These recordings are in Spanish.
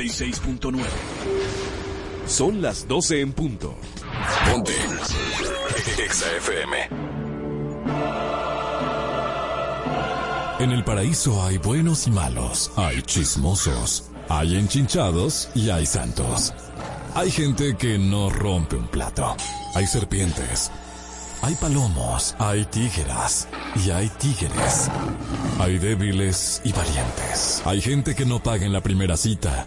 96.9. Son las 12 en punto. Ponte. Exa FM. En el paraíso hay buenos y malos, hay chismosos, hay enchinchados y hay santos. Hay gente que no rompe un plato. Hay serpientes. Hay palomos, hay tígeras y hay tigres. Hay débiles y valientes. Hay gente que no paga en la primera cita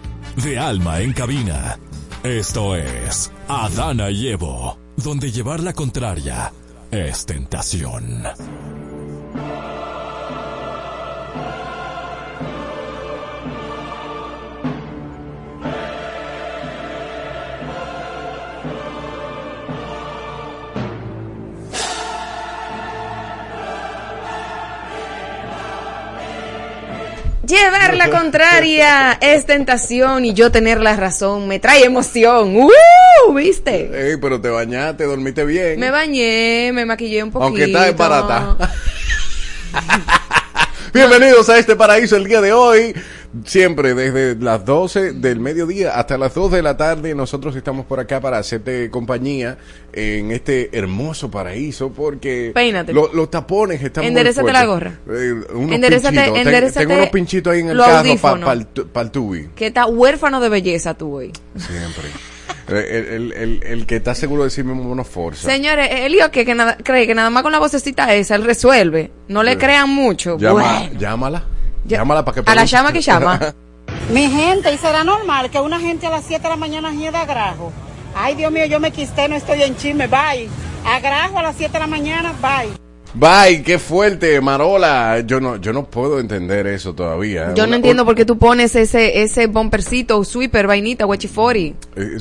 De alma en cabina. Esto es Adana y Evo, donde llevar la contraria es tentación. Llevar la contraria es tentación y yo tener la razón me trae emoción. ¡Uh! ¿Viste? Ey, pero te bañaste, dormiste bien. Me bañé, me maquillé un poquito. Aunque está barata. Bienvenidos a este paraíso el día de hoy. Siempre desde las 12 del mediodía hasta las 2 de la tarde nosotros estamos por acá para hacerte compañía en este hermoso paraíso porque lo- los tapones están Enderezate muy la fuertes. gorra. Eh, unos Enderezate- pinchitos. Ten- enderezate Tengo unos pinchitos ahí en el carro para el tubi. Que está huérfano de belleza tú hoy. Siempre. Eh, el, el, el, el que está seguro de sí mismo no forza. Señores, Elio que, que nada, cree que nada más con la vocecita esa él resuelve. No le crean mucho. Llama, Bueno. Llámala. Ya- Llámala para que a la llama que llama. Mi gente, ¿y será normal que una gente a las 7 de la mañana hieda grajo? Ay, Dios mío, yo me quisté, no estoy en chisme, bye. A grajo a las 7 de la mañana, bye. Bye, qué fuerte, Marola. Yo no, yo no puedo entender eso todavía. Yo no entiendo por qué tú pones ese ese bumpercito, sweeper, vainita, guachifori.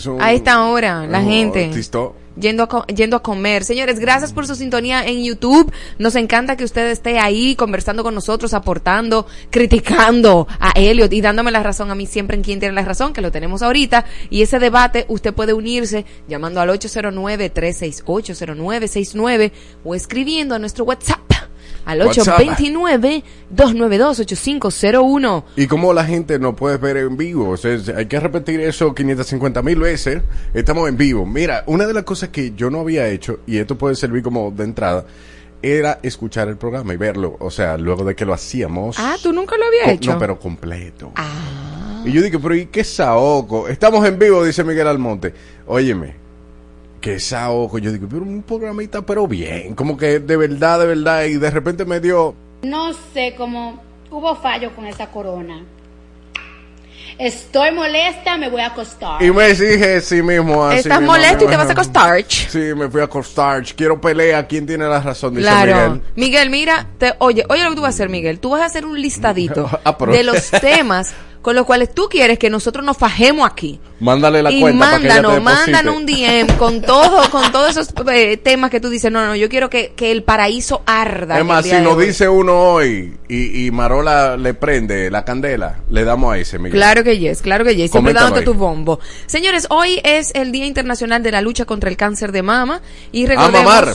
un- A esta hora, la no, gente. tisto- Yendo a, yendo a comer. Señores, gracias por su sintonía en YouTube. Nos encanta que usted esté ahí conversando con nosotros, aportando, criticando a Elliot y dándome la razón a mí siempre en quien tiene la razón, que lo tenemos ahorita. Y ese debate usted puede unirse llamando al 809-368-0969 o escribiendo a nuestro WhatsApp al WhatsApp. 829-292-8501. Y cómo la gente no puede ver en vivo. O sea, hay que repetir eso 550 mil veces. Estamos en vivo. Mira, una de las cosas que yo no había hecho, y esto puede servir como de entrada, era escuchar el programa y verlo. O sea, luego de que lo hacíamos. Ah, tú nunca lo había Co- hecho. No, pero completo. Ah. Y yo dije, pero ¿y qué saoco? Estamos en vivo, dice Miguel Almonte. Óyeme, qué saoco. Yo digo, pero un programita, pero bien. Como que de verdad, de verdad. Y de repente me dio... No sé cómo hubo fallo con esa corona. Estoy molesta, me voy a acostar. Y me dije sí mismo. así Estás mismo, molesto y te vas a acostar. Sí, me fui a acostar. Quiero pelea. ¿Quién tiene la razón? Dice Claro. Miguel. Miguel, mira, te, oye, oye lo que tú vas a hacer, Miguel. Tú vas a hacer un listadito Ah, de los temas con los cuales tú quieres que nosotros nos fajemos aquí. Mándale la y cuenta para que ella te mándanos, mándanos un DM con todo, con todos esos eh, temas que tú dices, no, no, yo quiero que, que el paraíso arda. Es más, si nos hoy. dice uno hoy y, y Marola le prende la candela, le damos a ese, Miguel. Claro que yes, claro que yes. Siempre dándote ahí. tu bombo. Señores, hoy es el Día Internacional de la Lucha contra el Cáncer de Mama. Y A recordemos... mamar.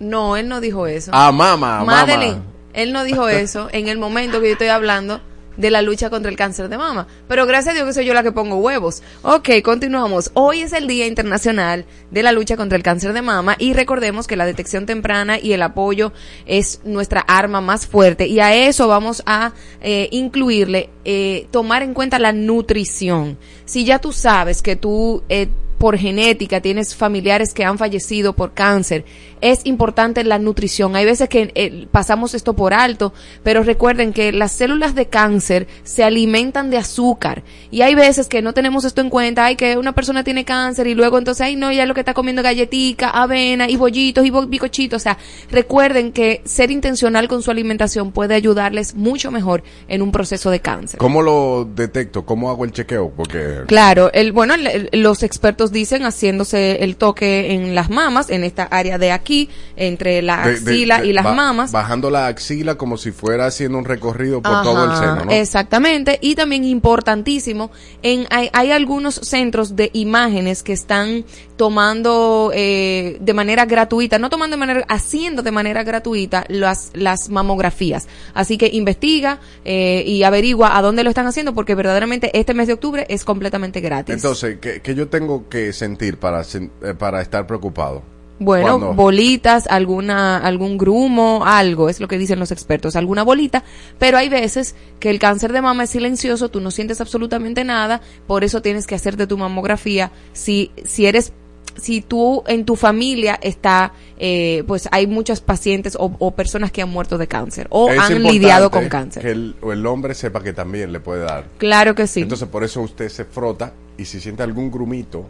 No, él no dijo eso. A mama, a mama. él no dijo eso en el momento que yo estoy hablando de la lucha contra el cáncer de mama. Pero gracias a Dios que soy yo la que pongo huevos. Ok, continuamos. Hoy es el Día Internacional de la lucha contra el cáncer de mama y recordemos que la detección temprana y el apoyo es nuestra arma más fuerte y a eso vamos a eh, incluirle eh, tomar en cuenta la nutrición. Si ya tú sabes que tú... Eh, por genética tienes familiares que han fallecido por cáncer, es importante la nutrición. Hay veces que eh, pasamos esto por alto, pero recuerden que las células de cáncer se alimentan de azúcar y hay veces que no tenemos esto en cuenta, hay que una persona tiene cáncer y luego entonces, ay no, ya lo que está comiendo galletica, avena y bollitos y bicochitos, o sea, recuerden que ser intencional con su alimentación puede ayudarles mucho mejor en un proceso de cáncer. ¿Cómo lo detecto? ¿Cómo hago el chequeo? Porque Claro, el, bueno, el- los expertos dicen haciéndose el toque en las mamas, en esta área de aquí, entre la de- de- axila de- y las ba- mamas. Bajando la axila como si fuera haciendo un recorrido por Ajá, todo el seno, ¿no? Exactamente. Y también importantísimo, en, hay, hay algunos centros de imágenes que están tomando eh, de manera gratuita, no tomando de manera, haciendo de manera gratuita las, las mamografías. Así que investiga eh, y averigua a dónde lo están haciendo porque verdaderamente este mes de octubre es completamente gratis. Entonces, ¿qué, qué yo tengo que sentir para, eh, para estar preocupado? Bueno, ¿Cuándo? bolitas, alguna, algún grumo, algo, es lo que dicen los expertos, alguna bolita, pero hay veces que el cáncer de mama es silencioso, tú no sientes absolutamente nada, por eso tienes que hacerte tu mamografía. Si, si eres, si tú en tu familia está, eh, pues hay muchos pacientes o, o personas que han muerto de cáncer o Es han lidiado con cáncer. Que el, o el hombre sepa que también le puede dar. Claro que sí. Entonces, por eso usted se frota y si siente algún grumito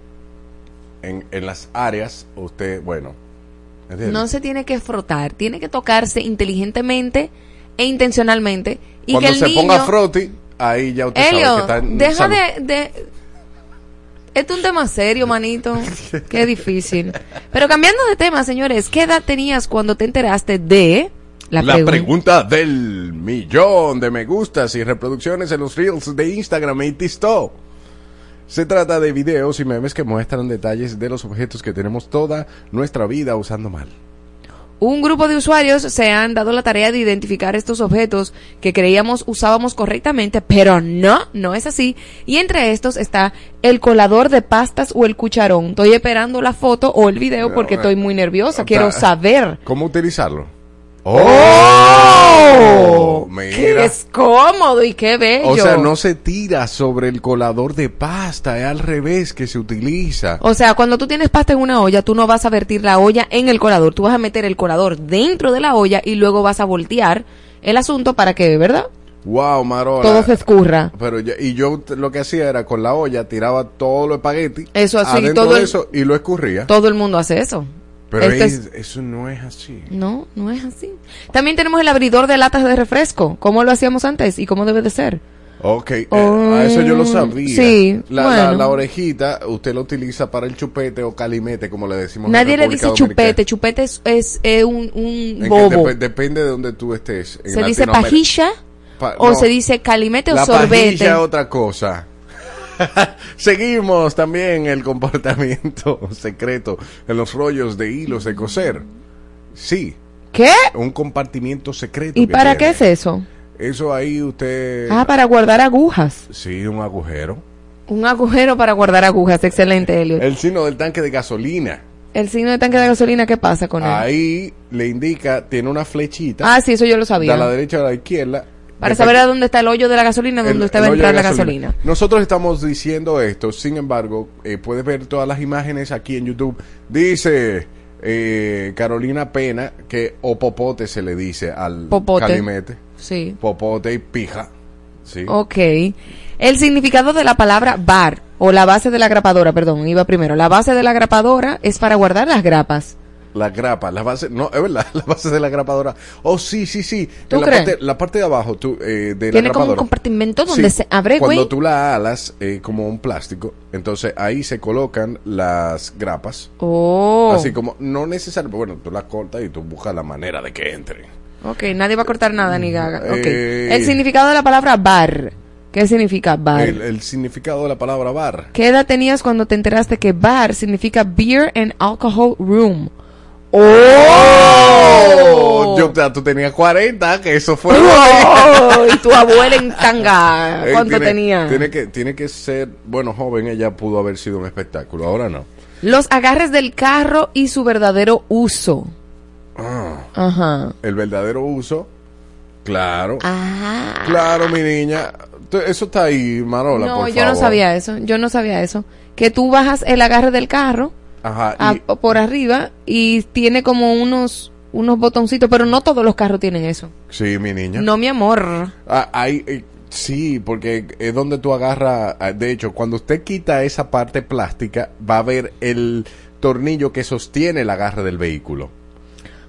en, en las áreas, usted, bueno. no se tiene que frotar, tiene que tocarse inteligentemente e intencionalmente y Cuando que el se niño ponga froti, ahí ya usted Elio, sabe que está en deja de, es un tema serio, manito. Qué difícil. Pero cambiando de tema, señores, ¿qué edad tenías cuando te enteraste de... La, pregun- pregunta del millón de me gustas y reproducciones en los reels de Instagram y TikTok. Se trata de videos y memes que muestran detalles de los objetos que tenemos toda nuestra vida usando mal. Un grupo de usuarios se han dado la tarea de identificar estos objetos que creíamos usábamos correctamente, pero no, no es así. Y entre estos está el colador de pastas o el cucharón. Estoy esperando la foto o el video porque estoy eh, muy nerviosa. Quiero saber. ¿Cómo utilizarlo? ¡Oh! Mira. ¡Qué es cómodo y qué bello! O sea, no se tira sobre el colador de pasta, es al revés que se utiliza. O sea, cuando tú tienes pasta en una olla, tú no vas a vertir la olla en el colador, tú vas a meter el colador dentro de la olla y luego vas a voltear el asunto para que, ¿verdad? Wow, Marola. Todo se escurra. Pero y yo lo que hacía era con la olla tiraba todo lo espagueti Eso así, todo de el- eso y lo escurría. Todo el mundo hace eso. Pero Este es- es- eso no es así. No, no es así. También tenemos el abridor de latas de refresco, como lo hacíamos antes y cómo debe de ser. Ok, eh, Oh, a eso yo lo sabía. sí, la, la- bueno. la orejita usted la utiliza para el chupete o calimete, como le decimos. en Nadie le República dice Dominicana. chupete, chupete es, es, eh, un, un En bobo. dep- depende de donde tú estés. en se dice pajilla Pa- o no, se dice calimete o la sorbete. pajilla es otra cosa. Seguimos también el comportamiento secreto en los rollos de hilos de coser. Sí, ¿Qué? un compartimiento secreto. ¿Y para qué es eso? Eso ahí usted... Ah, para guardar agujas. Sí, un agujero. Un agujero para guardar agujas. Excelente, Elliot. El, El signo del tanque de gasolina. signo de tanque de gasolina, ¿qué pasa con él? Ahí le indica, tiene una flechita. Ah, sí, eso yo lo de sabía. a la derecha a la izquierda. Para saber a dónde está el hoyo de la gasolina, dónde usted va a entrar la gasolina. Nosotros estamos diciendo esto, sin embargo, eh, puedes ver todas las imágenes aquí en YouTube. Dice eh, Carolina Pena que o popote se le dice al Popote. calimete. Sí. Popote y pija. Sí. Ok. El significado de la palabra bar, o la base de la grapadora, perdón, iba primero. La base de la grapadora es para guardar las grapas. La grapa, la base, no, es verdad, la base de la grapadora. Oh, sí, sí, sí. ¿Tú En la crees? parte, la parte de abajo tú, eh, de la Tiene como un compartimento donde se abre, Cuando güey. tú la alas eh, como un plástico, entonces ahí se colocan las grapas. Oh. Así como, no necesario, bueno, tú las cortas y tú buscas la manera de que entre. Ok, nadie va a cortar nada ni gaga. Ok. Eh. El significado de la palabra bar. ¿Qué significa bar? El, el significado de la palabra bar. ¿Qué edad tenías cuando te enteraste que bar significa beer and alcohol room? ¡Oh! Yo, tú tenías 40, que eso fue. ¡Oh! Y tu abuela en tanga, Eh, ¿cuánto tiene, tenía? Tiene que, tiene que ser, bueno, joven, ella pudo haber sido un espectáculo, ahora no. Los agarres del carro y su verdadero uso. Ah, Ajá. el verdadero uso, claro. Ah. Claro, mi niña. Eso está ahí, Marola, No, por yo no sabía eso. Yo no sabía eso. Que tú bajas el agarre del carro Ajá. a- y- por arriba y tiene como unos unos botoncitos, pero no todos los carros tienen eso. sí, mi niña. No, mi amor. Ah, hay, eh, sí, porque es donde tú agarras. ah, De hecho, cuando usted quita esa parte plástica, va a ver el tornillo que sostiene el agarre del vehículo.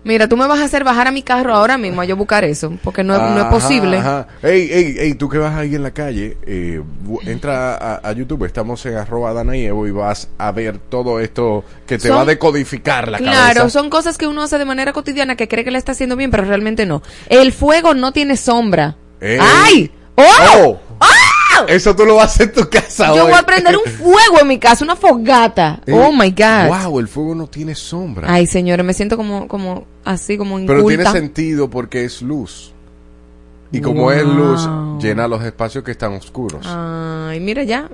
Mira, tú me vas a hacer bajar a mi carro ahora mismo a yo buscar eso, porque no, es- no es Ajá, posible. Ajá. Ey, ey, ey, tú que vas ahí en la calle, eh, entra a, a YouTube, estamos en arroba Dana y Evo y vas a ver todo esto que te Son- va a decodificar la Claro, cabeza. son cosas que uno hace de manera cotidiana que cree que le está haciendo bien, pero realmente no. El fuego no tiene sombra. Ey. ¡Ay! ¡Oh! ¡Oh! Eso tú lo vas a hacer en tu casa Yo hoy. voy a prender un fuego en mi casa, una fogata. Ey, Oh my God. Wow, el fuego no tiene sombra. Ay, señores, me siento como, como, así como Pero tiene inculta. sentido porque es luz. Y como es luz, Wow. llena los espacios que están oscuros. Ay, mira ya.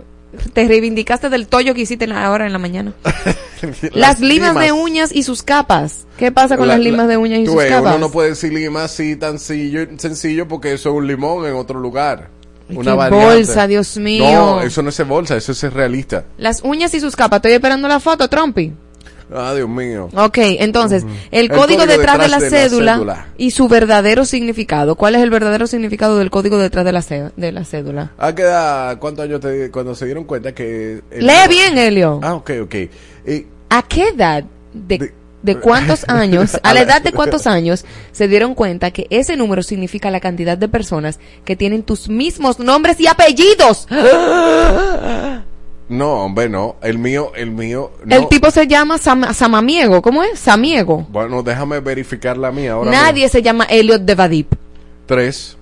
Te reivindicaste del tollo que hiciste ahora en la mañana. Las, limas, de uñas y sus capas. ¿Qué pasa con La- las limas la- de uñas y sus ves, capas? Uno no puede decir lima así tan sencillo, sencillo porque eso es un limón en otro lugar. Una qué variante. bolsa, Dios mío. No, eso no es bolsa, eso es realista. Las uñas y sus capas. Estoy esperando la foto, Trumpy. Ah, Dios mío. Ok, entonces, el, El código, código detrás, de la, de la cédula y su verdadero significado. ¿Cuál es el verdadero significado del código detrás de la, cé- de la cédula? ¿A qué edad, cuántos años te, cuando se dieron cuenta que... Lee bien, Helio. Ah, ok, ok. Eh, ¿A qué edad de, De- de cuántos años, a la edad de cuántos años se dieron cuenta que ese número significa la cantidad de personas que tienen tus mismos nombres y apellidos? no, hombre, no. El mío, el mío... No. El tipo se llama Sam- Samamiego, ¿cómo es? Samiego. Bueno, déjame verificar la mía ahora. Nadie se llama Elliot de Vadip. mismo. Tres.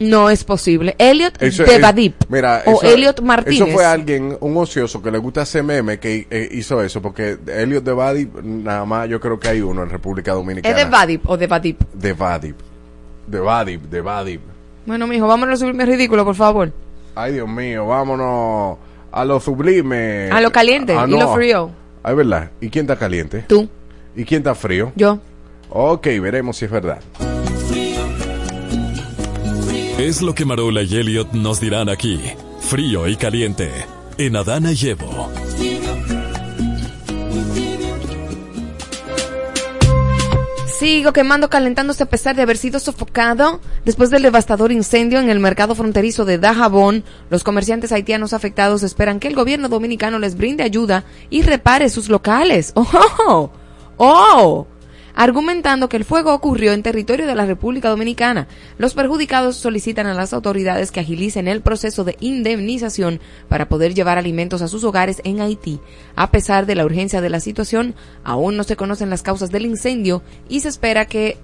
No es posible. Elliot Eso de es- Vadip. Mira, o eso- Elliot Martínez. Eso fue alguien, un ocioso que le gusta hacer meme que eh, hizo eso, porque Elliot de Vadip, nada más yo creo que hay uno en República Dominicana. ¿Es de Vadip o de Vadip? De Vadip. De Vadip, de Vadip. Bueno, mijo, vamos a resolverme ridículo, por favor. Ay, Dios mío, vámonos a lo sublime. A lo caliente Ah, y no. lo frío. Ay, verdad. ¿Y quién está caliente? Tú, ¿Y quién está frío? yo. Ok, veremos si es verdad. Es lo que Marola y Elliot nos dirán aquí, frío y caliente, en Adana y Evo. Sigo quemando, calentándose a pesar de haber sido sofocado. Después del devastador incendio en el mercado fronterizo de Dajabón, los comerciantes haitianos afectados esperan que el gobierno dominicano les brinde ayuda y repare sus locales. ¡Oh! ¡Oh! Argumentando que el fuego ocurrió en territorio de la República Dominicana. Los perjudicados solicitan a las autoridades que agilicen el proceso de indemnización para poder llevar alimentos a sus hogares en Haití. A pesar de la urgencia de la situación, aún no se conocen las causas del incendio y se espera que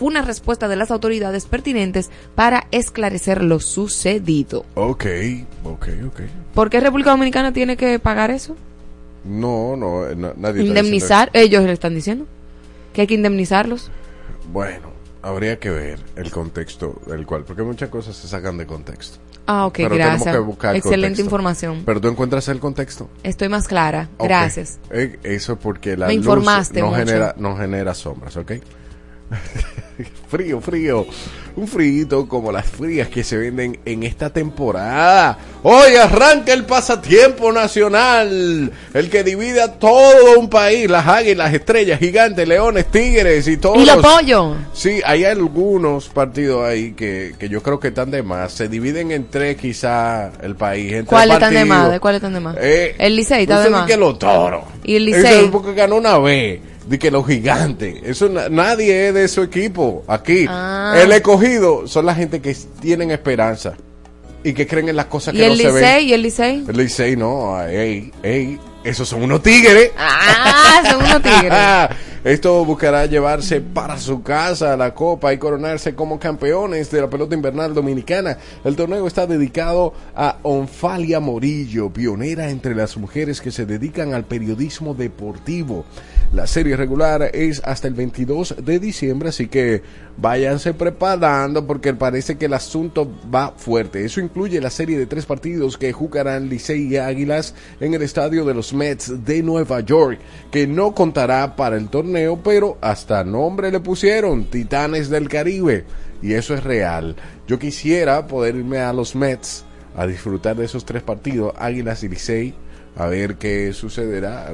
una respuesta de las autoridades pertinentes para esclarecer lo sucedido. Ok, ok, ok. ¿Por qué República Dominicana tiene que pagar eso? No, no, eh, na- nadie Indemnizar, ellos le están diciendo que hay que indemnizarlos. Bueno, habría que ver el contexto del cual, porque muchas cosas se sacan de contexto. Ah, ok, Pero tenemos gracias. que buscar Excelente contexto. información. Pero tú encuentras el contexto. Estoy más clara. Gracias. Eh, Eso porque la Me luz informaste no mucho. genera, no genera sombras, ¿ok? frío, frío. Un frío como las frías que se venden en esta temporada. Hoy arranca el pasatiempo nacional. El que divide a todo un país. Las águilas, estrellas, gigantes, leones, tigres y todos Y lo los- apoyo. Sí, hay algunos partidos ahí que, que yo creo que están de más. Se dividen en tres quizá el país. En tres ¿Cuáles están de más? ¿De cuáles están de más? Eh, el Licey está de usted más. que los toros. ¿Y el Licey? porque ganó una vez. De que los gigantes. Eso na- nadie es de su equipo aquí. Ah. El escogido son la gente que tienen esperanza. Y que creen en las cosas ¿Y que no se ven. Licey? ¿Y el Licey? El Licey no. Ey, ey. Esos son unos tigres. Ah, son unos tigres. Esto buscará llevarse para su casa la copa y coronarse como campeones de la pelota invernal dominicana. El torneo está dedicado a Onfalia Morillo, pionera entre las mujeres que se dedican al periodismo deportivo. La serie regular es hasta el 22 de diciembre, así que váyanse preparando porque parece que el asunto va fuerte. Eso incluye la serie de tres partidos que jugarán Licey y Águilas en el estadio de los Mets de Nueva York, que no contará para el torneo, pero hasta nombre le pusieron Titanes del Caribe. Y eso es real. Yo quisiera poder irme a los Mets a disfrutar de esos tres partidos, Águilas y Licey, a ver qué sucederá.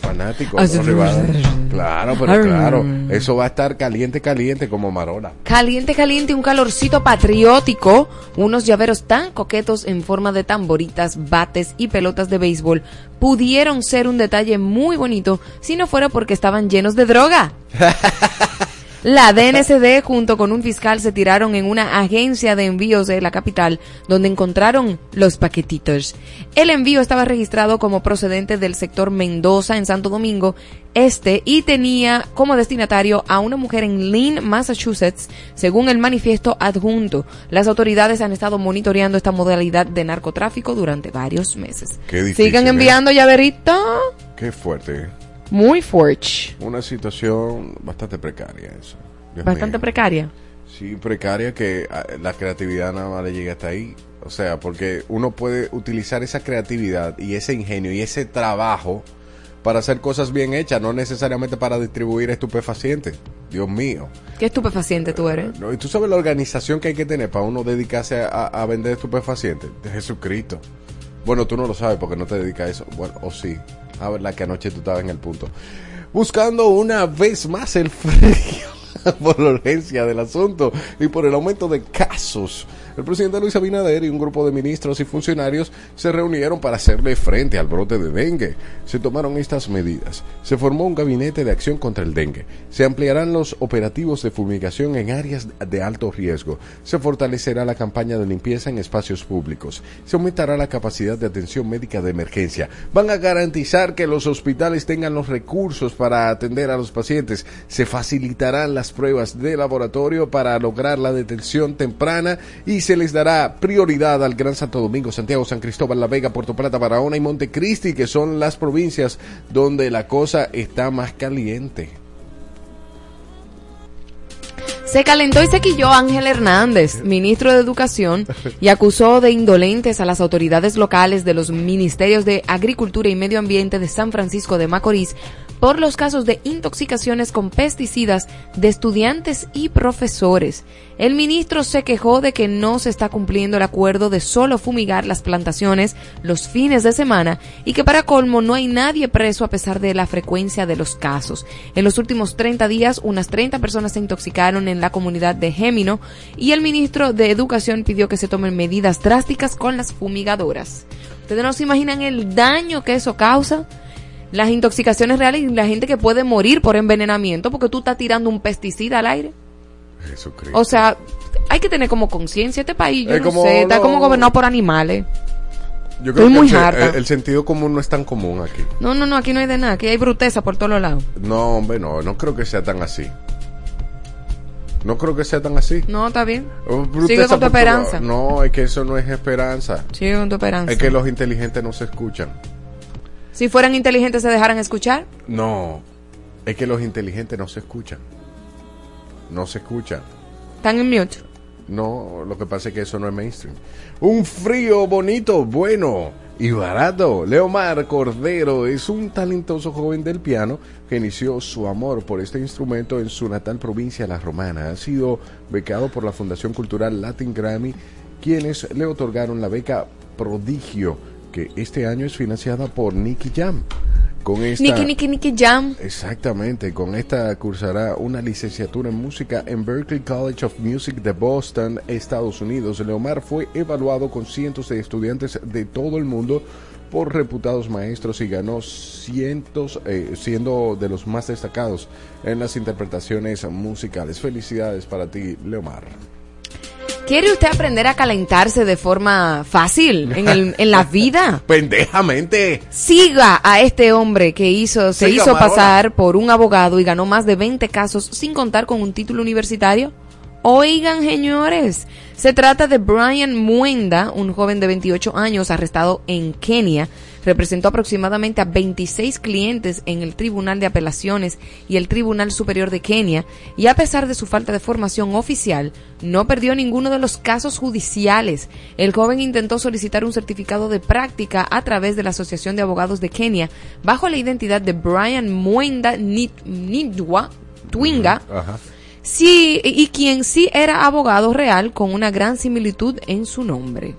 Fanático, Ah, ¿no? Rival. Claro, pero claro, eso va a estar caliente, caliente como Marola. Caliente, caliente, un calorcito patriótico, unos llaveros tan coquetos en forma de tamboritas, bates y pelotas de béisbol pudieron ser un detalle muy bonito si no fuera porque estaban llenos de droga. La DNCD junto con un fiscal se tiraron en una agencia de envíos de la capital donde encontraron los paquetitos. El envío estaba registrado como procedente del sector Mendoza en Santo Domingo Este y tenía como destinatario a una mujer en Lynn, Massachusetts, según el manifiesto adjunto. Las autoridades han estado monitoreando esta modalidad de narcotráfico durante varios meses. Qué difícil, Sigan ¿eh? enviando llaverito. Qué fuerte. Muy fuerte. Una situación bastante precaria eso. Dios Bastante mío. precaria. Sí, precaria que ah, la creatividad nada más le llega hasta ahí. O sea, porque uno puede utilizar esa creatividad y ese ingenio y ese trabajo para hacer cosas bien hechas, no necesariamente para distribuir estupefacientes. Dios mío. Qué estupefaciente tú eres. No, y tú sabes la organización que hay que tener para uno dedicarse a, a vender estupefacientes. De Jesucristo. Bueno, tú no lo sabes porque no te dedicas a eso. Bueno, o sí. A ver, la que anoche tú estabas en el punto. Buscando una vez más el frío por la urgencia del asunto y por el aumento de casos. El presidente Luis Abinader y un grupo de ministros y funcionarios se reunieron para hacerle frente al brote de dengue. Se tomaron estas medidas. Se formó un gabinete de acción contra el dengue. Se ampliarán los operativos de fumigación en áreas de alto riesgo. Se fortalecerá la campaña de limpieza en espacios públicos. Se aumentará la capacidad de atención médica de emergencia. Van a garantizar que los hospitales tengan los recursos para atender a los pacientes. Se facilitarán las pruebas de laboratorio para lograr la detención temprana y se les dará prioridad al Gran Santo Domingo, Santiago, San Cristóbal, La Vega, Puerto Plata, Barahona y Montecristi, que son las provincias donde la cosa está más caliente. Se calentó y se quilló Ángel Hernández, ministro de Educación, y acusó de indolentes a las autoridades locales de los ministerios de Agricultura y Medio Ambiente de San Francisco de Macorís por los casos de intoxicaciones con pesticidas de estudiantes y profesores. El ministro se quejó de que no se está cumpliendo el acuerdo de solo fumigar las plantaciones los fines de semana y que para colmo no hay nadie preso a pesar de la frecuencia de los casos. En los últimos 30 días, unas 30 personas se intoxicaron en la comunidad de Gémino y el ministro de Educación pidió que se tomen medidas drásticas con las fumigadoras. Ustedes no se imaginan el daño que eso causa las intoxicaciones reales y la gente que puede morir por envenenamiento porque tú estás tirando un pesticida al aire. Jesucristo. O sea, hay que tener como conciencia este país, yo no como, sé, está como gobernado por animales. Yo estoy muy el, harta. el- el sentido común no es tan común aquí. No, no, no, aquí no hay de nada, aquí hay bruteza por todos lados. No, hombre, no, no creo que sea tan así. No creo que sea tan así. No, está bien. Oh, Sigue con tu esperanza. No, es que eso no es esperanza. Sigue con tu esperanza. Es que los inteligentes no se escuchan. Si fueran inteligentes se dejaran escuchar. No, es que los inteligentes no se escuchan. No se escuchan. Están en mute. No, lo que pasa es que eso no es mainstream. Un frío bonito, bueno y barato. Leomar Cordero es un talentoso joven del piano que inició su amor por este instrumento en su natal provincia La Romana. Ha sido becado por la Fundación Cultural Latin Grammy, quienes le otorgaron la beca Prodigio, que este año es financiada por Nicky Jam. Con esta... Nicky, Nicky, Nicky Jam. Exactamente, con esta cursará una licenciatura en música en Berklee College of Music de Boston, Estados Unidos. Leomar fue evaluado con cientos de estudiantes de todo el mundo por reputados maestros y ganó cientos, eh, siendo de los más destacados en las interpretaciones musicales. Felicidades para ti, Leomar. ¿Quiere usted aprender a calentarse de forma fácil en, el, en la vida? Pendejamente. Siga a este hombre que hizo, se Siga, hizo pasar por un abogado y ganó más de 20 casos sin contar con un título universitario. Oigan, señores, se trata de Brian Muenda, un joven de 28 años arrestado en Kenia. Representó aproximadamente a 26 clientes en el Tribunal de Apelaciones y el Tribunal Superior de Kenia y a pesar de su falta de formación oficial, no perdió ninguno de los casos judiciales. El joven intentó solicitar un certificado de práctica a través de la Asociación de Abogados de Kenia bajo la identidad de Brian Muenda Nidwa Twinga. Sí, y quien sí era abogado real con una gran similitud en su nombre.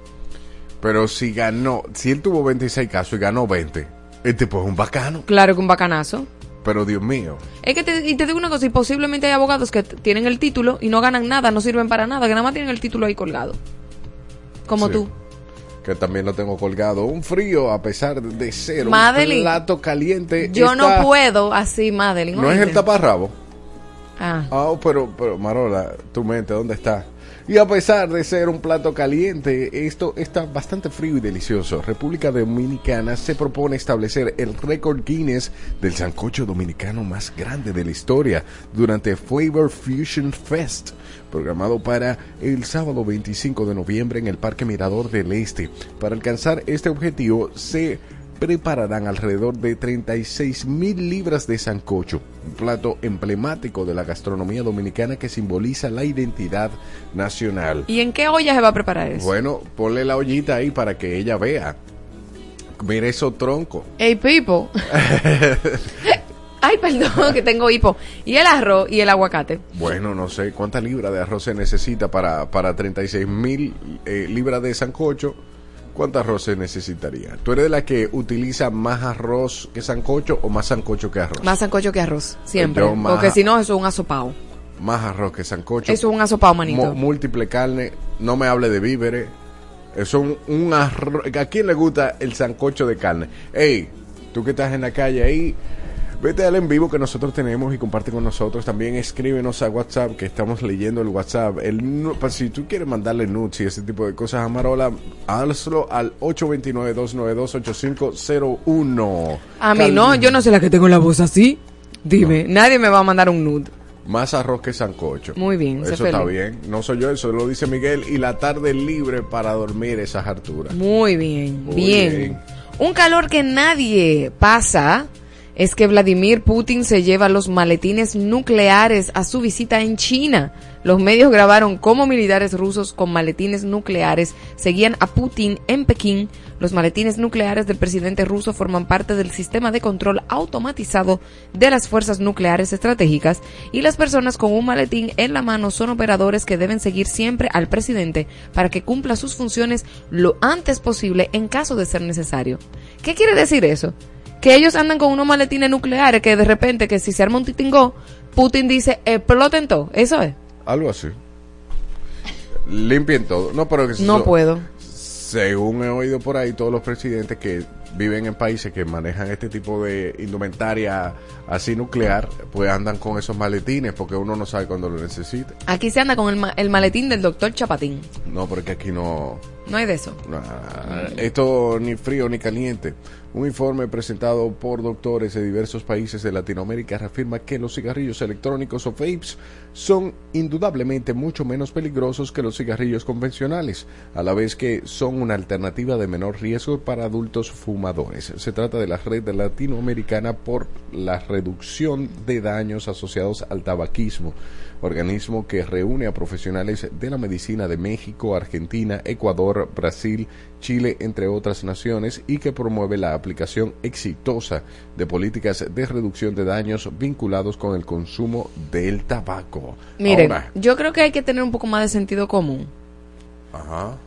Pero si ganó, si él tuvo 26 casos y ganó 20, el tipo es un bacano. Claro que un bacanazo. Pero Dios mío. Es que te, y te digo una cosa, y posiblemente hay abogados que tienen el título y no ganan nada, no sirven para nada, que nada más tienen el título ahí colgado. Como Sí. tú. Que también lo tengo colgado. Un frío a pesar de ser Madeline, un plato caliente. Yo no puedo así, Madeline. No es el taparrabo. Ah. Ah, pero, pero Marola, tu mente, ¿dónde está? Y a pesar de ser un plato caliente, esto está bastante frío y delicioso. República Dominicana se propone establecer el récord Guinness del sancocho dominicano más grande de la historia durante Flavor Fusion Fest, programado para el sábado 25 de noviembre en el Parque Mirador del Este. Para alcanzar este objetivo se prepararán alrededor de 36 mil libras de sancocho, un plato emblemático de la gastronomía dominicana que simboliza la identidad nacional. ¿Y en qué olla se va a preparar eso? Bueno, ponle la ollita ahí para que ella vea. Mira esos troncos. Hey, people. Ay, perdón, que tengo hipo. Y el arroz y el aguacate. Bueno, no sé cuántas libras de arroz se necesita para, para 36 mil eh, libras de sancocho. ¿Cuánto arroz se necesitaría? ¿Tú eres de la que utiliza más arroz que sancocho o más sancocho que arroz? Más sancocho que arroz, siempre. Yo más- Porque si no, eso es un asopao. Más arroz que sancocho. Eso es un asopao, manito. Múltiple carne, no me hable de víveres. Eso es un, un arroz. ¿A quién le gusta el sancocho de carne? Ey, tú que estás en la calle ahí, vete al en vivo que nosotros tenemos y comparte con nosotros. También escríbenos a WhatsApp, que estamos leyendo el WhatsApp. El, pa- si tú quieres mandarle nudes y ese tipo de cosas a Marola, hazlo al 829-292-8501. A mí no, yo no soy la que tengo la voz así. Dime, nadie me va a mandar un nude. Más arroz que sancocho. Muy bien, sé Eso está bien. No soy yo, eso lo dice Miguel. Y la tarde libre para dormir esas harturas. Muy bien, Muy bien. bien. Un calor que nadie pasa es que Vladimir Putin se lleva los maletines nucleares a su visita en China. Los medios grabaron cómo militares rusos con maletines nucleares seguían a Putin en Pekín. Los maletines nucleares del presidente ruso forman parte del sistema de control automatizado de las fuerzas nucleares estratégicas y las personas con un maletín en la mano son operadores que deben seguir siempre al presidente para que cumpla sus funciones lo antes posible en caso de ser necesario. ¿Qué quiere decir eso? Que ellos andan con unos maletines nucleares que de repente que si se arma un titingó, Putin dice exploten todo. Eso es. Algo así. Limpien todo. No, pero que No puedo. Según he oído por ahí, todos los presidentes que viven en países que manejan este tipo de indumentaria así nuclear, pues andan con esos maletines porque uno no sabe cuándo lo necesite. Aquí se anda con el, ma- el maletín del doctor Chapatín. No, porque aquí no, No hay de eso. Nah, esto ni frío ni caliente. Un informe presentado por doctores de diversos países de Latinoamérica reafirma que los cigarrillos electrónicos o vapes son indudablemente mucho menos peligrosos que los cigarrillos convencionales, a la vez que son una alternativa de menor riesgo para adultos fumadores. Se trata de la red latinoamericana por la reducción de daños asociados al tabaquismo, organismo que reúne a profesionales de la medicina de México, Argentina, Ecuador, Brasil, Chile, entre otras naciones, y que promueve la aplicación exitosa de políticas de reducción de daños vinculados con el consumo del tabaco. Miren, Ahora, yo creo que hay que tener un poco más de sentido común. ajá,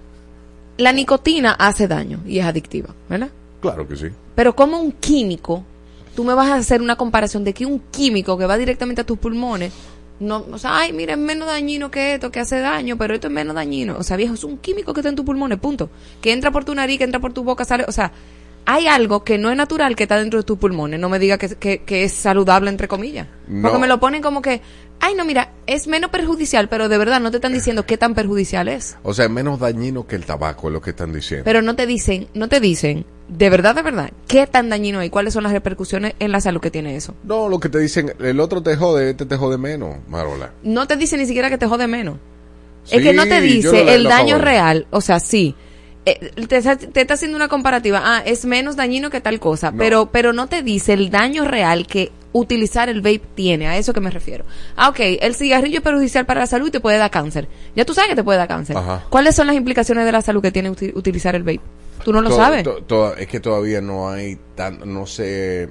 La nicotina hace daño y es adictiva, ¿verdad? claro que sí. Pero como un químico, tú me vas a hacer una comparación de que un químico que va directamente a tus pulmones, no, o sea, ay, mira, es menos dañino que esto, que hace daño, pero esto es menos dañino. O sea, viejo, es un químico que está en tus pulmones, punto. Que entra por tu nariz, que entra por tu boca, sale, o sea, hay algo que no es natural que está dentro de tus pulmones. No me diga que, que, que es saludable, entre comillas. No. Porque me lo ponen como que, ay, no, mira, es menos perjudicial, pero de verdad no te están diciendo qué tan perjudicial es. O sea, es menos dañino que el tabaco, es lo que están diciendo. Pero no te dicen, no te dicen, de verdad, de verdad, qué tan dañino hay, cuáles son las repercusiones en la salud que tiene eso. no, lo que te dicen, el otro te jode, este te jode menos, Marola. No te dice ni siquiera que te jode menos. es que no te dice el daño favor. real, o sea, sí. eh, te, está- te está haciendo una comparativa, ah, es menos dañino que tal cosa, No. pero pero no te dice el daño real que utilizar el vape tiene, a eso que me refiero. Ah, ok, el cigarrillo es perjudicial para la salud y te puede dar cáncer. Ya tú sabes que te puede dar cáncer. Ajá. ¿Cuáles son las implicaciones de la salud que tiene uti- utilizar el vape? Tú no lo To- sabes. to- to- es que todavía no hay tan, no se,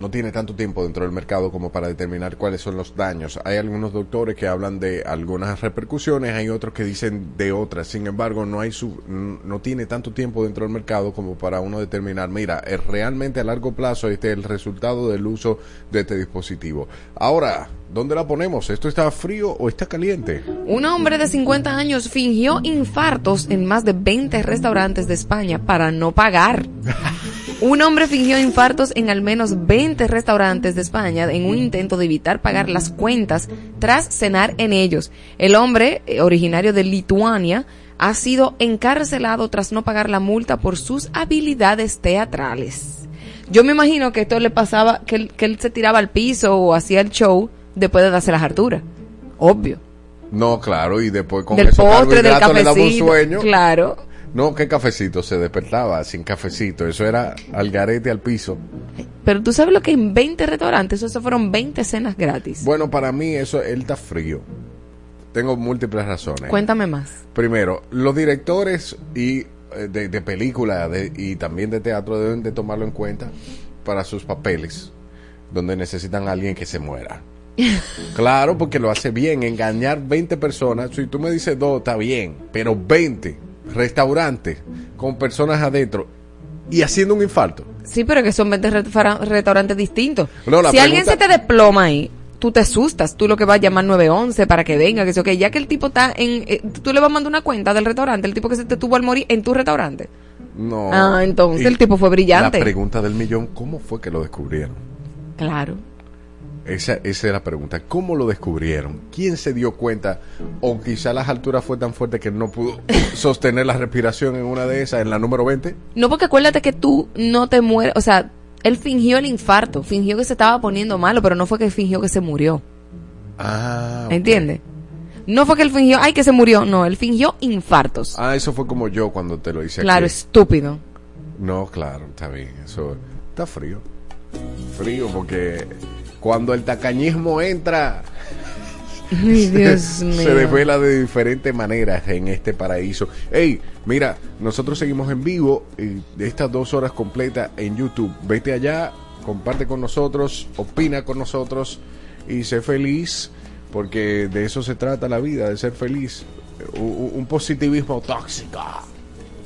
no tiene tanto tiempo dentro del mercado como para determinar cuáles son los daños. Hay algunos doctores que hablan de algunas repercusiones, hay otros que dicen de otras. Sin embargo, no hay su, no tiene tanto tiempo dentro del mercado como para uno determinar, mira, es realmente a largo plazo este es el resultado del uso de este dispositivo. Ahora, ¿dónde la ponemos? ¿Esto está frío o está caliente? Un hombre de 50 años fingió infartos en más de 20 restaurantes de España para no pagar. Un hombre fingió infartos en al menos 20 restaurantes de España en un intento de evitar pagar las cuentas tras cenar en ellos. El hombre, eh, originario de Lituania, ha sido encarcelado tras no pagar la multa por sus habilidades teatrales. Yo me imagino que esto le pasaba, que él, que él se tiraba al piso o hacía el show después de darse las harturas. Obvio. No, claro, y después con del esos postre, del carbohidratos le daba un cafecito. sueño. Claro. No, ¿qué cafecito? Se despertaba sin cafecito. Eso era al garete al piso. Pero tú sabes lo que en 20 restaurantes, eso fueron 20 cenas gratis. Bueno, para mí eso, él está frío. Tengo múltiples razones. Cuéntame más. Primero, los directores y eh, de, de película de- y también de teatro deben de tomarlo en cuenta para sus papeles, donde necesitan a alguien que se muera. claro, porque lo hace bien, engañar 20 personas. Si tú me dices dos, está bien, pero 20 restaurantes con personas adentro y haciendo un infarto. Sí, pero que son 20 re- fara- restaurantes distintos. No, si alguien se te desploma ahí, tú te asustas. Tú lo que vas a llamar 911 para que venga, que sé, que ya que el tipo está en... eh, tú le vas a mandar una cuenta del restaurante, el tipo que se te tuvo al morir en tu restaurante. No. Ah, entonces Y el tipo fue brillante. La pregunta del millón, ¿cómo fue que lo descubrieron? Claro. Esa, esa es la pregunta. ¿Cómo lo descubrieron? ¿Quién se dio cuenta? O quizá las alturas fue tan fuerte que no pudo sostener la respiración en una de esas, en la número 20. No, porque acuérdate que tú no te mueres, o sea, él fingió el infarto, fingió que se estaba poniendo malo, pero no fue que fingió que se murió. Ah, ok. ¿Entiendes? No fue que él fingió, ay, que se murió. No, él fingió infartos. Ah, eso fue como yo cuando te lo hice claro, aquí. estúpido. No, claro, está bien. Eso está frío. Frío porque cuando el tacañismo entra, Ay, Dios se mío. desvela de diferentes maneras en este paraíso. Hey, mira, nosotros seguimos en vivo eh, de estas dos horas completas en YouTube. Vete allá, comparte con nosotros, opina con nosotros y sé feliz, porque de eso se trata la vida, de ser feliz. Un, un positivismo tóxico.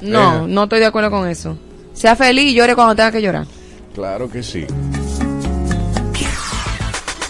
No, Eh. no estoy de acuerdo con eso. Sea feliz y llore cuando tenga que llorar. Claro que sí.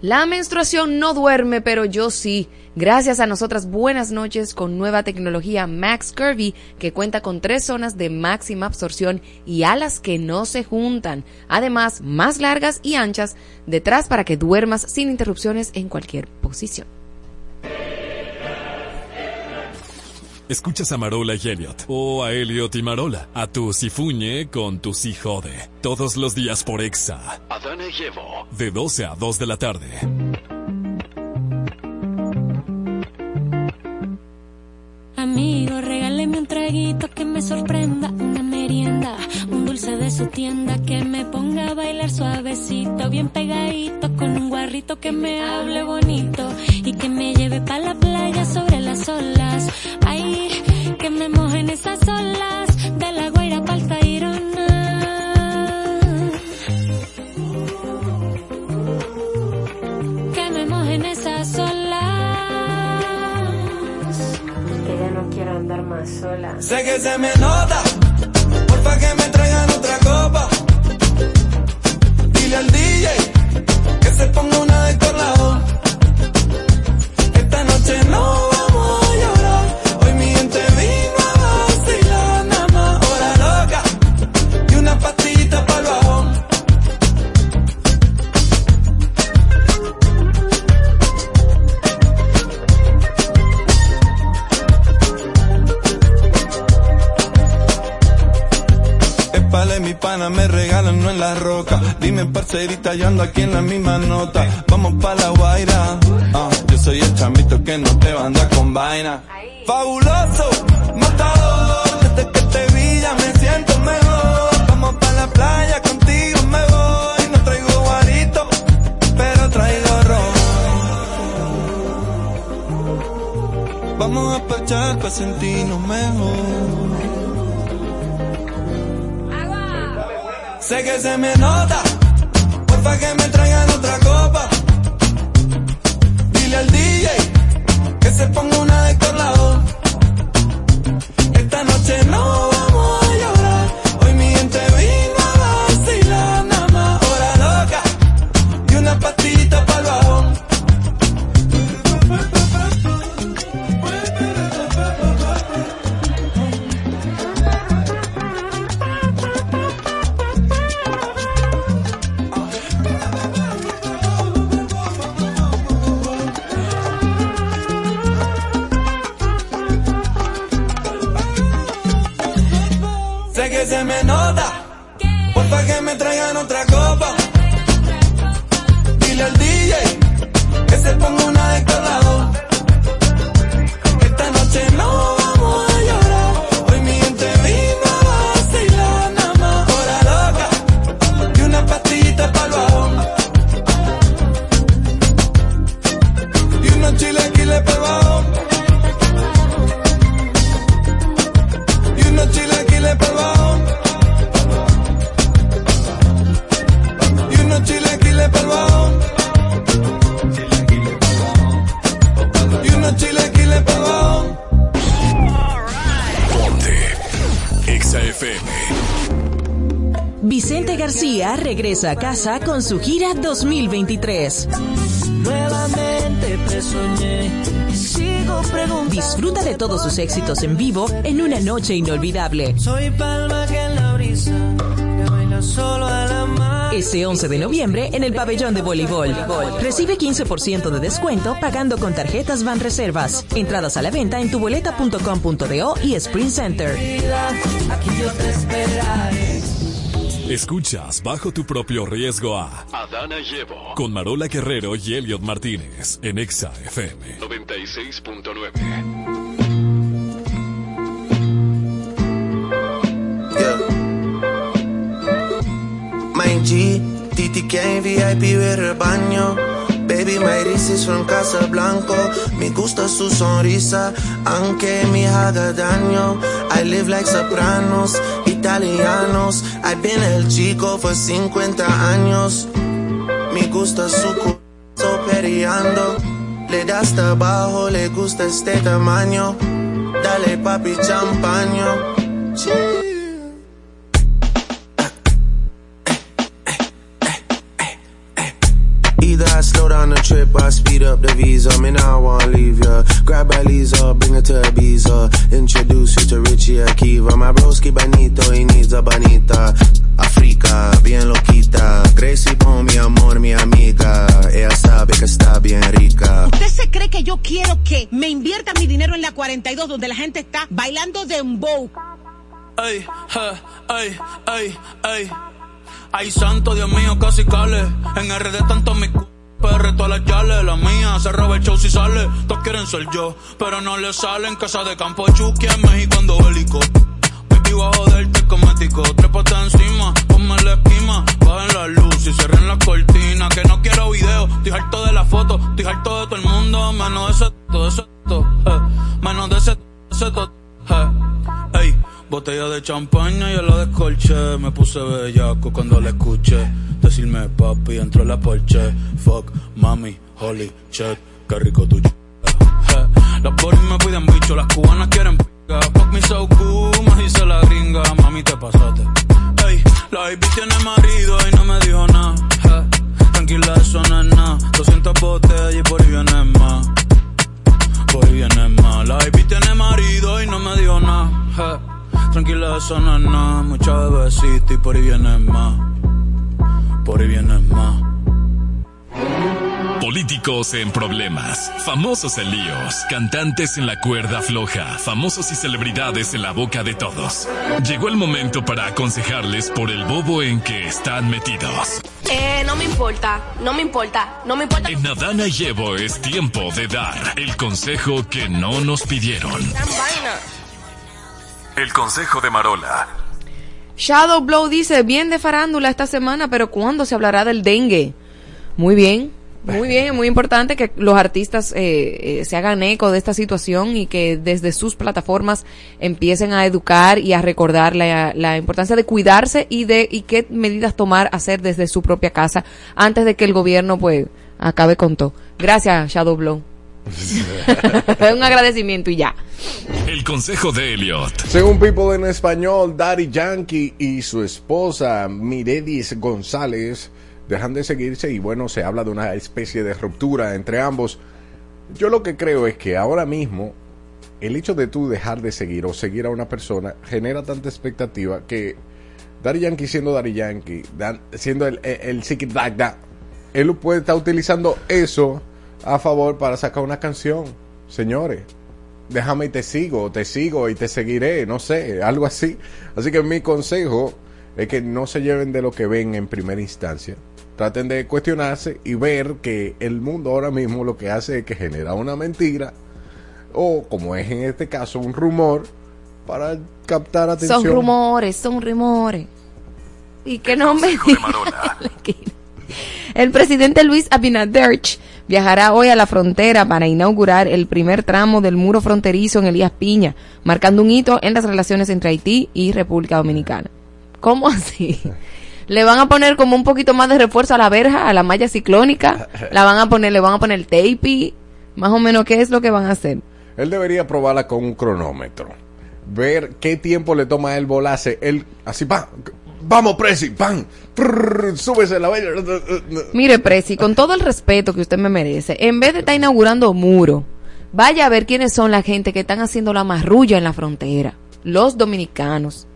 La menstruación no duerme, pero yo sí. Gracias a nosotras, buenas noches con nueva tecnología Max Curvy, que cuenta con tres zonas de máxima absorción y alas que no se juntan. Además, más largas y anchas detrás para que duermas sin interrupciones en cualquier posición. Escuchas a Marola y Elliot. O a Elliot y Marola. A tu Sifuñe con tu si jode. Todos los días por Exa. Adana y Evo. De 12 a 2 de la tarde. Amigo, regáleme un traguito que me sorprenda, una merienda, un dulce de su tienda que me ponga a bailar suavecito, bien pegadito, con un guarrito que me hable bonito y que me lleve pa' la playa sobre las olas. Ay, que me mojen esas olas de la guaira pa'l Tayrona. Que me mojen esas olas. Que ya no quiero andar más sola. Sé que se me nota, porfa que me traigan otra copa. Dile al DJ que se ponga una de. me regalan, no en la roca. Dime, parcerita, yo ando aquí en la misma nota. Vamos pa' la guaira. Uh, yo soy el chamito que no te va a andar con vaina. Fabuloso, matador. Desde que te vi ya me siento mejor. Vamos pa' la playa, contigo me voy. No traigo guarito, pero traigo ron. Vamos a parchar pa' sentirnos mejor. Sé que se me nota, porfa que me traigan otra copa. Dile al DJ que se ponga una de Héctor regresa a casa con su gira 2023. Nuevamente te soñé y sigo preguntando. Disfruta de todos sus éxitos en vivo en una noche inolvidable. Soy palma que en la brisa que baila solo a la mar. Este 11 de noviembre en el pabellón de voleibol. Recibe 15% de descuento pagando con tarjetas Van Reservas. Entradas a la venta en tuboleta.com.do y Sprint Center. Aquí yo te esperaré. Escuchas bajo tu propio riesgo a Adana Llevo con Marola Guerrero y Elliot Martínez en Exa FM. 96.9. My G, TTK en VIP ver el baño. Baby, my is from Casablanco. Me gusta su sonrisa, aunque me haga daño. I live like sopranos, italianos. I've been el chico por 50 años. Me gusta su culo periando. Le da hasta abajo, le gusta este tamaño. Dale papi champaño. Chill. Trip I speed up the visa. Me now I wanna leave ya. Grab a Lisa, bring her to Ibiza. Introduce you to Richie Akiva. My broski bonito, he needs a bonita. Africa, bien loquita. Gracie Bone, mi amor, mi amiga. Ella sabe que está bien rica. ¿Usted se cree que yo quiero que me invierta mi dinero en la 42 donde la gente está bailando dembow? Ay, ja, ay, ay, ay. Ay, santo, Dios mío, casi cale. En RD tanto mi c... PR todas las yales, la mía se roba el show si sale. Todos quieren ser yo, pero no le salen. Casa de campo Chucky en México ando bélico. Baby, voy a joderte cosmético. Trépate encima, ponme la esquima. Bajen la luz y cierren la cortina. Que no quiero video, estoy harto de la foto. Estoy harto de todo el mundo, menos de ese, todo ese, eh. Menos de ese, ese, eh. Botella de champaña y yo la descolché. Me puse bellaco cuando la escuché. Decirme papi, entró la porche. Fuck, mami, holy shit, qué rico tu ch... Las boris me piden bicho, las cubanas quieren pica. Fuck me so cool, me dice la gringa. Mami, te pasaste. Ey, la baby tiene marido y no me dijo nada. eh. Tranquila, eso no es nada. 200 botellas y por ahí viene más. Por ahí viene más. La baby tiene marido y no me dijo nada. eh. Tranquila, eso no es nada. Mucha bebecita y por ahí viene más. Por ahí viene más. Políticos en problemas, famosos en líos, cantantes en la cuerda floja, famosos y celebridades en la boca de todos. Llegó el momento para aconsejarles por el bobo en que están metidos. Eh, no me importa, no me importa, no me importa. En Adana Llevo es tiempo de dar el consejo que no nos pidieron. El consejo de Marola. Shadow Blow dice, bien de farándula esta semana, pero ¿cuándo se hablará del dengue? Muy bien, Muy bien, muy importante que los artistas eh, eh, se hagan eco de esta situación y que desde sus plataformas empiecen a educar y a recordar la, la importancia de cuidarse y de y qué medidas tomar hacer desde su propia casa antes de que el gobierno pues acabe con todo. Gracias, Shadow Blow. Un agradecimiento y ya. El consejo de Elliot. Según People en español, Daddy Yankee y su esposa Miredis González dejan de seguirse y bueno, se habla de una especie de ruptura entre ambos. Yo lo que creo es que ahora mismo el hecho de tú dejar de seguir o seguir a una persona genera tanta expectativa que Daddy Yankee siendo Daddy Yankee, dan- siendo el, el, el él puede estar utilizando eso a favor para sacar una canción. Señores, déjame y te sigo, te sigo y te seguiré, no sé, algo así. Así que mi consejo es que no se lleven de lo que ven en primera instancia. Traten de cuestionarse y ver que el mundo ahora mismo lo que hace es que genera una mentira o, como es en este caso, un rumor para captar atención. Son rumores, son rumores. Y que no me El presidente Luis Abinader viajará hoy a la frontera para inaugurar el primer tramo del muro fronterizo en Elías Piña, marcando un hito en las relaciones entre Haití y República Dominicana. ¿Cómo así? Le van a poner como un poquito más de refuerzo a la verja, a la malla ciclónica, la van a poner, le van a poner tape, más o menos qué es lo que van a hacer. Él debería probarla con un cronómetro. Ver qué tiempo le toma a él volarse. Él, así, pa, vamos, Presi, prrr, súbese la. Mire, Presi, con todo el respeto que usted me merece, en vez de estar inaugurando muro, vaya a ver quiénes son la gente que están haciendo la marrulla en la frontera. Los dominicanos,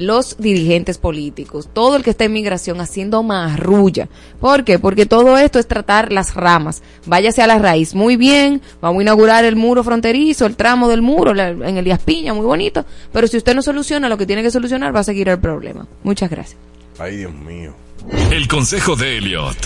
los dirigentes políticos, todo el que está en migración haciendo marrulla. ¿Por qué? Porque todo esto es tratar las ramas. Váyase a la raíz. Muy bien, vamos a inaugurar el muro fronterizo, el tramo del muro la- en Elías Piña, muy bonito. Pero si usted no soluciona lo que tiene que solucionar, va a seguir el problema. Muchas gracias. Ay, Dios mío. El consejo de Elliot.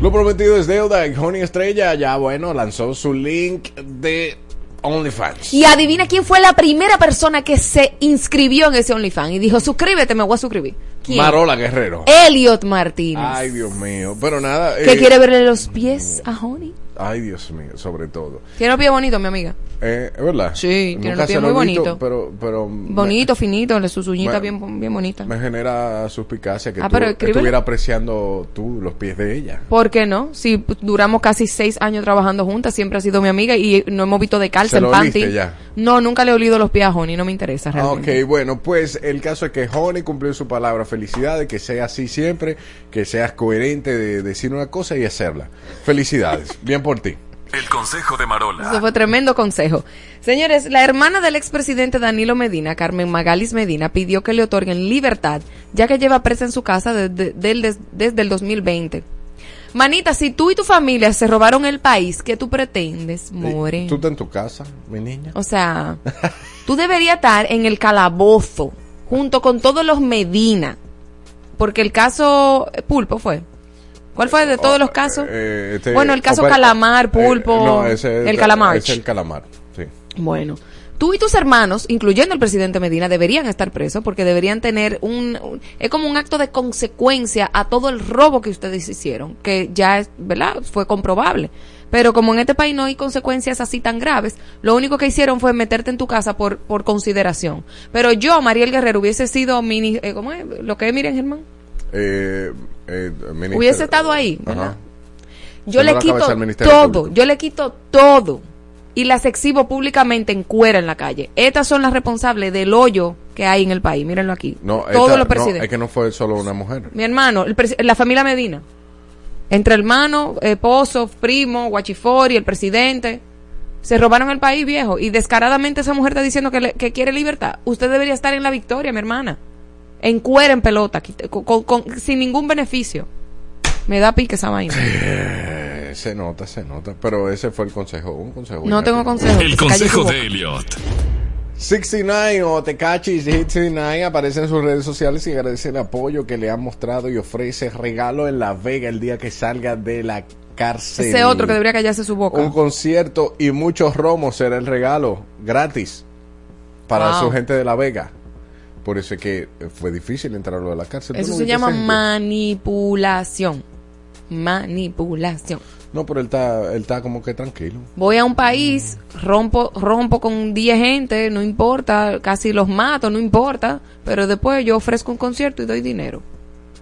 Lo prometido es deuda. y Honey Estrella ya, bueno, lanzó su link de OnlyFans. Y adivina quién fue la primera persona que se inscribió en ese OnlyFans y dijo, suscríbete, me voy a suscribir. ¿Quién? Marola Guerrero. Elliot Martínez. Ay, Dios mío. Pero nada. que eh, quiere verle los pies a Honey. Ay, Dios mío, sobre todo. Tiene los pies bonitos, mi amiga. Eh, ¿Es verdad? Sí, tiene los pies muy bonitos. Pero, pero Bonito, finito, sus uñitas me- bien, bien bonitas. me genera suspicacia que Ah, tú pero estuviera apreciando tú los pies de ella. ¿Por qué no? Si duramos casi seis años trabajando juntas, siempre ha sido mi amiga y no hemos visto de calza ¿Se en panty. ya? No, nunca le he olido los pies a Honey, no me interesa Ah, realmente. ok, bueno, pues el caso es que Honey cumplió su palabra. Felicidades, que sea así siempre, que seas coherente de decir una cosa y hacerla. Felicidades, bien por ti. El consejo de Marola. Eso fue tremendo consejo. Señores, la hermana del expresidente Danilo Medina, Carmen Magalis Medina, pidió que le otorguen libertad, ya que lleva presa en su casa desde, desde el 2020. Manita, si tú y tu familia se robaron el país, ¿qué tú pretendes, more? ¿Tú estás en tu casa, mi niña? O sea, tú deberías estar en el calabozo, junto con todos los Medina, porque el caso Pulpo fue. ¿Cuál fue de todos los casos? Eh, este- bueno, el caso Calamar, eh, Pulpo, no, ese es el Calamar. Es el Calamar, sí. Bueno, tú y tus hermanos, incluyendo el presidente Medina, deberían estar presos porque deberían tener un, un- es como un acto de consecuencia a todo el robo que ustedes hicieron, que ya es, ¿verdad? Fue comprobable. Pero como en este país no hay consecuencias así tan graves, lo único que hicieron fue meterte en tu casa por, por consideración. Pero yo, Mariel Guerrero, hubiese sido mini, eh, ¿cómo es? Lo que es Miriam Germán. Eh, eh, Hubiese estado ahí. Yo le quito todo, Público. yo le quito todo y las exhibo públicamente en cuera en la calle. Estas son las responsables del hoyo que hay en el país. Mírenlo aquí. No, Todos esta- los no, presidentes. es que no fue solo una mujer. Mi hermano, el la familia Medina. Entre hermano, esposo, primo, guachifori, el presidente. Se robaron el país, viejo. Y descaradamente esa mujer está diciendo que, le- que quiere libertad. Usted debería estar en la victoria, mi hermana. En cuera, en pelota, con- con- sin ningún beneficio. Me da pique esa vaina. Eh, se nota, se nota. Pero ese fue el consejo. Un consejo. No tengo consejo. El consejo de Elliot. 69 o Tecachi 69 aparece en sus redes sociales y agradece el apoyo que le han mostrado y ofrece regalo en La Vega el día que salga de la cárcel. Ese otro que debería callarse su boca. Un concierto y muchos romos será el regalo gratis para Wow. su gente de La Vega. Por eso es que fue difícil entrarlo a la cárcel. ¿Tú Eso no se llama manipulación. manipulación. No, pero él está, él está como que tranquilo. Voy a un país, rompo, rompo con 10 gente, no importa, casi los mato, no importa, pero después yo ofrezco un concierto y doy dinero.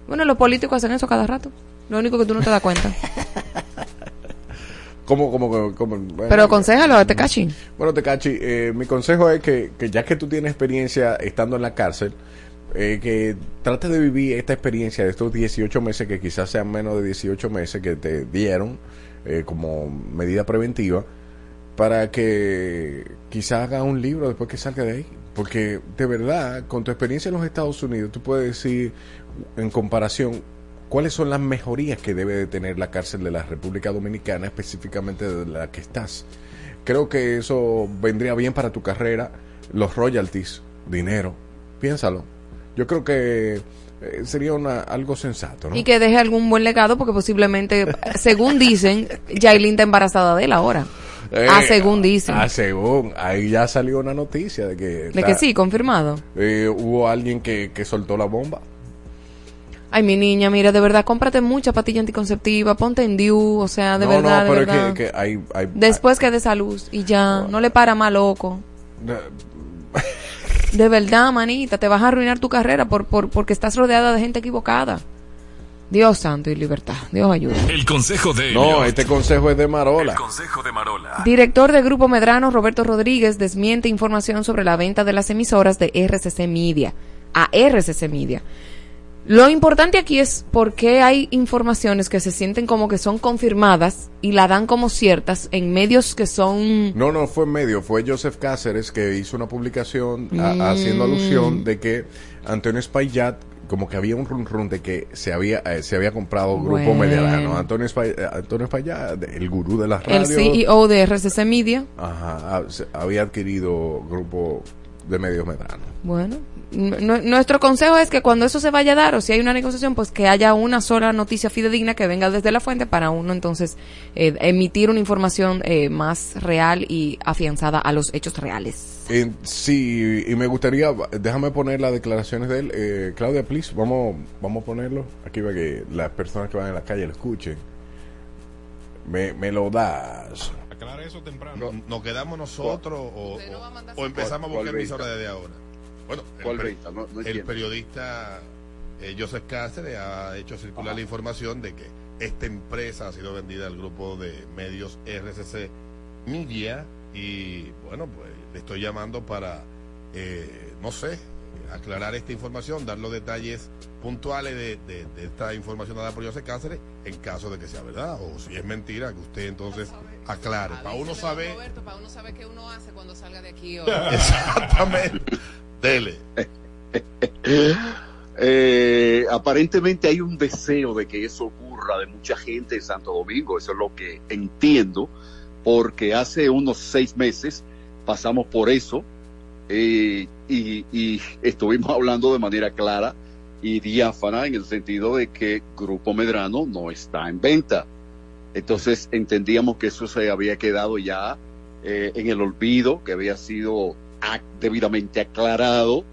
Bueno, los políticos hacen eso cada rato. Lo único que tú no te das cuenta. ¿Cómo, cómo, cómo? Bueno, Pero aconsejalo a Tecachi. Bueno, Tecachi, eh, mi consejo es que, que ya que tú tienes experiencia estando en la cárcel, eh, que trate de vivir esta experiencia de estos 18 meses, que quizás sean menos de 18 meses que te dieron eh, como medida preventiva, para que quizás haga un libro después que salga de ahí. Porque de verdad, con tu experiencia en los Estados Unidos, tú puedes decir en comparación cuáles son las mejorías que debe de tener la cárcel de la República Dominicana, específicamente de la que estás. Creo que eso vendría bien para tu carrera, los royalties, dinero, piénsalo. Yo creo que eh, sería una, algo sensato, ¿no? Y que deje algún buen legado, porque posiblemente, según dicen, Yailin está embarazada de él ahora. Eh, ah, según dicen. Ah, según. Ahí ya salió una noticia de que... De que sí, confirmado. eh, hubo alguien que, que soltó la bomba. Ay, mi niña, mira, de verdad, cómprate mucha patilla anticonceptiva, ponte en DIU, o sea, de no, verdad, no, de pero verdad. que, que hay... hay Después que de salud y ya, no le para más loco. De verdad, manita, te vas a arruinar tu carrera por, por, porque estás rodeada de gente equivocada. Dios santo y libertad. Dios ayuda. El consejo de No, Elliot. este consejo es de Marola. consejo de Marola. Director de Grupo Medrano, Roberto Rodríguez, desmiente información sobre la venta de las emisoras de RCC Media a RCC Media. Lo importante aquí es por qué hay informaciones que se sienten como que son confirmadas y la dan como ciertas en medios que son... No, no fue en medio, fue Joseph Cáceres que hizo una publicación a- Mm. haciendo alusión de que Antonio Espaillat, como que había un run run de que se había eh, se había comprado Grupo Bueno. Mediano. Antonio, Espai- eh, Antonio Espaillat, el gurú de las El radios, CEO de RCC Media. ajá, había adquirido Grupo de Medios Medrano. Bueno, nu- nuestro consejo es que cuando eso se vaya a dar o si hay una negociación, pues que haya una sola noticia fidedigna que venga desde la fuente para uno entonces eh, emitir una información eh, más real y afianzada a los hechos reales. Eh, sí, y me gustaría, déjame poner las declaraciones de él. Eh, Claudia, please, vamos, vamos a ponerlo aquí para que las personas que van en la calle lo escuchen. Me, me lo das. Aclara eso temprano. ¿Nos quedamos nosotros o, empezamos a ¿Cuál- buscar cuál emisora venta? desde ahora? Bueno, el. No- no periodista eh, Joseph Cáceres ha hecho circular la información de que esta empresa ha sido vendida al grupo de medios RCC Media y bueno, pues le estoy llamando para, eh, no sé, aclarar esta información, dar los detalles puntuales de, de- de esta información dada por Joseph Cáceres en caso de que sea verdad o si es mentira, que usted entonces aclare. Para uno saber... para uno saber qué uno hace cuando salga de aquí. Exactamente. Dele. Eh, aparentemente hay un deseo de que eso ocurra de mucha gente en Santo Domingo, eso es lo que entiendo, porque hace unos seis meses pasamos por eso eh, y, y estuvimos hablando de manera clara y diáfana en el sentido de que Grupo Medrano no está en venta. Entonces entendíamos que eso se había quedado ya eh, en el olvido, que había sido debidamente aclarado,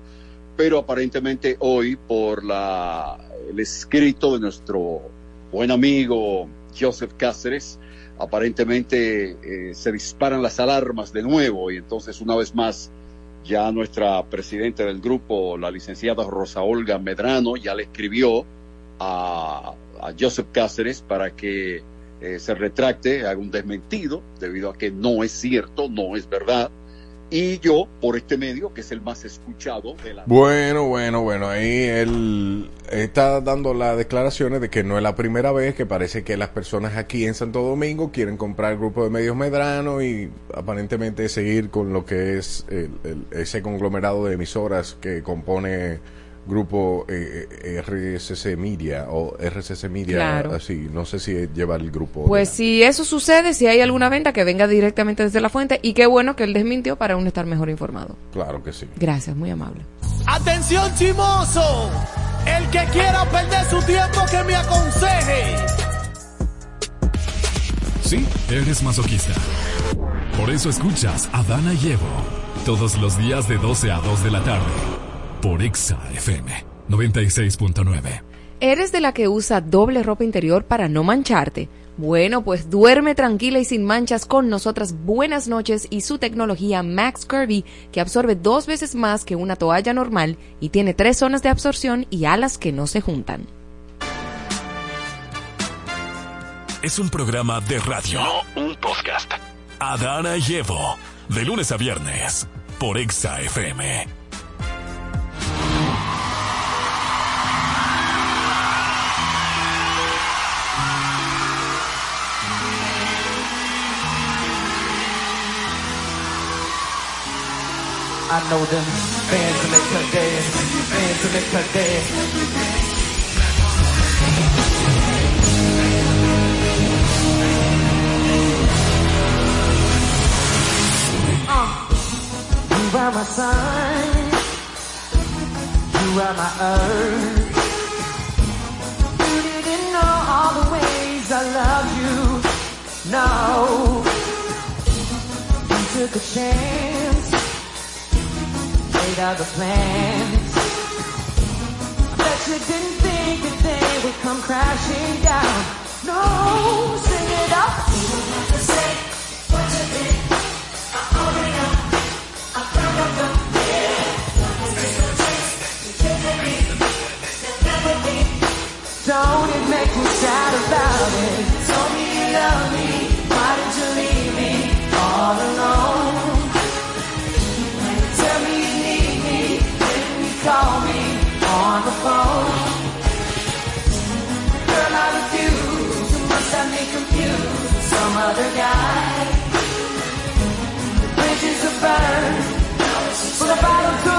pero aparentemente hoy por la, el escrito de nuestro buen amigo Joseph Cáceres, aparentemente eh, se disparan las alarmas de nuevo y entonces una vez más ya nuestra presidenta del grupo, la licenciada Rosa Olga Medrano, ya le escribió a, a Joseph Cáceres para que eh, se retracte, haga un desmentido, debido a que no es cierto, no es verdad. Y yo, por este medio, que es el más escuchado de la... Bueno, bueno, bueno, ahí él está dando las declaraciones de que no es la primera vez que parece que las personas aquí en Santo Domingo quieren comprar el grupo de medios Medrano y aparentemente seguir con lo que es el- el- ese conglomerado de emisoras que compone grupo eh, eh, RCC Media o RCC Media, Claro. así, no sé si lleva el grupo. Pues si eso sucede, si hay alguna venta que venga directamente desde la fuente y qué bueno que él desmintió para uno estar mejor informado. Claro que sí. Gracias, muy amable. Atención chimoso, el que quiera perder su tiempo que me aconseje. Sí, eres masoquista. Por eso escuchas a Dana y Evo todos los días de 12 a 2 de la tarde por Exa FM 96.9. ¿Eres de la que usa doble ropa interior para no mancharte? Bueno, pues duerme tranquila y sin manchas con nosotras buenas noches y su tecnología Max Kirby que absorbe dos veces más que una toalla normal y tiene tres zonas de absorción y alas que no se juntan. Es un programa de radio. No un podcast. Adana y Evo, de lunes a viernes, por Exa FM. I know them fans to make her dance, fans to make her dance. Uh. You are my sun, you are my earth. You didn't know all the ways I love you. No, you took a chance made other plans. Bet you didn't think that they would come crashing down. No, sing it up. You don't have to say what you did. I already know. I found out the fear. There's no chance. You can't be. There'll never be. Don't it make you sad about it? Told me you love me. Why did you leave me all alone? Girl, I must confused with some other guy. The bridges are burned. From the bottom to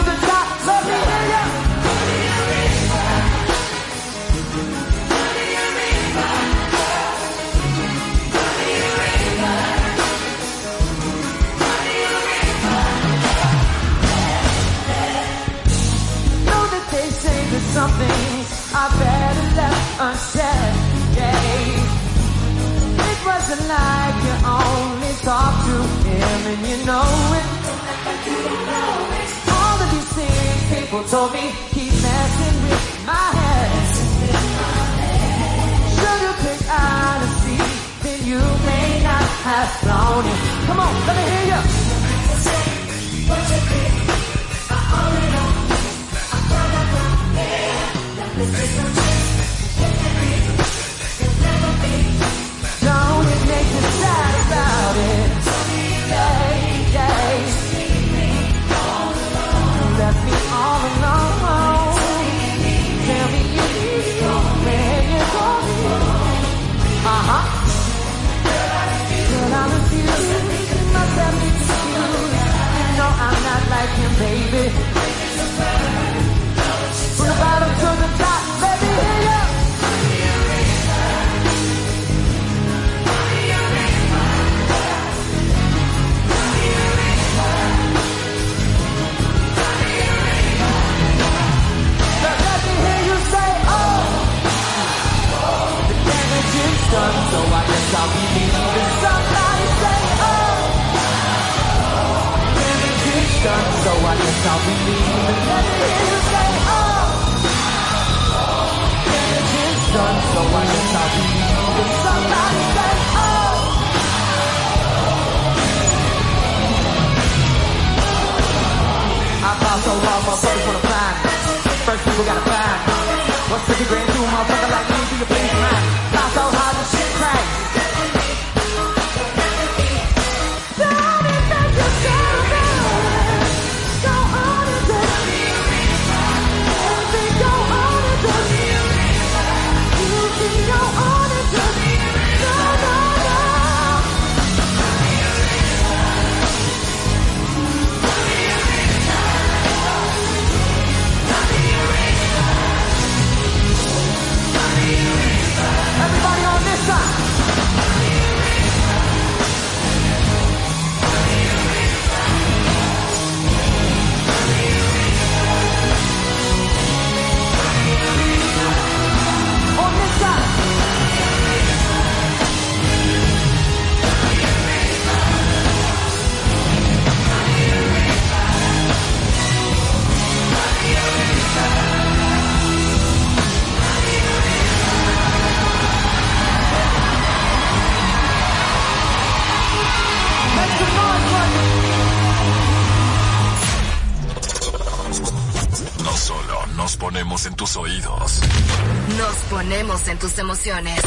en tus emociones.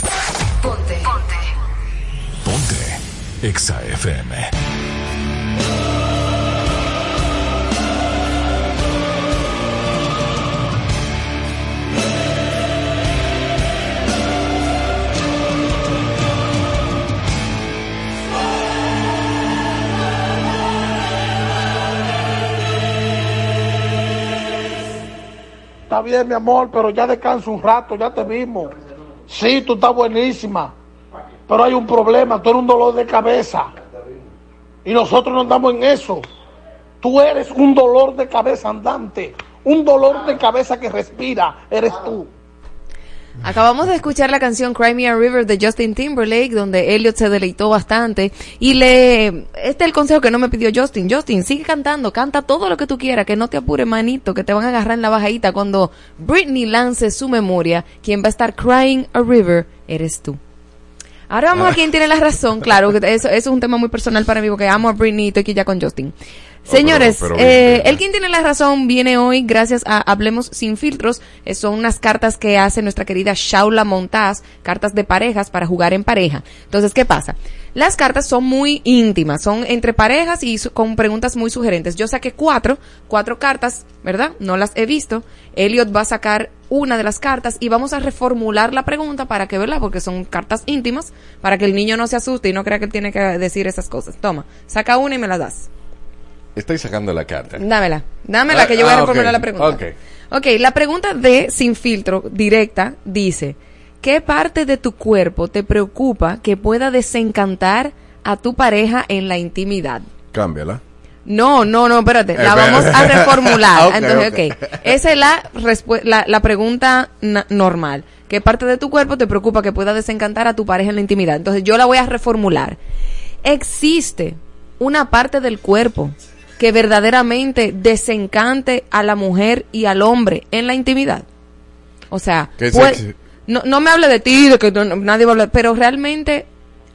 Ponte. Ponte. Ponte. Exa FM. Está bien, mi amor, pero ya descansa un rato, ya te vimos. Sí, tú estás buenísima. Pero hay un problema, tú eres un dolor de cabeza. Y nosotros no andamos en eso. Tú eres un dolor de cabeza andante. Un dolor de cabeza que respira, eres tú. Acabamos de escuchar la canción Cry Me a River de Justin Timberlake, donde Elliot se deleitó bastante. Y le, este es el consejo que no me pidió Justin. Justin, sigue cantando, canta todo lo que tú quieras, que no te apure manito, que te van a agarrar en la bajadita. Cuando Britney lance su memoria, quien va a estar crying a river, eres tú. Ahora vamos a quien tiene la razón. Claro, que eso, eso es un tema muy personal para mí, porque amo a Britney y estoy aquí ya con Justin. Señores, pero eh, el quien tiene la razón viene hoy gracias a Hablemos sin filtros. Eh, son unas cartas que hace nuestra querida Shaula Montaz, cartas de parejas para jugar en pareja. Entonces, ¿qué pasa? Las cartas son muy íntimas, son entre parejas y su- con preguntas muy sugerentes. Yo saqué cuatro, cuatro cartas, ¿verdad? No las he visto. Elliot va a sacar una de las cartas y vamos a reformular la pregunta para que, ¿verdad? Porque son cartas íntimas, para que el niño no se asuste y no crea que él tiene que decir esas cosas. Toma, saca una y me la das. Estoy sacando la carta. Dámela, dámela que yo voy a Ah, reformular la pregunta. ok. ok, la pregunta de sin filtro directa dice, ¿qué parte de tu cuerpo te preocupa que pueda desencantar a tu pareja en la intimidad? Cámbiala. No, no, no, espérate, la vamos a reformular. Ok, Entonces, ok. ok, esa es la, la, la pregunta normal. ¿Qué parte de tu cuerpo te preocupa que pueda desencantar a tu pareja en la intimidad? Entonces, yo la voy a reformular. Existe una parte del cuerpo que verdaderamente desencante a la mujer y al hombre en la intimidad. O sea, ¿Qué puede- sexy? no, no me hable de ti, de que no- no- nadie va a hablar, pero realmente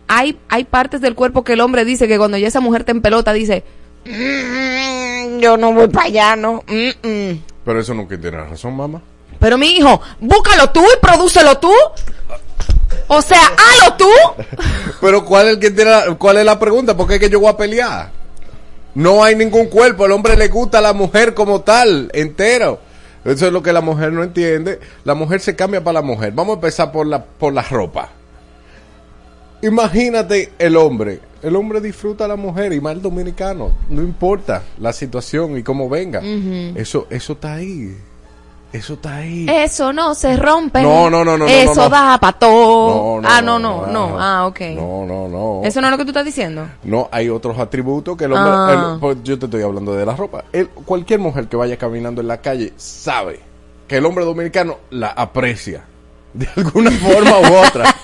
hay, hay partes del cuerpo que el hombre dice que cuando ya esa mujer te en pelota dice, "Mm, yo no voy para allá, no. mm, mm". Pero eso nunca tiene razón, mamá. Pero mi hijo, búscalo tú y prodúcelo tú. O sea, halo tú. Pero ¿cuál es, el que tiene la, ¿cuál es la pregunta? ¿Por qué es que yo voy a pelear? No hay ningún cuerpo. El hombre le gusta a la mujer como tal, entero. Eso es lo que la mujer no entiende. La mujer se cambia para la mujer. Vamos a empezar por la, por la ropa. Imagínate el hombre. El hombre disfruta a la mujer y más el dominicano. No importa la situación y cómo venga. Eso, eso está ahí. Eso está ahí. Eso no se rompe. No, no, no, no, Eso no, no. da para todo. No, no, ah, no, no, no. Ah, ok. No, no, no. Eso no es lo que tú estás diciendo. No, hay otros atributos que el hombre. Ah. el- pues, yo te estoy hablando de la ropa. El- cualquier mujer que vaya caminando en la calle sabe que el hombre dominicano la aprecia. De alguna forma u otra.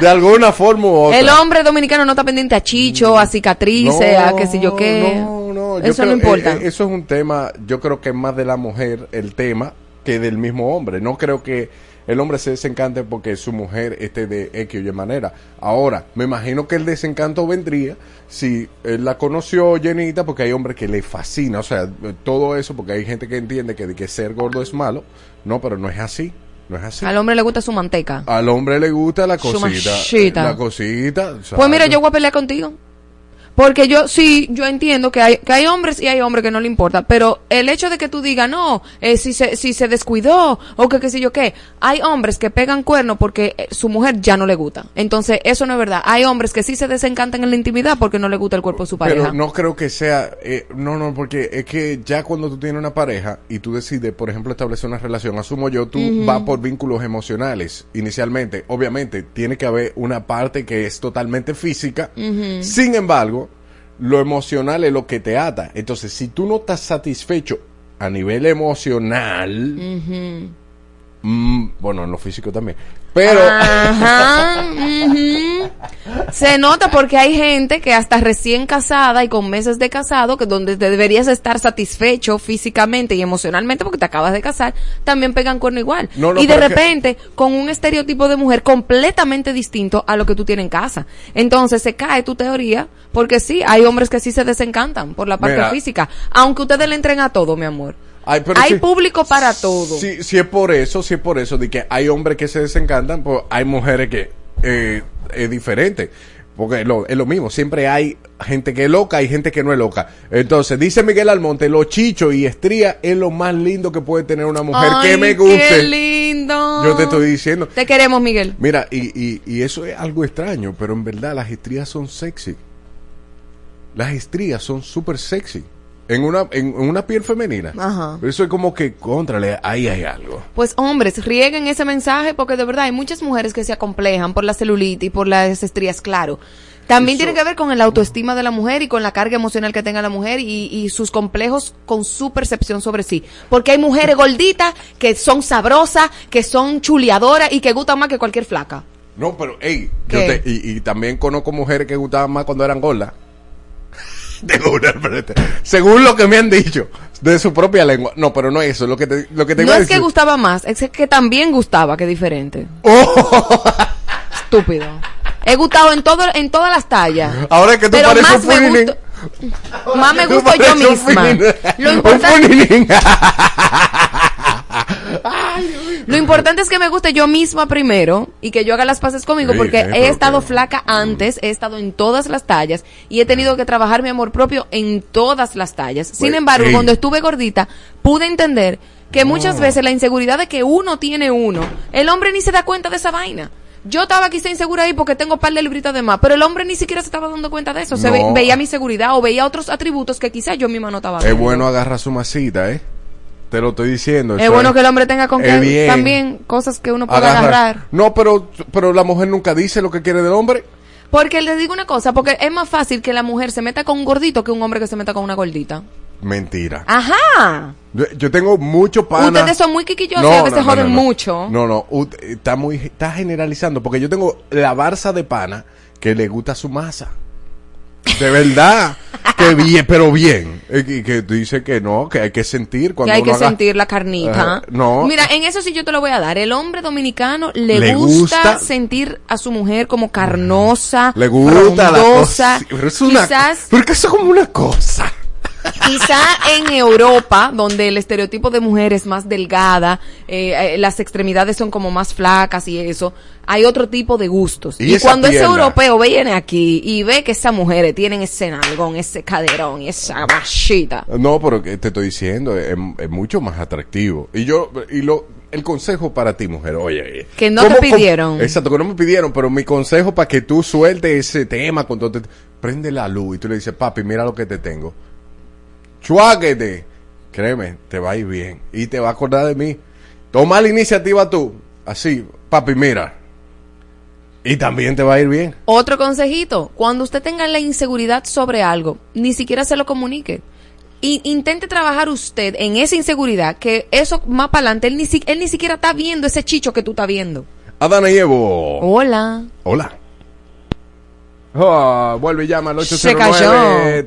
De alguna forma u otra. El hombre dominicano no está pendiente a chicho, a cicatrices, a qué sé yo qué. No, no, Eso no importa. eh, eh, eso es un tema, yo creo que es más de la mujer el tema que del mismo hombre. No creo que el hombre se desencante porque su mujer esté de X o Y manera. Ahora, me imagino que el desencanto vendría si él la conoció llenita, porque hay hombres que le fascina, o sea, todo eso, porque hay gente que entiende que, que ser gordo es malo. No, pero no es así. No es así. Al hombre le gusta su manteca. Al hombre le gusta la Su cosita. machita. La cosita. Pues mira, yo voy a pelear contigo. Porque yo sí, yo entiendo que hay, que hay hombres y hay hombres que no le importa, pero el hecho de que tú digas, no, eh, si, se, si se descuidó o que qué sé yo qué, hay hombres que pegan cuerno porque eh, su mujer ya no le gusta. Entonces, eso no es verdad. Hay hombres que sí se desencantan en la intimidad porque no le gusta el cuerpo de su pareja. Pero no creo que sea, eh, no, no, porque es que ya cuando tú tienes una pareja y tú decides, por ejemplo, establecer una relación, asumo yo, tú vas por vínculos emocionales inicialmente. Obviamente, tiene que haber una parte que es totalmente física. Sin embargo, lo emocional es lo que te ata. Entonces, si tú no estás satisfecho a nivel emocional, mm, bueno, en lo físico también, pero... Ajá. Se nota porque hay gente que hasta recién casada y con meses de casado, que donde te deberías estar satisfecho físicamente y emocionalmente porque te acabas de casar, también pegan cuerno igual. No, no, y de que- repente, con un estereotipo de mujer completamente distinto a lo que tú tienes en casa. Entonces se cae tu teoría, porque sí, hay hombres que sí se desencantan por la parte Mira. física. Aunque ustedes le entren a todo, mi amor. Ay, pero hay público para todo. Si, si es por eso, si es por eso, de que hay hombres que se desencantan, pues hay mujeres que eh, es diferente. Porque es lo, es lo mismo, siempre hay gente que es loca y gente que no es loca. Entonces, dice Miguel Almonte, los chichos y estrías es lo más lindo que puede tener una mujer Ay, que me Qué guste. lindo. Yo te estoy diciendo. Te queremos, Miguel. Mira, y, y, y eso es algo extraño, pero en verdad las estrías son sexy. Las estrías son súper sexy. En una, en, una piel femenina. Ajá. Pero eso es como que, contrale, ahí hay algo. Pues hombres, rieguen ese mensaje porque de verdad hay muchas mujeres que se acomplejan por la celulitis y por las estrías, claro. También tiene que ver con el autoestima de la mujer y con la carga emocional que tenga la mujer y, y sus complejos con su percepción sobre sí. Porque hay mujeres gorditas que son sabrosas, que son chuleadoras y que gustan más que cualquier flaca. No, pero, hey, yo te- y, y también conozco mujeres que gustaban más cuando eran gordas. Según lo que me han dicho, de su propia lengua. No, pero no es eso, lo que te, lo que te No es que gustaba más, es que también gustaba, que diferente. Oh. Estúpido. He gustado en todo, en todas las tallas. Ahora es que tú Pero pareces más un me gusto, más me gusto yo misma. Lo importante. Lo importante es que me guste yo misma primero y que yo haga las paces conmigo Sí, porque sí, he estado que- flaca antes, he estado en todas las tallas y he tenido que trabajar mi amor propio en todas las tallas. Sin Pues, embargo, cuando estuve gordita, pude entender que muchas veces la inseguridad de que uno tiene uno, el hombre ni se da cuenta de esa vaina. Yo estaba quizá insegura ahí porque tengo un par de libritos de más, pero el hombre ni siquiera se estaba dando cuenta de eso. Se No. ve- veía mi seguridad o veía otros atributos que quizá yo misma no estaba Es viendo. bueno agarrar su masita, ¿eh? Te lo estoy diciendo. Es bueno que el hombre tenga con que bien. también cosas que uno pueda Agarra- agarrar. No, pero, pero la mujer nunca dice lo que quiere del hombre. Porque les digo una cosa, porque es más fácil que la mujer se meta con un gordito que un hombre que se meta con una gordita. Mentira. Ajá. Yo, tengo mucho pana. Ustedes son muy quiquillosos y a veces joden mucho. No, no, está muy está generalizando porque yo tengo la barza de pana que le gusta su masa. De verdad, que bien, pero bien. Eh, Que, que dice que no, que hay que sentir cuando que hay uno que haga- sentir la carnita. Eh, no. Mira, en eso sí yo te lo voy a dar. El hombre dominicano le, Le gusta, gusta- sentir a su mujer como carnosa, le gusta la cosa. Pero es una, Quizás porque eso es como una cosa. Quizá en Europa, donde el estereotipo de mujer es más delgada, eh, eh, las extremidades son como más flacas y eso, hay otro tipo de gustos. Y cuando ese europeo viene aquí y ve que esas mujeres tienen ese nalgón, ese caderón y esa machita, No, pero que te estoy diciendo, es, es mucho más atractivo. Y yo, y lo, el consejo para ti, mujer, oye. Que no ¿cómo- te cómo- pidieron. exacto, que no me pidieron, pero mi consejo para que tú sueltes ese tema, cuando te, prende la luz y tú le dices, papi, mira lo que te tengo. Chuáquete. Créeme, te va a ir bien. Y te va a acordar de mí. Toma la iniciativa tú. Así, papi, mira. Y también te va a ir bien. Otro consejito, cuando usted tenga la inseguridad sobre algo, ni siquiera se lo comunique. Y intente trabajar usted en esa inseguridad, que eso más para adelante, él ni, si- él ni siquiera está viendo ese chicho que tú estás viendo. Adana y Evo. Hola. Hola. Ah, vuelve y llama al Se cayó.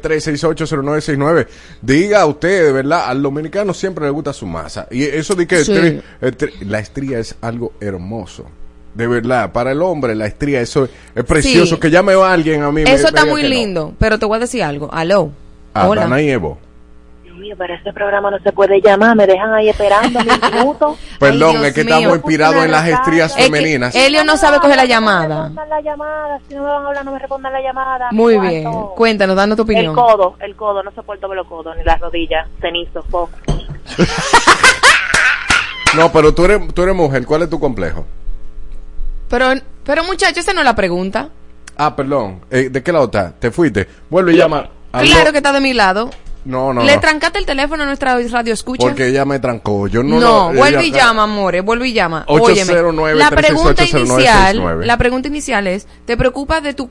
809-368-0969. Diga usted, de verdad, al dominicano siempre le gusta su masa. Y eso de que Sí. tri- eh, tri- la estría es algo hermoso. De verdad, para el hombre la estría eso es precioso. Sí. Que llame a alguien a mí. me- Eso está me muy no. lindo, pero te voy a decir algo. Aló. Adana Hola. y Evo. Mío, pero ese programa no se puede llamar, me dejan ahí esperando mil minutos. Perdón, es que mío. estamos inspirados en las estrías Es que femeninas. Elio no sabe coger la llamada. la llamada, si no me van a hablar, no me respondan la llamada. Muy bien. Cuéntanos, danos tu El opinión. codo, el codo, no soporto los codos, ni las rodillas, cenizo, fo. No, pero tú eres, tú eres mujer. ¿Cuál es tu complejo? Pero, pero muchacho, esa no es la pregunta. Ah, perdón. Eh, ¿De qué lado está? ¿Te fuiste? Vuelve y llama. Claro que está de mi lado. No, no, ¿Le trancaste el teléfono a nuestra radio escucha? Porque ella me trancó. Yo no. No, lo- vuelve y llama, amores, vuelve y llama. 809 Óyeme, la pregunta 368 inicial, 0969. la pregunta inicial es, ¿te preocupa de tu?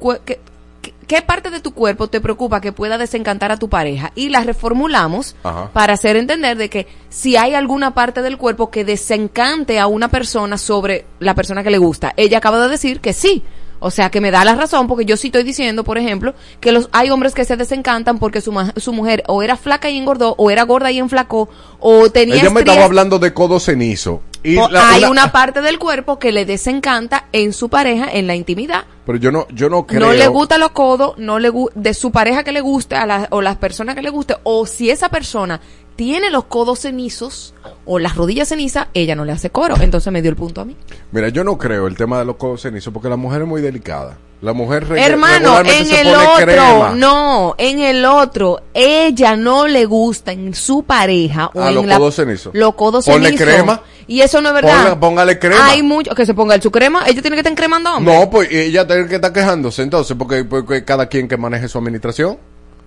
¿Qué, parte de tu cuerpo te preocupa que pueda desencantar a tu pareja? Y la reformulamos Ajá. para hacer entender de que si hay alguna parte del cuerpo que desencante a una persona sobre la persona que le gusta. Ella acaba de decir que sí. O sea, que me da la razón porque yo sí estoy diciendo, por ejemplo, que los hay hombres que se desencantan porque su, su mujer o era flaca y engordó, o era gorda y enflacó, o tenía Ella me estaba hablando de codo cenizo. Y la- hay una parte del cuerpo que le desencanta en su pareja en la intimidad. Pero yo no, yo no creo. No le gusta los codos, no le de su pareja que le guste, a la- o las personas que le guste, o si esa persona tiene los codos cenizos o las rodillas cenizas, ella no le hace coro. Entonces me dio el punto a mí. Mira, yo no creo el tema de los codos cenizos porque la mujer es muy delicada. La mujer Hermano, en se el pone otro, crema. no, en el otro, ella no le gusta en su pareja o Ah, en los la, codos cenizos. Los codos Ponle cenizos. crema. Y eso no es verdad. Ponle- póngale crema. Hay mucho que se ponga el su crema, ella tiene que estar cremando hombre. No, pues ella tiene que estar quejándose entonces porque, porque cada quien que maneje su administración.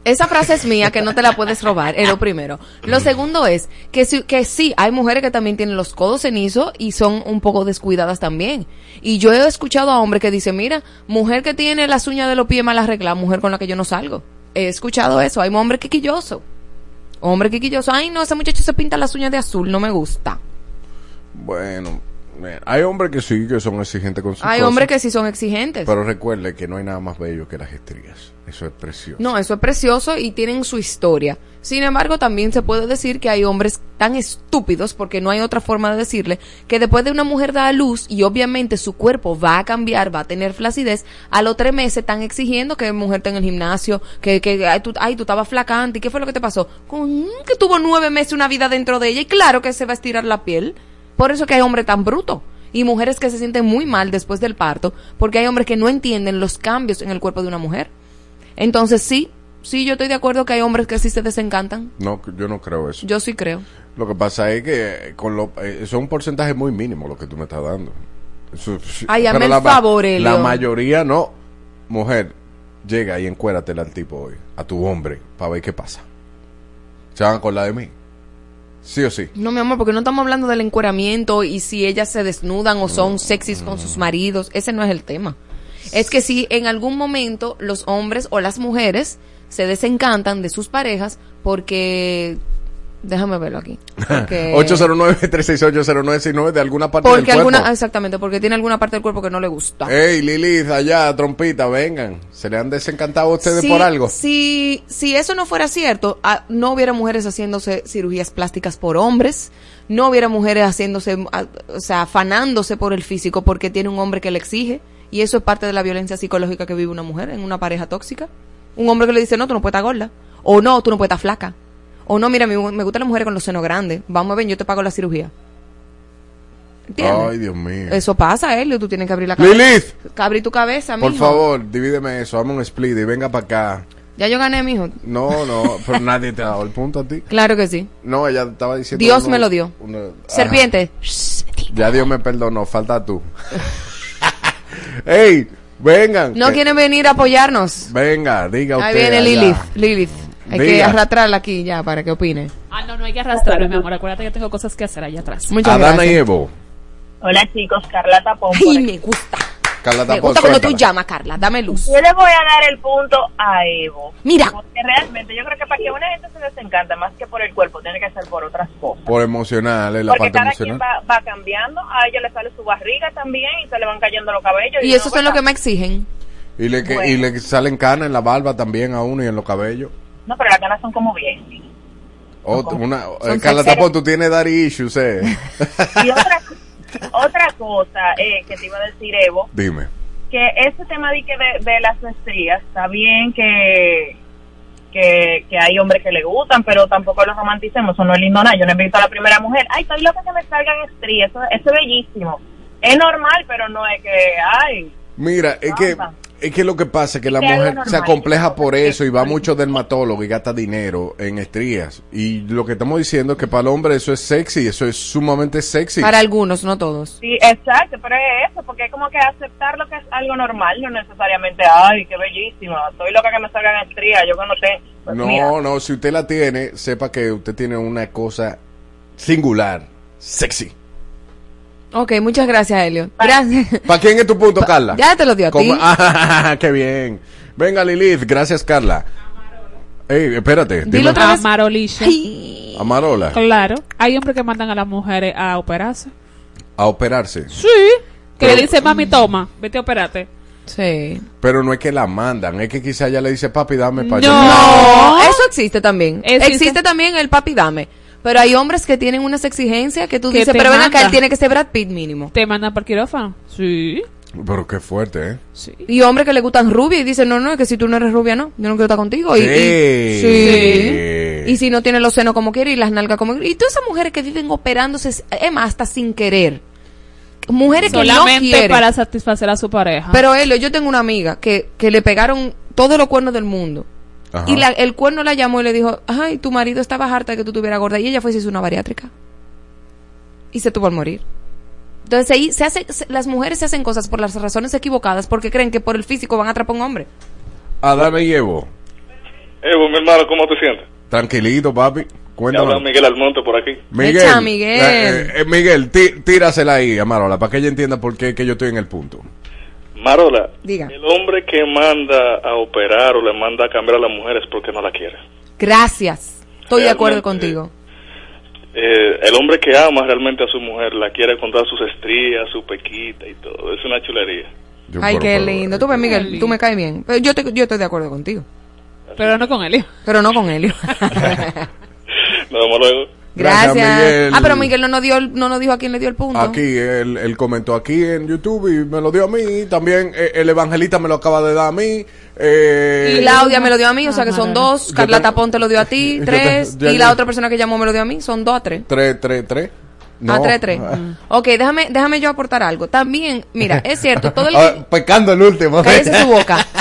Esa frase es mía, que no te la puedes robar, es lo primero. Lo segundo es que sí, que sí, hay mujeres que también tienen los codos cenizos y son un poco descuidadas también. Y yo he escuchado a hombres que dicen, mira, mujer que tiene las uñas de los pies mal arregladas, mujer con la que yo no salgo. He escuchado eso, hay hombres quisquillosos. Hombre quisquilloso, ay no, ese muchacho se pinta las uñas de azul, no me gusta. Bueno, hay hombres que sí, que son exigentes con sus Hay cosas, hombres que sí son exigentes. Pero recuerde que no hay nada más bello que las estrías. Eso es precioso. No, eso es precioso y tienen su historia. Sin embargo, también se puede decir que hay hombres tan estúpidos, porque no hay otra forma de decirle, que después de una mujer da a luz y obviamente su cuerpo va a cambiar, va a tener flacidez, a los tres meses están exigiendo que mujer esté en el gimnasio, que, que ay, tú, ay, estabas flacante, ¿y qué fue lo que te pasó? Con, que tuvo nueve meses una vida dentro de ella y claro que se va a estirar la piel. Por eso que hay hombres tan brutos. Y mujeres que se sienten muy mal después del parto, porque hay hombres que no entienden los cambios en el cuerpo de una mujer. Entonces sí, sí, yo estoy de acuerdo que hay hombres que sí se desencantan. No, yo no creo eso. Yo sí creo. Lo que pasa es que con lo, eh, eso es un porcentaje muy mínimo lo que tú me estás dando. Eso- Ay, pero el ma- favor, Elio. La mayoría no. Mujer, llega y encuératela al tipo hoy, a tu hombre, para ver qué pasa. ¿Se van a acordar de mí? ¿Sí o sí? No, mi amor, porque no estamos hablando del encueramiento y si ellas se desnudan o son sexys con sus maridos. Ese no es el tema. Es que si en algún momento los hombres o las mujeres se desencantan de sus parejas porque... Déjame verlo aquí. Porque, 809-368-0969 de alguna parte porque del cuerpo. alguna, exactamente, porque tiene alguna parte del cuerpo que no le gusta. Ey, Lilith, allá, trompita, vengan. ¿Se le han desencantado a ustedes Si- por algo? Si, si eso no fuera cierto, ah, no hubiera mujeres haciéndose cirugías plásticas por hombres, no hubiera mujeres haciéndose, ah, o sea, afanándose por el físico porque tiene un hombre que le exige. Y eso es parte de la violencia psicológica que vive una mujer en una pareja tóxica. Un hombre que le dice, no, tú no puedes estar gorda. O no, tú no puedes estar flaca. O no, mira, me, me gustan las mujeres con los senos grandes. Vamos a ver, yo te pago la cirugía. ¿Entiendes? Ay, Dios mío. Eso pasa, Elio, tú tienes que abrir la cabeza. Lilith, Abrir tu cabeza, por mijo. favor, divídeme eso, dame un split y venga para acá. Ya yo gané, mijo. No, no, pero nadie te ha dado el punto a ti. Claro que sí. No, ella estaba diciendo. Dios uno- me lo dio. uno- Serpiente. Ya Dios me perdonó, falta tú. ¡Ey! Vengan. No que- quieren venir a apoyarnos. Venga, diga usted. Ahí viene allá. Lilith. Lilith. Hay que Diga. arrastrarla aquí ya para que opine. Ah, no, no hay que arrastrarme, mi amor. Acuérdate que tengo cosas que hacer allá atrás. Muchas Adana gracias. y Evo. Hola chicos, Carla Tapón. Ay, me gusta. Carla Me Tapón, gusta cuando tú llamas, Carla. Dame luz. Yo le voy a dar el punto a Evo. Mira. Porque realmente yo creo que para que una gente se desencante más que por el cuerpo, tiene que ser por otras cosas. Por emocional, es la Porque parte cada emocional. quien va, va cambiando, a ella le sale su barriga también y se le van cayendo los cabellos. Y uno, eso es lo que me exigen. Y le, que- Bueno. y le salen canas en la barba también a uno y en los cabellos. No, pero las ganas son como bien. Eh, Carla. Tapón, tú tienes daddy issues, eh. Y otra, otra cosa eh, que te iba a decir, Evo, Dime. que ese tema de, de, de las estrías, está bien que, que, que hay hombres que le gustan, pero tampoco los romanticemos, eso no es lindo nada. Yo no he visto a la primera mujer, ay, estoy loca que me salgan estrías, eso, eso es bellísimo. Es normal, pero no es que, ay, Mira, es que, es que lo que pasa es que la mujer normal, se acompleja por eso y va mucho dermatólogo y gasta dinero en estrías. Y lo que estamos diciendo es que para el hombre eso es sexy, eso es sumamente sexy. Para algunos, no todos. sí, exacto, pero es eso, porque es como que aceptar lo que es algo normal, no necesariamente, ay, qué bellísima, estoy loca que me salgan estrías, yo que no sé. Pues mira, No, no, si usted la tiene, sepa que usted tiene una cosa singular, sexy. Ok, muchas gracias, Elio. Gracias. ¿Para quién es tu punto, Carla? Ya te lo dio a ¿Cómo? ti. Ah, qué bien. Venga, Lilith, gracias, Carla. Ey, espérate. dime. Dilo otra vez. Amarolisha. Amarola, Claro. Hay hombres que mandan a las mujeres a operarse. a operarse. Sí. Que Pero- le dice, mami, toma, vete a operarte. Sí. Pero no es que la mandan, es que quizá ella le dice, papi, dame para No, eso existe también. Existe. Existe también el papi dame. Pero hay hombres que tienen unas exigencias que tú Que dices, pero ven acá, él tiene que ser Brad Pitt mínimo. ¿Te mandan para el quirófano? Sí. Pero qué fuerte, ¿eh? Y hombres que le gustan rubias y dicen, no, no, es que si tú no eres rubia, no, yo no quiero estar contigo. Y, y- Sí. sí. Y si no tiene los senos como quiere y las nalgas como quiere. Y todas esas mujeres que viven operándose, es más, hasta sin querer. Mujeres que no quieren. para satisfacer a su pareja. Pero Elio, yo tengo una amiga que, que le pegaron todos los cuernos del mundo. Ajá. Y la- el cuerno la llamó y le dijo, ay, tu marido estaba harta de que tú tuvieras gorda. Y ella fue y se hizo una bariátrica. Y se tuvo al morir. Entonces ahí se hace, se- las mujeres se hacen cosas por las razones equivocadas porque creen que por el físico van a atrapar a un hombre. Adame y Evo. Evo, mi hermano, ¿cómo te sientes? Tranquilito, papi. Cuéntame. Miguel Almonte por aquí. Miguel. Echa, Miguel. eh, eh, Miguel, tí- tírasela ahí, Amarola, para que ella entienda por qué que yo estoy en el punto. Marola, Diga. el hombre que manda a operar o le manda a cambiar a la mujer es porque no la quiere. Gracias. Estoy de acuerdo contigo. Eh, el hombre que ama realmente a su mujer la quiere con todas sus estrías, su pequita y todo. Es una chulería. Ay, qué lindo. Tú ves, Miguel, tú me caes bien. Pero yo, te- yo estoy de acuerdo contigo. Pero no con Elio. Pero no con Helio. Nos vemos luego. Gracias. Miguel. Ah, pero Miguel no nos, dio, el- no nos dijo a quién le dio el punto. Aquí, él, él comentó aquí en YouTube y me lo dio a mí. También eh, el evangelista me lo acaba de dar a mí. Eh, Y Claudia me lo dio a mí, o sea que son dos. Yo Carla Tapón te lo dio a ti, te- tres. y la otra persona que llamó me lo dio a mí, son dos a tres. Tres, tres, tres. A tres, tres. Ok, déjame, déjame yo aportar algo. También, mira, es cierto, todo el Ah, pecando el último. Cállese su boca.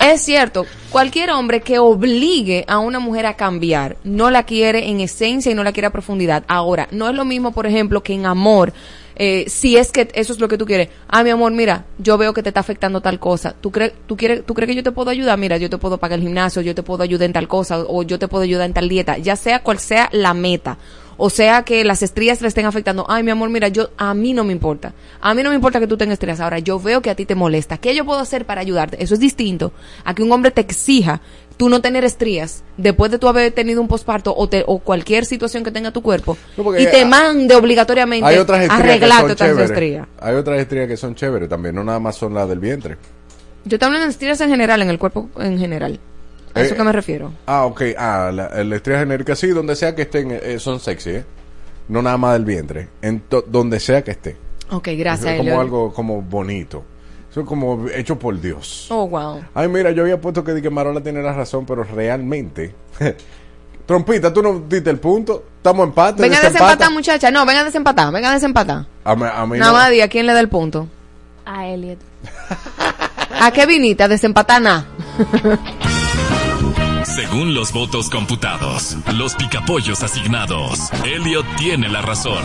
Es cierto, cualquier hombre que obligue a una mujer a cambiar no la quiere en esencia y no la quiere a profundidad. Ahora, no es lo mismo, por ejemplo, que en amor, eh, si es que eso es lo que tú quieres. Ah, mi amor, mira, yo veo que te está afectando tal cosa. ¿Tú crees, tú quieres, tú crees que yo te puedo ayudar? Mira, yo te puedo pagar el gimnasio, yo te puedo ayudar en tal cosa, o yo te puedo ayudar en tal dieta, ya sea cual sea la meta. O sea que las estrías le estén afectando. Ay, mi amor, mira, yo a mí no me importa. A mí no me importa que tú tengas estrías. Ahora, yo veo que a ti te molesta. ¿Qué yo puedo hacer para ayudarte? Eso es distinto a que un hombre te exija tú no tener estrías después de tú haber tenido un posparto o, te- o cualquier situación que tenga tu cuerpo y te mande obligatoriamente Hay otras arreglarte chéveres. estrías. Hay otras estrías que son chéveres también, no nada más son las del vientre. Yo te hablo de estrías en general, en el cuerpo en general. A eso Eh, que me refiero. Ah, ok. Ah, la, la estría genérica, sí, donde sea que estén, eh, son sexy, ¿eh? No nada más del vientre. En to- donde sea que esté. Ok, gracias, Es como algo como bonito. Eso es como hecho por Dios. Oh, wow. Ay, mira, yo había puesto que, di que Marola tiene la razón, pero realmente... Trompita, tú no diste el punto. Estamos empate. Venga a desempata. desempatar, muchacha. No, venga a desempatar, venga a desempatar. A mí, a mí Nada no. a quién le da el punto. A Elliot. ¿A qué viniste? A desempatar nada. Según los votos computados, los picapollos asignados, Elliot tiene la razón.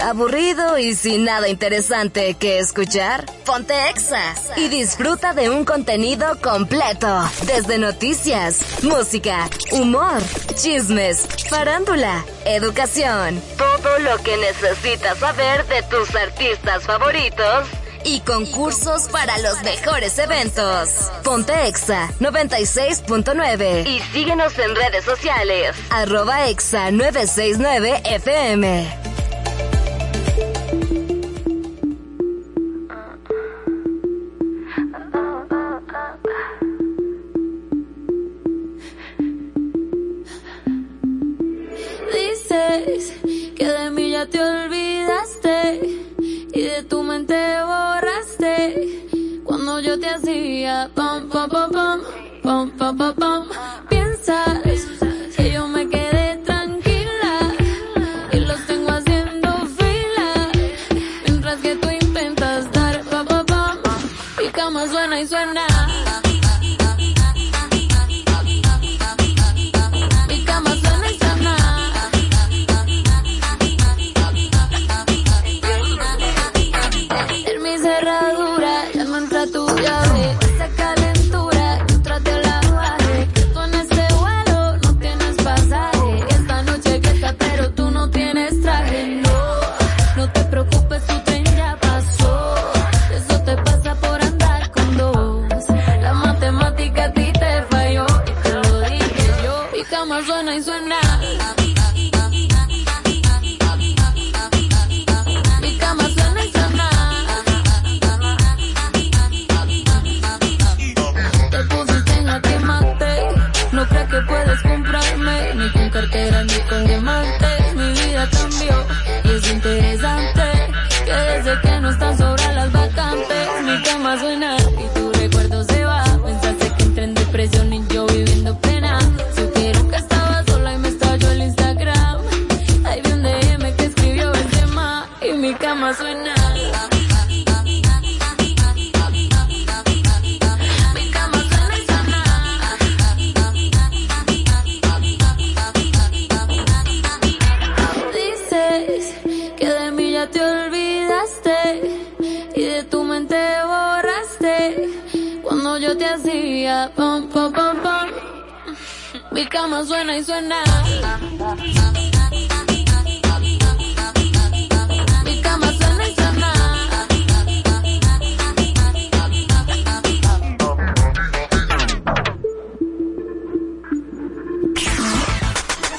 ¿Aburrido y sin nada interesante que escuchar? Ponte Exa y disfruta de un contenido completo. Desde noticias, música, humor, chismes, farándula, educación. Todo lo que necesitas saber de tus artistas favoritos. Y concursos para los mejores eventos. Ponte Exa 96.9 y síguenos en redes sociales. Arroba Exa 969 FM. Dices que de mí ya te olvidaste y de tu mente borraste cuando yo te hacía pam pam pam pam pam pam pam, pam. piensa suena y suena. Pom, pom, pom, pom. Mi cama suena y suena. Mi cama suena y suena.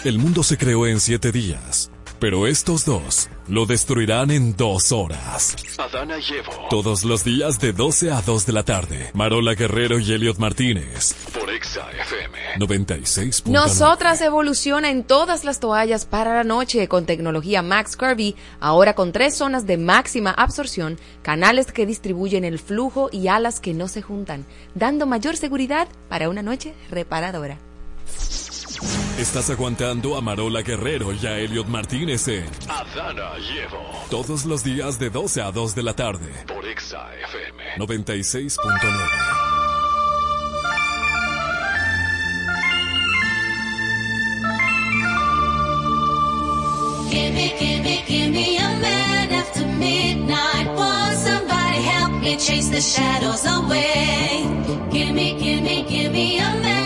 El mundo se creó en siete días, pero estos dos lo destruirán en dos horas. Adana y Evo. Todos los días de 12 a 2 de la tarde. Marola Guerrero y Elliot Martínez. Por Exa FM. 96. Nosotras evoluciona en todas las toallas para la noche con tecnología Max Curvy, ahora con tres zonas de máxima absorción, canales que distribuyen el flujo y alas que no se juntan, dando mayor seguridad para una noche reparadora. Estás aguantando a Marola Guerrero y a Elliot Martínez en Adana y Evo. todos los días de 12 a 2 de la tarde. Por Exa FM. 96.9. Give me, give me, give me a man after midnight. Want somebody help me chase the shadows away. Give me, give me, give me a man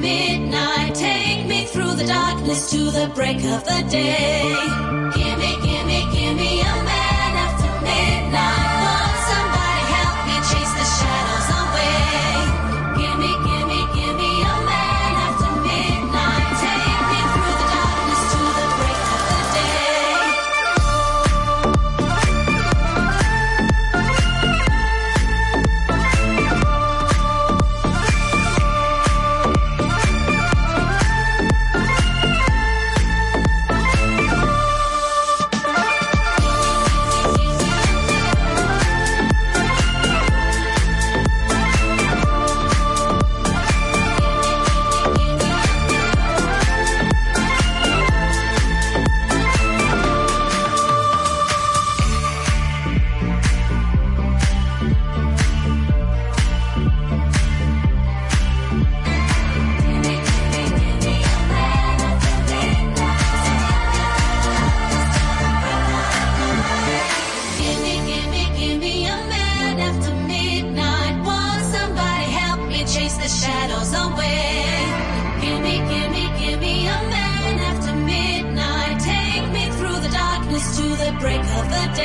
midnight. Take me through the darkness to the break of the day. Give me, give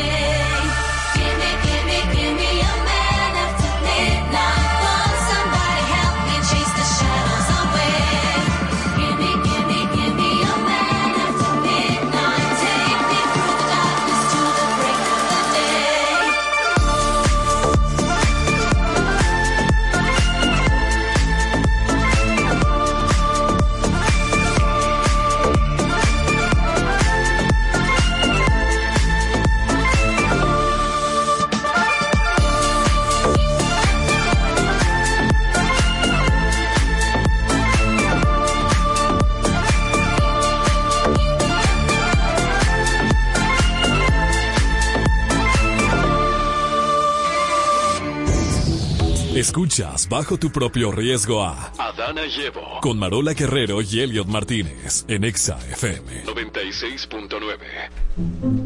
day. Escuchas bajo tu propio riesgo a Adana y Evo. con Marola Guerrero y Elliot Martínez en Exa FM. 96.9.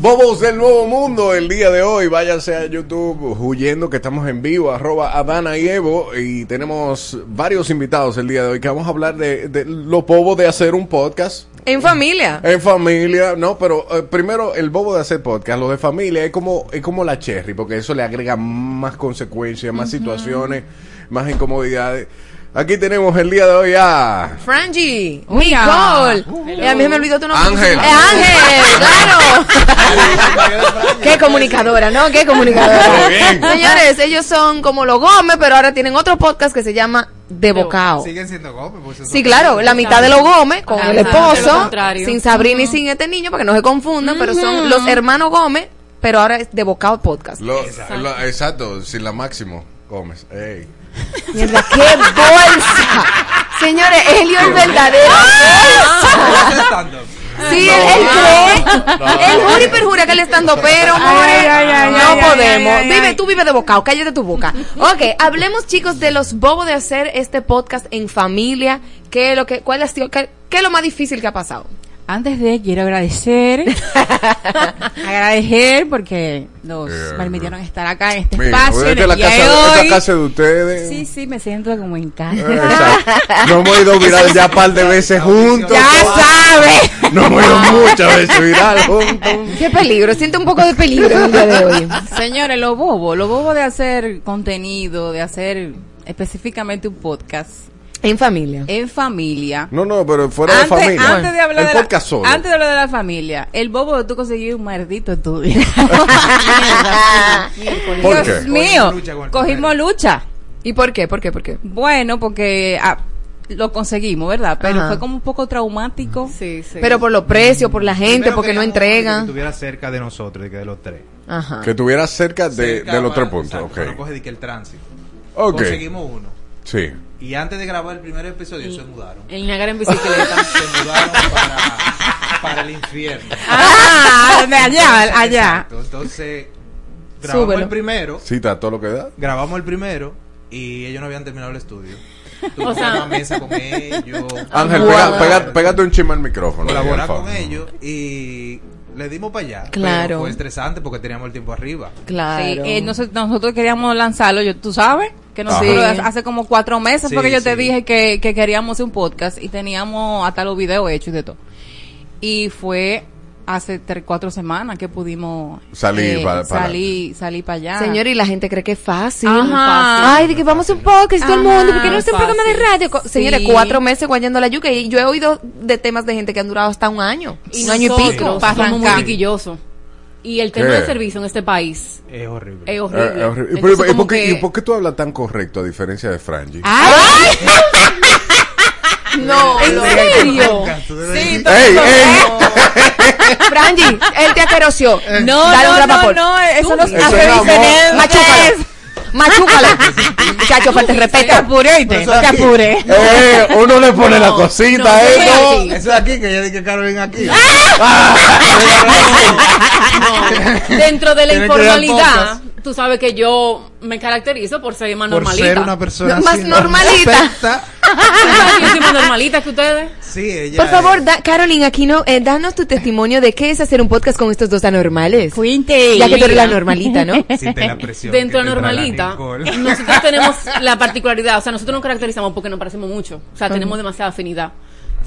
Bobos del Nuevo Mundo, el día de hoy, váyanse a YouTube huyendo que estamos en vivo, arroba Adana y Evo, y tenemos varios invitados el día de hoy que vamos a hablar de, de lo bobo de hacer un podcast. En familia. En familia, no, pero eh, primero el bobo de hacer podcast, lo de familia es como, es como la cherry, porque eso le agrega más consecuencias, más situaciones, más incomodidades. Aquí tenemos el día de hoy a Frangie. Nicole. Eh, a mí se me olvidó tu nombre. Ángel. Eh, Ángel, claro. Qué comunicadora, ¿no? Qué comunicadora. Muy bien. Señores, ellos son como los Gómez, pero ahora tienen otro podcast que se llama De Bocao. Siguen siendo Gómez. pues, Sí, claro, la mitad de los Gómez con Ajá, el esposo, sin Sabrina y sin este niño, para que no se confundan, pero son los hermanos Gómez, pero ahora es De Bocao Podcast. Lo- lo- exacto, sin la máximo Gómez. Ey. Mierda, qué bolsa. Señores, Helio es verdadero. Sí, él, él cree. No. Él jura y perjura que él estando pero, Ay, more. ay, ay, ay, no ay, podemos. ay, ay, Vive, tú vive de bocado, cállate tu boca. Ok, hablemos, chicos, de los bobos de hacer este podcast en familia. ¿Qué es lo que, cuál ha sido, qué, qué es lo más difícil que ha pasado? Antes de, quiero agradecer, agradecer porque nos permitieron estar acá en este Mira, espacio en esta es la casa, de esta hoy. casa de ustedes. Sí, sí, me siento como en casa. Eh, exacto. Nos hemos ido viral ya un par de veces juntos. Ya sabe. Nos hemos ido muchas veces viral juntos. Qué peligro, siento un poco de peligro el día de hoy. Señores, lo bobo, lo bobo de hacer contenido, de hacer específicamente un podcast. En familia. En familia. No, no, pero fuera de familia. antes de hablar el de la, solo. antes de hablar de la familia, el bobo de tú conseguir un maldito estudio. ¿Por Dios qué? mío, Cogimos lucha. ¿Y por qué? ¿Por qué? ¿Por qué? Bueno, porque ah, lo conseguimos, ¿verdad? Pero Ajá. fue como un poco traumático. Sí, sí. Pero por los precios, por la gente, Primero porque no queríamos entrega. Que estuviera cerca de nosotros, de que de los tres. Ajá. Que estuviera cerca de, Cerca de los para- tres puntos. exacto, para ok. no coger de que el tránsito. Ok. Conseguimos uno. Sí. Y antes de grabar el primer episodio se mudaron. El Niagara en bicicleta. se mudaron para, para el infierno. Ah, allá, allá. Exacto. Entonces, grabamos Súbelo. el primero. Sí, está todo lo que da. Grabamos el primero y ellos no habían terminado el estudio. Tuvimos O sea- una mesa con ellos. Ángel, pega- pega- pégate un chisme al micrófono. Colaborar con ellos y le dimos para allá. Claro. Pero fue estresante porque teníamos el tiempo arriba. Claro. Sí, eh, nosotros, nosotros queríamos lanzarlo, yo, tú sabes, que nosotros Ajá. hace como cuatro meses Sí, porque yo te dije que, que queríamos hacer un podcast y teníamos hasta los videos hechos y de todo. Y fue hace tres, cuatro semanas que pudimos Salir eh, pa- para salir, salir para allá. Señor, y la gente cree que es fácil. Ajá. Ay, de que vamos un podcast todo el mundo, porque no es un programa de radio. Señores, cuatro meses guayando la yuca y yo he oído de temas de gente que han durado hasta un año. Y un año y pico. somos muy arrancar. piquillosos. Y el tema ¿Qué? de servicio en este país Es horrible. es Eh, horrible. eh, horrible. ¿Y Entonces, por- ¿y como por qué- que- ¿Y por qué tú hablas tan correcto a diferencia de Frangie? ¡Ay! No, ¿En no. serio? Sí, ¡Ey, ey! Franji, él te aqueroció. No, Dale un no, no, no, eso no es amor. Machúcalo. Machúcalo. Muchacho, falta de respeto. Te apuré, te aquí. apuré. Eh, uno le pone la cosita, no, ¿eh? yo no. Eso de aquí, que ya dije que Carolina aquí. No. Dentro de la informalidad, tú sabes que yo me caracterizo por ser más Por normalita. ser una persona Más así, normalita. Soy más normalita que ustedes. Sí, ella Por favor, da, Caroline Aquino, eh, danos tu testimonio de qué es hacer un podcast con estos dos anormales. Cuente. Ya que tú eres la normalita, ¿no? Siente la presión. Dentro de normalita, nosotros tenemos la particularidad, o sea, nosotros nos caracterizamos porque nos parecemos mucho, o sea, tenemos demasiada afinidad.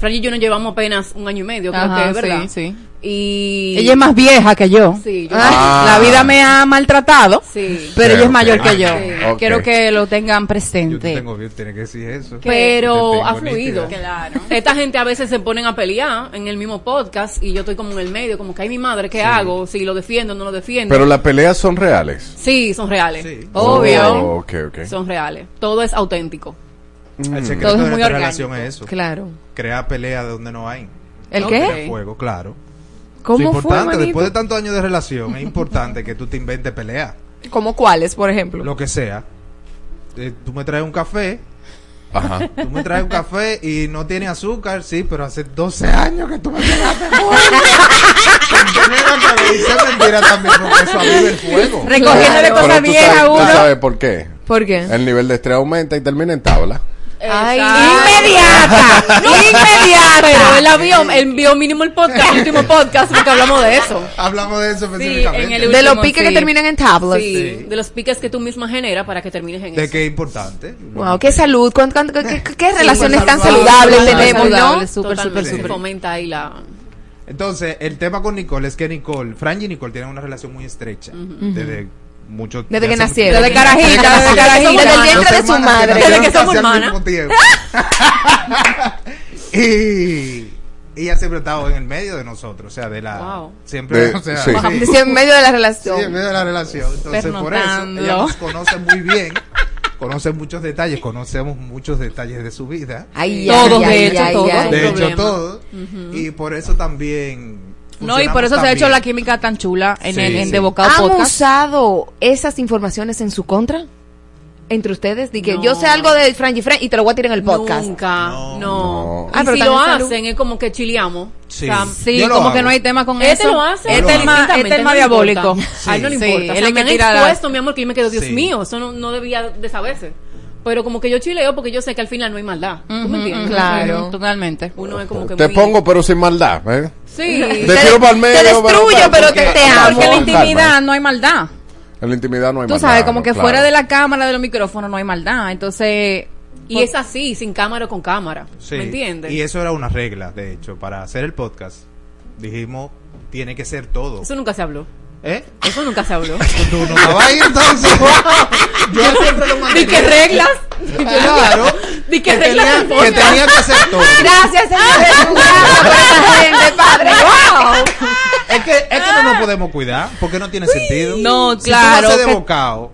Fran y yo nos llevamos apenas un año y medio, creo Ajá, que es verdad. sí, sí. Y Ella es más vieja que yo. Sí, yo- Ah. La vida me ha maltratado, Sí. pero Sí, ella es mayor que yo. Sí. Ok. Quiero que lo tengan Yo presente. tengo bien, tiene que decir eso. Pero Yo ha fluido. Claro. Esta gente a veces se ponen a pelear en el mismo podcast y yo estoy como en el medio, como que hay mi madre, ¿qué hago? Si lo defiendo o no lo defiendo. Pero las peleas son reales. Sí, son reales. Sí. Obvio. Oh, ok, ok. Son reales. Todo es auténtico. El secreto Todo es de muy relación es eso. Claro. Crear pelea de donde no hay. ¿El qué? Crear fuego, claro. ¿Cómo fue, importante, después de tantos años de relación, es importante que tú te inventes pelea. ¿Cómo cuáles, por ejemplo? Lo que sea. Eh, tú me traes un café, Ajá. tú me traes un café y no tiene azúcar, sí, pero hace 12 años que tú me pegaste fuego. mentira también porque eso aviva el fuego. Recogiendo de Claro. cosas tú viejas sabes, tú uno. sabes por qué. ¿Por qué? El nivel de estrés aumenta y termina en tabla. Ay, Inmediata, inmediata. Pero él él vio mínimo el podcast, el último podcast, porque hablamos de eso. Hablamos de eso Sí, específicamente. en el De último, los piques que terminan en tablas. Sí, Sí. de los piques que tú misma generas para que termines en de eso. que es importante. Wow, qué salud, cuán- cuán- qué, qué- qué relaciones tan saludable, saludables saludable, tenemos, ¿no? súper, súper, súper. fomenta ahí la... Entonces, el tema con Nicole es que Nicole, Fran y Nicole tienen una relación muy estrecha. Desde mucho Desde que hace- nacieron. Desde carajita, desde Desde carajita. el Dos vientre de su madre. Desde que somos hermanas. mismo tiempo. y ella siempre ha estado en el medio de nosotros, o sea, de la Wow. siempre, De- o sea, sí. sí. Sí, en medio de la Sí, relación. en medio de la relación. Entonces, por eso, Pernotando. ella nos conoce muy bien, conoce muchos detalles, conocemos muchos detalles de su vida. Ay, Todos, ay, de ay, hecho, ay, todos. de hecho, problema. todo. Y por eso también. No, y por eso se ha hecho la química tan chula en, Sí, el, en sí. De ¿Han Podcast. usado esas informaciones en su contra? Entre ustedes, di que No. yo sé algo de Frankie Frank y te lo voy a tirar en el podcast. Nunca, No, no. no. Ah, Y pero si lo salud. hacen, es como que chileamos. Sí. O sea, Sí, como hago. que no hay tema con Este eso. lo hace. Este es más, este es más diabólico. A él no le Sí, importa. él O sea, es me han tira la- expuesto, mi amor, que yo me quedo, Dios Sí. mío, eso no, no debía de saberse. Pero como que yo chileo porque yo sé que al final no hay maldad. ¿Tú me entiendes? claro. Totalmente. Uno es como que Te muy- pongo, pero sin maldad. ¿eh? Sí. Te tiro para el medio, pero te, porque- amo. Porque en la intimidad calma. no hay maldad. En la intimidad no hay Tú maldad. sabes, como que claro. fuera de la cámara, de los micrófonos, no hay maldad. Entonces. Y es así, sin cámara o con cámara. Sí. ¿Me entiendes? Y eso era una regla, de hecho, para hacer el podcast. Dijimos, tiene que ser todo. Eso nunca se habló. ¿Eh? Eso nunca se habló. Tú no entonces. Yo siempre lo Di mantenía. que reglas. Claro. Di que Que reglas. tenía- que tenía que hacer todo. Gracias, gente, padre. ¡Wow! Es que, es que no nos podemos cuidar, porque no tiene sentido. No, Si claro, tú a ser que- de bocado,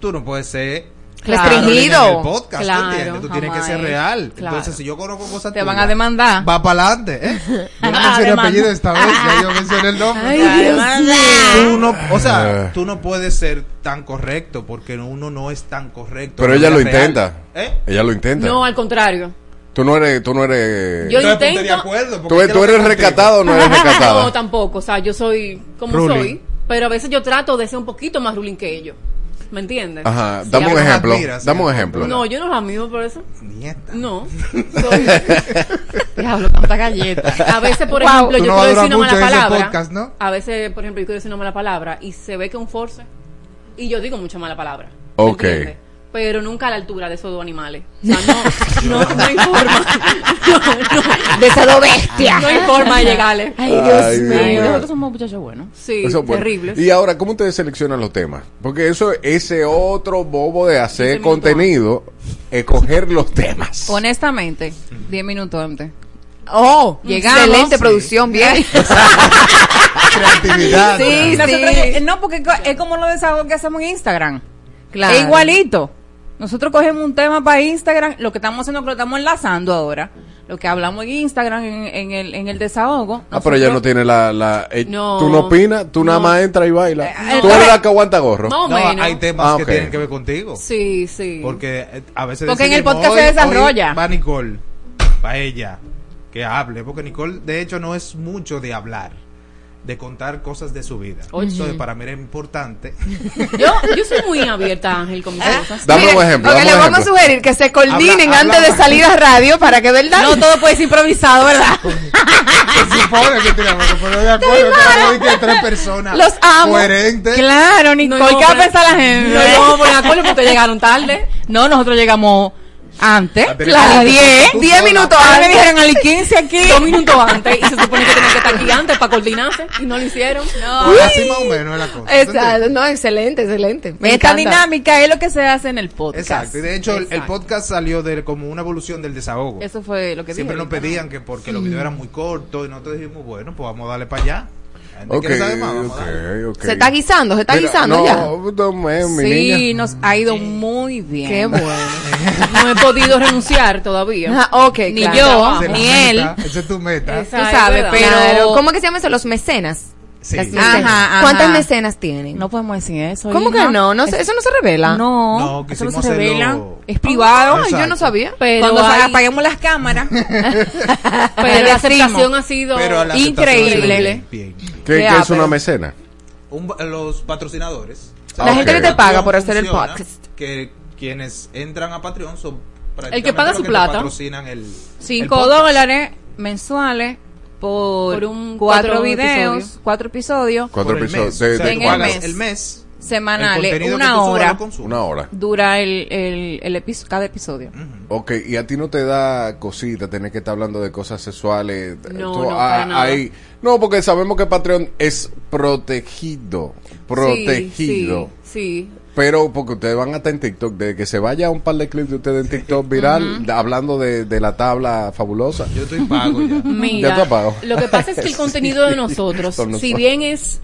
tú no puedes ser Restringido. en el podcast, ¿tú Claro, entiendes? Tú tienes que ser real. Claro. Entonces, si yo conozco cosas Te van tuyas, a demandar. Va para adelante, ¿eh? Yo no mencioné apellido esta vez, ya yo mencioné el nombre. Ay, Dios mío. Tú no, o sea, tú no puedes ser tan correcto porque uno no es tan correcto. Pero ella la lo intenta. ¿Eh? Ella lo intenta. No, al contrario. Tú no eres, tú no eres. Yo intento- de acuerdo, ¿Tú, tú eres contigo. recatado o no eres recatada? No, tampoco. O sea, yo soy como Ruling. soy. Pero a veces yo trato de ser un poquito más ruling que ellos. ¿Me entiendes? Ajá, dame un ejemplo. admiras, Dame un ejemplo. No, yo no los amigo por eso. Nieta. No. Soy- Diablo, tanta galleta. a veces, por Wow. ejemplo, Tú yo no quiero decir una mala palabra. podcast, ¿no? A veces, por ejemplo, yo quiero decir una mala palabra y se ve que es un force. Y yo digo mucha mala palabra. ¿me Ok. entiendes? Pero nunca a la altura de esos dos animales. O sea, no, no, no hay forma. No, no. De esas dos bestias. No hay forma de llegarle. Ay, Dios Ay, Dios mío. mío. Nosotros somos muchachos buenos. Sí, Eso es bueno. terrible. Y ahora, ¿cómo ustedes seleccionan los temas? Porque eso, ese otro bobo de hacer contenido, escoger los temas. Honestamente, 10 minutos antes. Oh, Llegamos. excelente producción, bien. Creatividad. Sí, Nosotros- sí. eh, no, porque es como los desahogos que hacemos en Instagram. Claro. Es igualito. Nosotros cogemos un tema para Instagram, lo que estamos haciendo es que lo estamos enlazando ahora. Lo que hablamos en Instagram, en, en el, en el desahogo. Ah, pero ella no tiene la... la eh, No. Tú no opinas, tú nada No. más entras y bailas. Eh, tú eres la que aguanta gorro. No, menos. hay temas Ah, que tienen que ver contigo. Sí, sí. Porque eh, a veces Porque en el podcast se desarrolla. hoy va Nicole, para ella, que hable. Porque Nicole, de hecho, no es mucho de hablar, de contar cosas de su vida. Oye. Entonces, para mí era importante. Yo, yo soy muy abierta, Ángel, con mis cosas. Dame Miren, un ejemplo. Lo que dame le un vamos a sugerir que se coordinen Habla- antes habla- de salir a radio para que, ¿verdad? No todo puede ser improvisado, ¿verdad? Se supone que tenemos que poner de acuerdo. Que tres personas Los amo. coherentes. claro, Nicole, No, ¿qué va a pensar la gente? No poner de acuerdo porque llegaron tarde. No, nosotros llegamos antes. Claro, tú- 10. tú 10 sola. minutos Ahora me antes. dijeron a las 15 aquí. Dos minutos antes. Y se supone que tenían que estar aquí antes para coordinarse. Y no lo hicieron. Pues así más o menos es la cosa. Exacto, no, excelente, excelente. Me Esta encanta. dinámica es lo que se hace en el podcast. Exacto. Y de hecho, el- podcast salió de como una evolución del desahogo. Eso fue lo que Siempre dije nos pedían que porque los videos eran muy cortos y nosotros dijimos, bueno, pues vamos a darle para allá. La gente Ok, quiere saber más, vamos a darle. ok, ok. Se está guisando, se está Mira, guisando no, ya. mi Sí, niña. nos ha ido muy bien. Qué bueno. No he podido renunciar todavía. Ah, ok, Ni claro. yo, ni él. Esa es tu meta. Esa Tú es sabes, pero- Claro. ¿Cómo que se llama eso? Los mecenas. Sí. Las mecenas. Ajá, ajá. ¿Cuántas mecenas tienen? No podemos decir eso. ¿Cómo hija. que no? no se- eso no se revela. No, No, eso no se revela. hacerlo- Es privado. Ay, yo no sabía. Pero, Cuando hay- apaguemos las cámaras. pero la aceptación ha sido Increíble. aceptación bien, bien. ¿Qué, es una mecena? Un- los patrocinadores. La Ah, gente que te paga por hacer el podcast. Que quienes entran a Patreon son El que paga su plata. patrocinan el, el 5 podcast. dólares mensuales por, Por un cuatro cuatro videos, episodios. cuatro episodios Cuatro episodios. de- de- en el mes. el mes. semanales, que una hora. Una hora. dura el, el, el episo- cada episodio. Ok, y a ti no te da cosita tener que estar hablando de cosas sexuales. No, Tú, no, ah, para nada. ahí- no, porque sabemos que Patreon es protegido. Protegido. Sí, sí. Pero porque ustedes van hasta en TikTok, de que se vaya un par de clips de ustedes en TikTok viral, hablando de, de la tabla fabulosa. Yo estoy pago ya. Mira, Ya lo que pasa es que el Sí, contenido de nosotros, son si bien es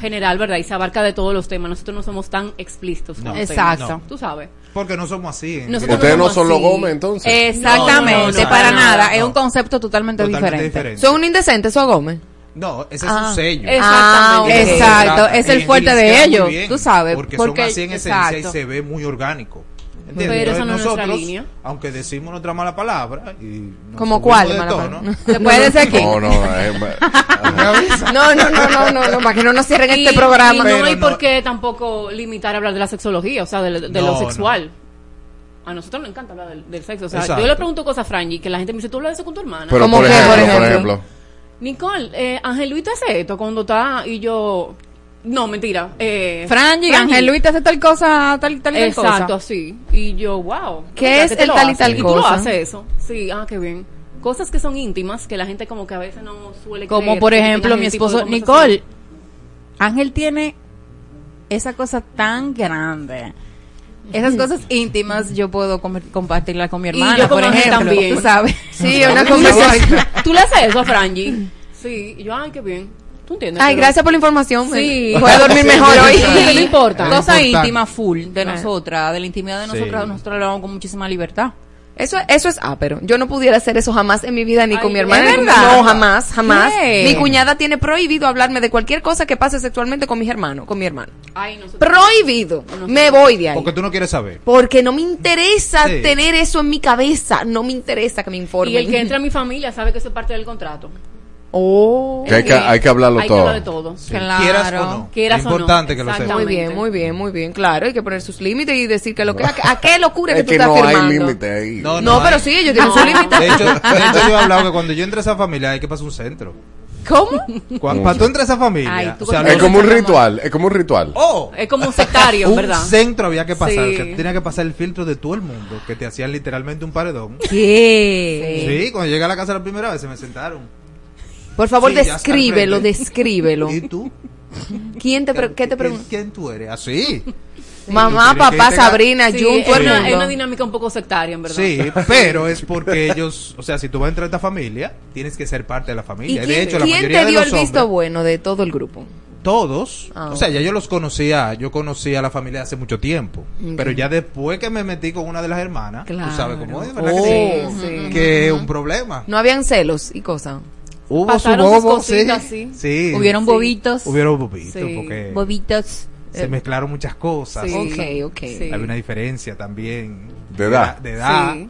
general, ¿verdad? Y se abarca de todos los temas, nosotros no somos tan explícitos. No. Exacto. temas. Tú sabes. Porque no somos así. Nosotros Ustedes no son los. Gómez, entonces. Exactamente, No, no, no, no, para no, nada. no. Es un concepto totalmente, Totalmente diferente. diferente. Son un indecente, eso Gómez. No, ese es Ah. un sello. Exactamente. Ah. Exacto, es el fuerte de ellos, bien, tú sabes, Porque, porque- son así en esencia exacto. y se ve muy orgánico. ¿Entiendes? Pero esa Entonces no es nuestra nosotros, línea. aunque decimos nuestra mala palabra y ¿Como cuál, de tono? ¿Se puede decir aquí? No, no, eh. No, no, no, no, no, no, para que no nos cierren Y- este programa. y no hay no- por qué tampoco limitar a hablar de la sexología, o sea, de, de No, lo no. sexual. A nosotros nos encanta hablar del, del sexo. O sea, Exacto. yo le pregunto cosas a Franji que la gente me dice, ¿tú hablas de eso con tu hermana? Pero por ejemplo, por ejemplo. Nicole, eh, Ángel Luis te hace esto cuando está y yo... No, mentira. Eh, Franji, Ángel Luis te hace tal cosa, tal, tal y tal cosa. Exacto, así. Y yo, wow. ¿Qué ¿verdad es que te el tal y hace? tal Y tú lo cosa? haces eso. Sí, ah, qué bien. Cosas que son íntimas que la gente como que a veces no suele Como creer por ejemplo mi esposo. Nicole. Ángel tiene esa cosa tan grande. Esas cosas íntimas yo puedo compartirlas con mi hermana, y yo por ejemplo. también. Tú sabes. Sí, una ¿Tú le conversación. haces- ¿Tú le haces eso a Franji? Sí, y yo, ay, qué bien. ¿Tú entiendes? Ay, gracias por la información. Sí. Voy a dormir mejor hoy. Sí, no importa. Cosa íntima full de Claro. nosotras, de la intimidad de Sí. nosotras, nosotros lo hablamos con muchísima libertad. Eso, eso es ápero. Yo no pudiera hacer eso jamás en mi vida, ni con mi hermana. No, jamás, jamás. ¿Qué? Mi cuñada tiene prohibido hablarme de cualquier cosa que pase sexualmente con mis hermanos, con mi hermano. Ay, nosotros- Prohibido. Me voy de ahí. Porque tú no quieres saber. Porque no me interesa Sí. tener eso en mi cabeza. No me interesa que me informen. Y el que entra a mi familia sabe que eso es parte del contrato. Oh. Que hay que- hay que hablarlo Hay todo. que hablar de todo. Claro. Quieras o no. Quieras Es o no. importante que lo sepas. Muy bien, muy bien, muy bien. Claro, hay que poner sus límites y decir que lo que... ¿A, a qué locura que Es tú que estás no hay límite ahí. No, No, no pero sí, ellos tienen su límite. De hecho, de hecho, yo he hablado que cuando yo entré a esa familia hay que pasar un centro. ¿Cómo? Cuando, para tú entrar a esa familia. Ay, tú o sea, con- Es como un ritual, es como un ritual. Oh, Es como un sectario, un ¿verdad? centro había que pasar. Sí. que tenía que pasar el filtro de todo el mundo. Que te hacían literalmente un paredón. ¿Qué? Sí, cuando llegué a la casa la primera vez se me sentaron. Por favor, Sí, descríbelo, descríbelo. ¿Y tú? ¿Quién te pre- ¿Qué te ¿Quién, pregunta? quién tú eres? Así. Mamá, tienes que papá, Sabrina, Sí, Jun, es, todo el una, es mundo. una dinámica un poco sectaria, en verdad. Sí, pero es porque ellos, o sea, si tú vas a entrar a esta familia, tienes que ser parte de la ¿Y familia. quién, de hecho, la quién mayoría te de dio los el visto hombres- bueno de todo el grupo? todos, Ah, o sea, ya yo los conocía, yo conocía a la familia hace mucho tiempo, pero ya después que me metí con una de las hermanas, Claro. tú sabes cómo es, ¿verdad? Oh, que sí? sí. que es un problema. No habían celos y cosas. Hubo Pasaron su sus bobo, cositas, sí. sí. sí. Hubieron bobitos. Hubieron bobitos, Sí. porque Bobitos. se mezclaron muchas cosas. Sí. Ok, ok. Sí. Hay una diferencia también. De edad. De edad. Sí.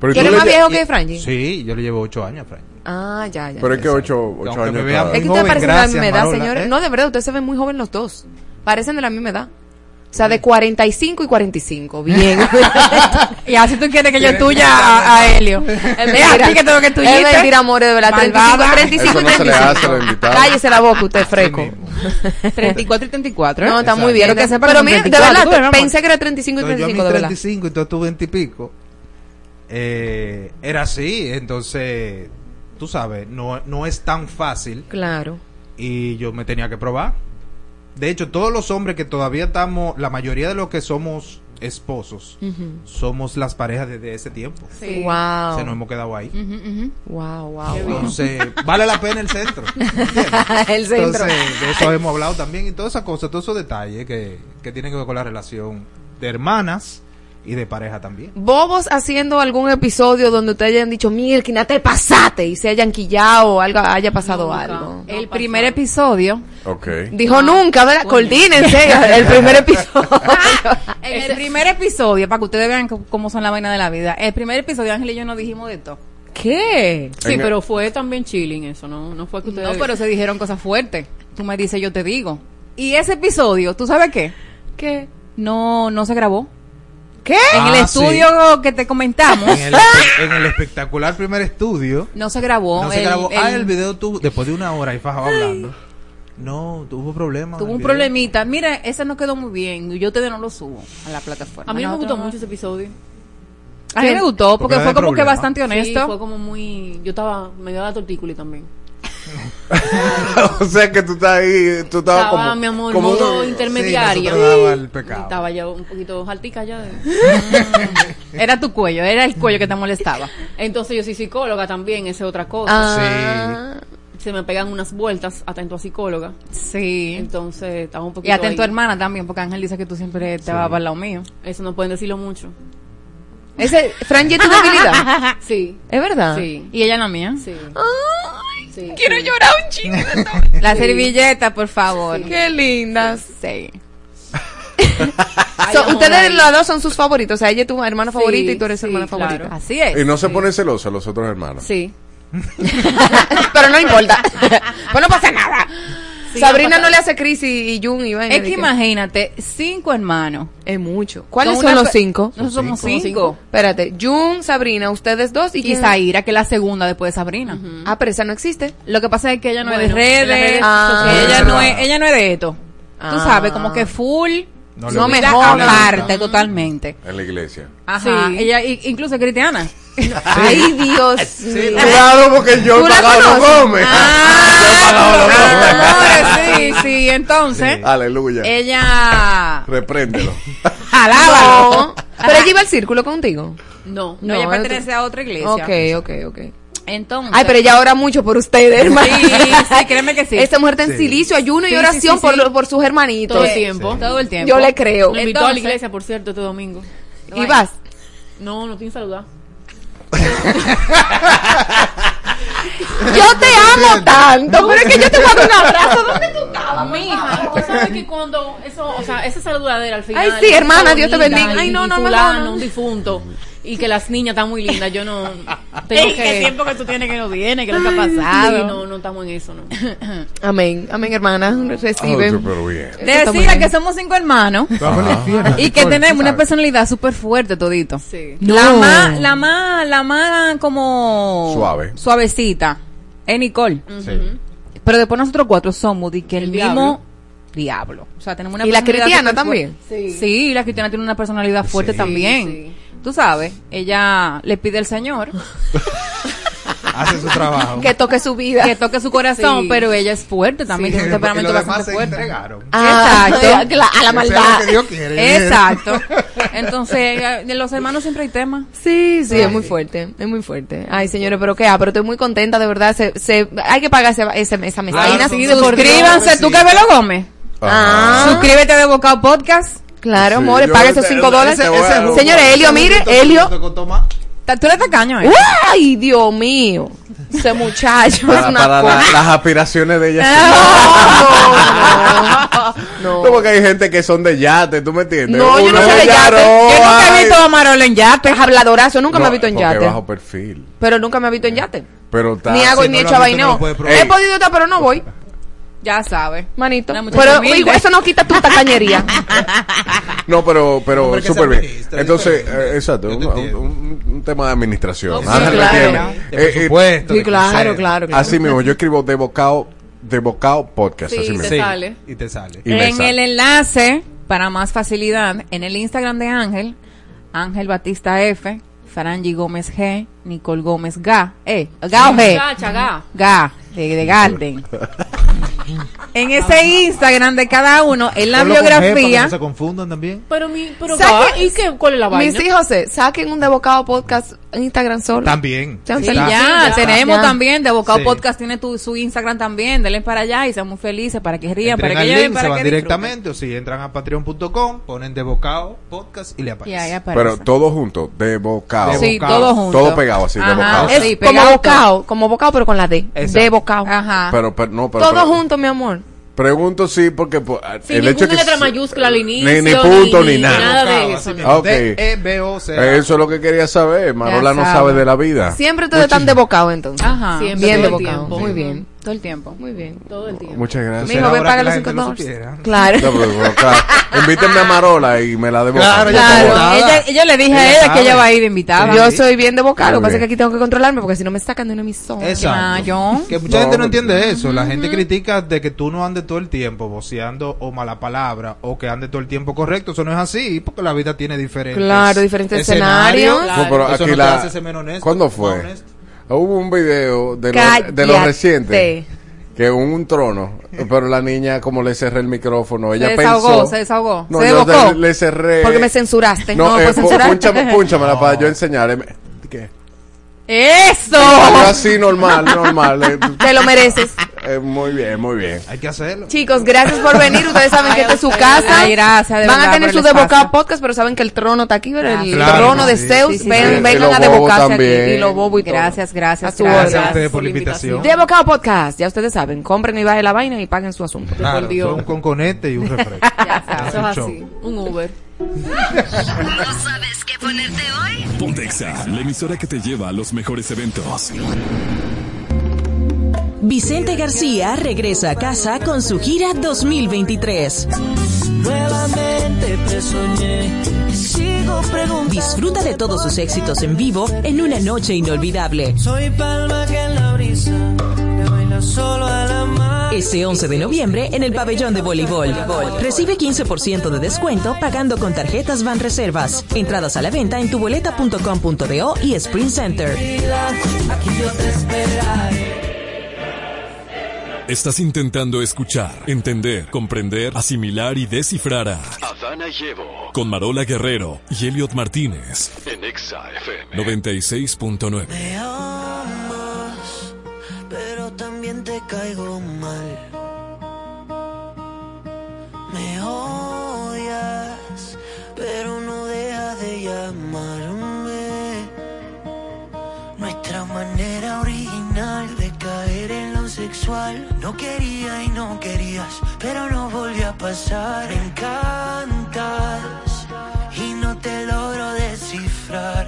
Pero ¿Tú eres más viejo que Franji? Sí, yo le llevo ocho años a Frank. Ah, ya, ya. Pero es que ocho, ocho Aunque años. me vea Es que ustedes parecen de la misma edad, señores. ¿eh? No, de verdad, ustedes se ven muy jóvenes los dos. Parecen de la misma edad. O sea, de 45 y 45. Bien. Y así tú quieres que yo tuya a, a Helio. Es Es a ti que tengo que Es tuyite. mentira, amores, de verdad. 35, Malvada. 35 Eso y no se le hace a la 35. invitada. Cállese la boca, usted freco. 34 y 34. ¿eh? No, está muy bien. Quiero que sepa Pero mira, de 34, verdad, tú amor. pensé que era 35 y Entonces, yo a 35, mis de verdad. 35, entonces tú 20 y pico. eh, era así, entonces, tú sabes, no, no es tan fácil Claro. y yo me tenía que probar. De hecho, todos los hombres que todavía estamos, la mayoría de los que somos esposos, somos las parejas desde ese tiempo. Sí. Wow. Se nos hemos quedado ahí. Wow, wow. Entonces, vale la pena el centro. El centro. Entonces, de eso hemos hablado también y todas esas cosas, todos esos detalles que, que tienen que ver con la relación de hermanas y de pareja también. Bobos haciendo algún episodio donde ustedes hayan dicho, Mirkina, te pasaste y se hayan quillado o algo, haya pasado Nunca. algo. El primer episodio. Ok. Dijo nunca, ¿verdad? Coordínense, el primer episodio. En el primer episodio, para que ustedes vean cómo son la vaina de la vida. El primer episodio, Ángel y yo nos dijimos de todo. ¿Qué? Sí, En- pero fue también chilling eso, ¿no? No fue que ustedes... No, pero se dijeron cosas fuertes. Tú me dices, yo te digo. Y ese episodio, ¿tú sabes qué? ¿Qué? No, no se grabó. ¿Qué? En el Ah, estudio que te comentamos, En el, espe- en el espectacular primer estudio, no se grabó. no se El- grabó. el- ah, el video tuvo, después de una hora y fajado hablando. No, tuvo problemas. Tuvo un video. problemita. Mira, ese no quedó muy bien. Yo te no lo subo a la plataforma. A mí no me gustó no- mucho ese episodio. A mí me gustó porque Porque fue como que bastante honesto. Sí, fue como muy... Yo estaba... Me dio la tortícula también. o sea que tú estás ahí, tú estabas Estaba, como. mi amor, como modo un-. Sí, pecado. Estaba ya un poquito jaltica ya. de- Era tu cuello, era el cuello que te molestaba. Entonces yo soy psicóloga también, esa es otra cosa. Ah, Se me pegan unas vueltas atento a psicóloga. Sí. Entonces estaba un Y poquito atento a hermana también, porque Ángel dice que tú siempre te vas para el lado mío. Eso no pueden decirlo mucho. ese, Franji, ¿es tu debilidad? Sí. ¿Es verdad? Sí. Y ella la mía. Sí. Sí, Quiero sí. llorar un chingo. La servilleta, por favor. Qué lindas. Sí. Ay, So, ustedes los dos son sus favoritos. O sea, ella es tu hermana Sí, favorita y tú eres su sí, hermana claro. favorita. Así es. Y no se pone celoso los otros hermanos. Sí. Pero no importa. pues no pasa nada. Sabrina no le hace crisis y Jun y vaina Es que imagínate, cinco hermanos. Es mucho. ¿Cuáles Son los cinco? Nosotros somos cinco. Espérate, Jun, Sabrina, ustedes dos y, Y Zaira, que es la segunda después de Sabrina. Ah, pero esa no existe. Lo que pasa es que ella no es de redes, redes Ah. ella, no es, ella no es de esto. Tú Ah. sabes, como que full, No no, me aparte totalmente. En la iglesia. Ajá, Sí. ella incluso es cristiana. Ay, Dios mío. Claro, porque yo ¿Tú he pagado los conoces? Gómez. Ah, amores, sí, sí, entonces, Aleluya. ella... Repréndelo. Alábalo. No. Pero ella iba al círculo contigo. No, No, ella pertenece a otra iglesia. Ok, ok, ok. Entonces... Ay, pero ella ora mucho por ustedes, hermano. Sí, sí, créeme que sí. Esta mujer está en Sí. silicio, ayuno y oración sí, por, por sus hermanitos. Todo el tiempo. Todo el tiempo. Yo le creo. Me invitó a la iglesia, por cierto, este domingo. ¿Y vas? No, no tiene saludar. Yo te amo tanto, pero es que yo te dar un abrazo. ¿Dónde tú estabas, Mija, tú sabes que cuando eso, o sea, esa saludadera al final. Ay, sí, hermana, Dios te bendiga. Ay, no, no, fulano, mejor no. un difunto. Y que las niñas están muy lindas, yo no. Tengo Ey, que. ¿qué tiempo que tú tienes que no viene? ¿Qué es lo que ha pasado? Sí, no, no estamos en eso, no. Amén, amén, hermana. Recibe. Ah, muy Decirle bien. que somos cinco hermanos y que tenemos una personalidad súper fuerte todito. Sí. La más, la más, la más como Suave. suavecita es Nicole. Sí. Pero después nosotros cuatro somos de que el, El mismo diablo. O sea, tenemos una ¿Y la cristiana también? fuerte. Sí. la cristiana tiene una personalidad fuerte Sí. también. Sí. Tú sabes, ella le pide al Señor Hace su trabajo. Que toque su vida. que toque su corazón, Sí. pero ella es fuerte también, Sí, tiene un y temperamento bastante se fuerte. entregaron. Ah, Exacto. a la maldad. que Dios quiere. Exacto. Entonces, de los hermanos siempre hay temas. Sí, sí, es muy fuerte, es muy fuerte. Ay, señores, pero qué, ah, pero estoy muy contenta, de verdad. Se, se, hay que pagar ese, ese- esa Claro, mezquina. son Sí, sus Suscríbanse, tú que Gómez. Ah. Suscríbete de Bocado Podcast. Claro, Sí, amores, yo- paga esos ese- 5 dólares. ese- ese Señores, Helio, mire, Helio. Ta- Tú eres tacaño, ¿eh? Ay, Dios mío. Ese muchacho es Para, una para la- las aspiraciones de ella. No, No, porque hay gente que son de yate, ¿tú me entiendes? No, yo no Uno soy de ya yate. no, Yo nunca he visto a Marol en yate. Es habladorazo, nunca me No, ha visto en yate. bajo perfil. Pero nunca me ha visto en yate. Pero está. Ni hago si ni no lo hecho no vaineo. He podido estar, pero no voy. Ya sabes. Manito. Pero humilde. eso no quita tu tacañería. No, pero, pero súper bien. Entonces, eh, exacto, un, te entiendo. un- un tema de administración. Sí, Ángel me claro. Eh, eh, presupuesto, Sí, claro, claro, claro. Así mismo, yo escribo de bocado, de bocado podcast. Sí, así te mismo. Sí, sale. y te sale. Y en sale. el enlace, para más facilidad, en el Instagram de Ángel, Ángel Batista F, Farangi Gómez G, Nicole Gómez Ga, eh, Ga o G, Chacha, ga. Ga, de, de Garden. En ese Instagram de cada uno, en la Ponlo con G para que biografía, no se confundan también. Pero mi, ¿y qué, cuál es la vaina? Mis hijos, se saquen un debocado podcast en Instagram solo. También. Sí, ya, ya, tenemos ya. también, de Bocado Sí. Podcast tiene tu, su Instagram también, denle para allá y sean muy felices para que rían, Entren para que link, para se van que disfruten. directamente o si entran a patreon.com, ponen de bocado podcast y le Y aparece. ahí aparece. Pero todo junto, de bocado. De sí, todo junto. Todo pegado así, Ajá, bocado. Es sí, como pegado bocado, como bocado, pero con la D. Exacto. De bocado. Ajá. Pero, pero, no, pero, Todo pero- junto, mi amor. Pregunto sí, porque pues, Sin el hecho que letra mayúscula al inicio. Ni, ni punto ni, nada. nada de eso. así no. mismo. Ah, ok. D-E-B-O-C-A. Eso es lo que quería saber. Marola no sabe. de la vida. Siempre ustedes están de bocado, entonces. Ajá. Siempre, Bien de bocado. Muy bien. Todo el tiempo. Muy bien. Todo el tiempo. Muchas gracias. Mi hijo, paga los la 5 gente lo dólares. Claro. No, pero, pero, claro, invítenme a Marola y me la debo. Claro, ya Claro, ella, ella le dije Ella a ella que ella va a ir de invitada. Yo soy bien de bocado. Lo que pasa es que aquí tengo que controlarme porque si no me sacan de una emisora. Exacto. Yo. Que mucha No, gente no entiende eso. La gente critica de que tú no andes todo el tiempo voceando o mala palabra o que andes todo el tiempo correcto. Eso no es así porque la vida tiene diferentes Claro, diferentes escenarios. No, pero Eso aquí no te la- hace ser menos honesto, ¿Cuándo fue? Hubo un video de lo, de lo reciente que un trono, pero la niña como le cerré el micrófono, ella Se desahogó, pensó, se desahogó. No, se yo desbocó. le, le cerré. Porque me censuraste. No, No, eh, pues pu- censurar. púnchame- púnchamela para yo enseñarle. ¡Eso! Algo así normal, normal. eh, Te lo mereces. eh, muy bien, muy bien. Hay que hacerlo. Chicos, gracias por venir. Ustedes saben que esta es su casa. Ay, gracias, de Van a tener su debocado podcast, pero saben que el trono está aquí, ¿verdad? El Claro, trono de sí. Zeus. Sí, sí, Ven- Vengan a debocarse aquí. Y los bobos y todo. Gracias, gracias, A su Gracias a ustedes por la invitación. Debocado podcast. Ya ustedes saben. Compren y bajen la vaina y paguen su asunto. Claro, Por Dios. son un conconete y un refresco. Ya sabes, eso es así. Un Uber. ¿No sabes qué ponerte hoy? Pontexa, la emisora que te lleva a los mejores eventos. Vicente García regresa a casa con su gira 2023. Nuevamente presoñé y sigo preguntando. Disfruta de todos sus éxitos en vivo en una noche inolvidable. Soy palma que en la brisa solo a la. Este 11 de noviembre en el pabellón de voleibol. Recibe 15% de descuento pagando con tarjetas Van Reservas. Entradas a la venta en tuboleta.com.do y Sprint Center. Estás intentando escuchar, entender, comprender, asimilar y descifrar a Adana Llevo con Marola Guerrero y Elliot Martínez. en Exa FM. 96.9. También te caigo mal. Me odias, pero no dejas de llamarme. Nuestra manera original de caer en lo sexual. No quería y no querías, pero no volvió a pasar. Me encantas y no te logro descifrar.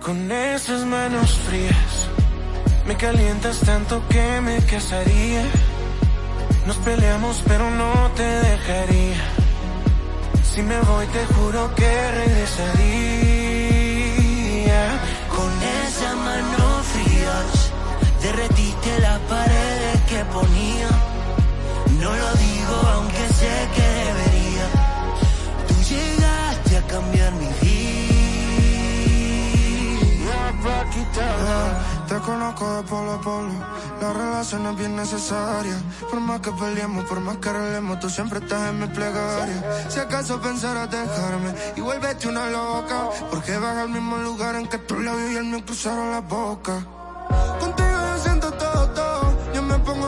Con esas manos frías me calientas tanto que me casaría. Nos peleamos pero no te dejaría. Si me voy te juro que regresaría. Con esa mano frías derretiste las paredes que ponía. No lo digo aunque sé que debería. Tú llegaste a cambiar mi vida. Te conozco de polo a polo. La relación es bien necesaria. Por más que peleemos, por más que arreglemos, tú siempre estás en mi plegaria. Si acaso pensaras dejarme y vuélvete una loca. Porque vas al mismo lugar en que tus labios y el mío cruzaron la boca. Contigo yo siento todo, todo. Yo me pongo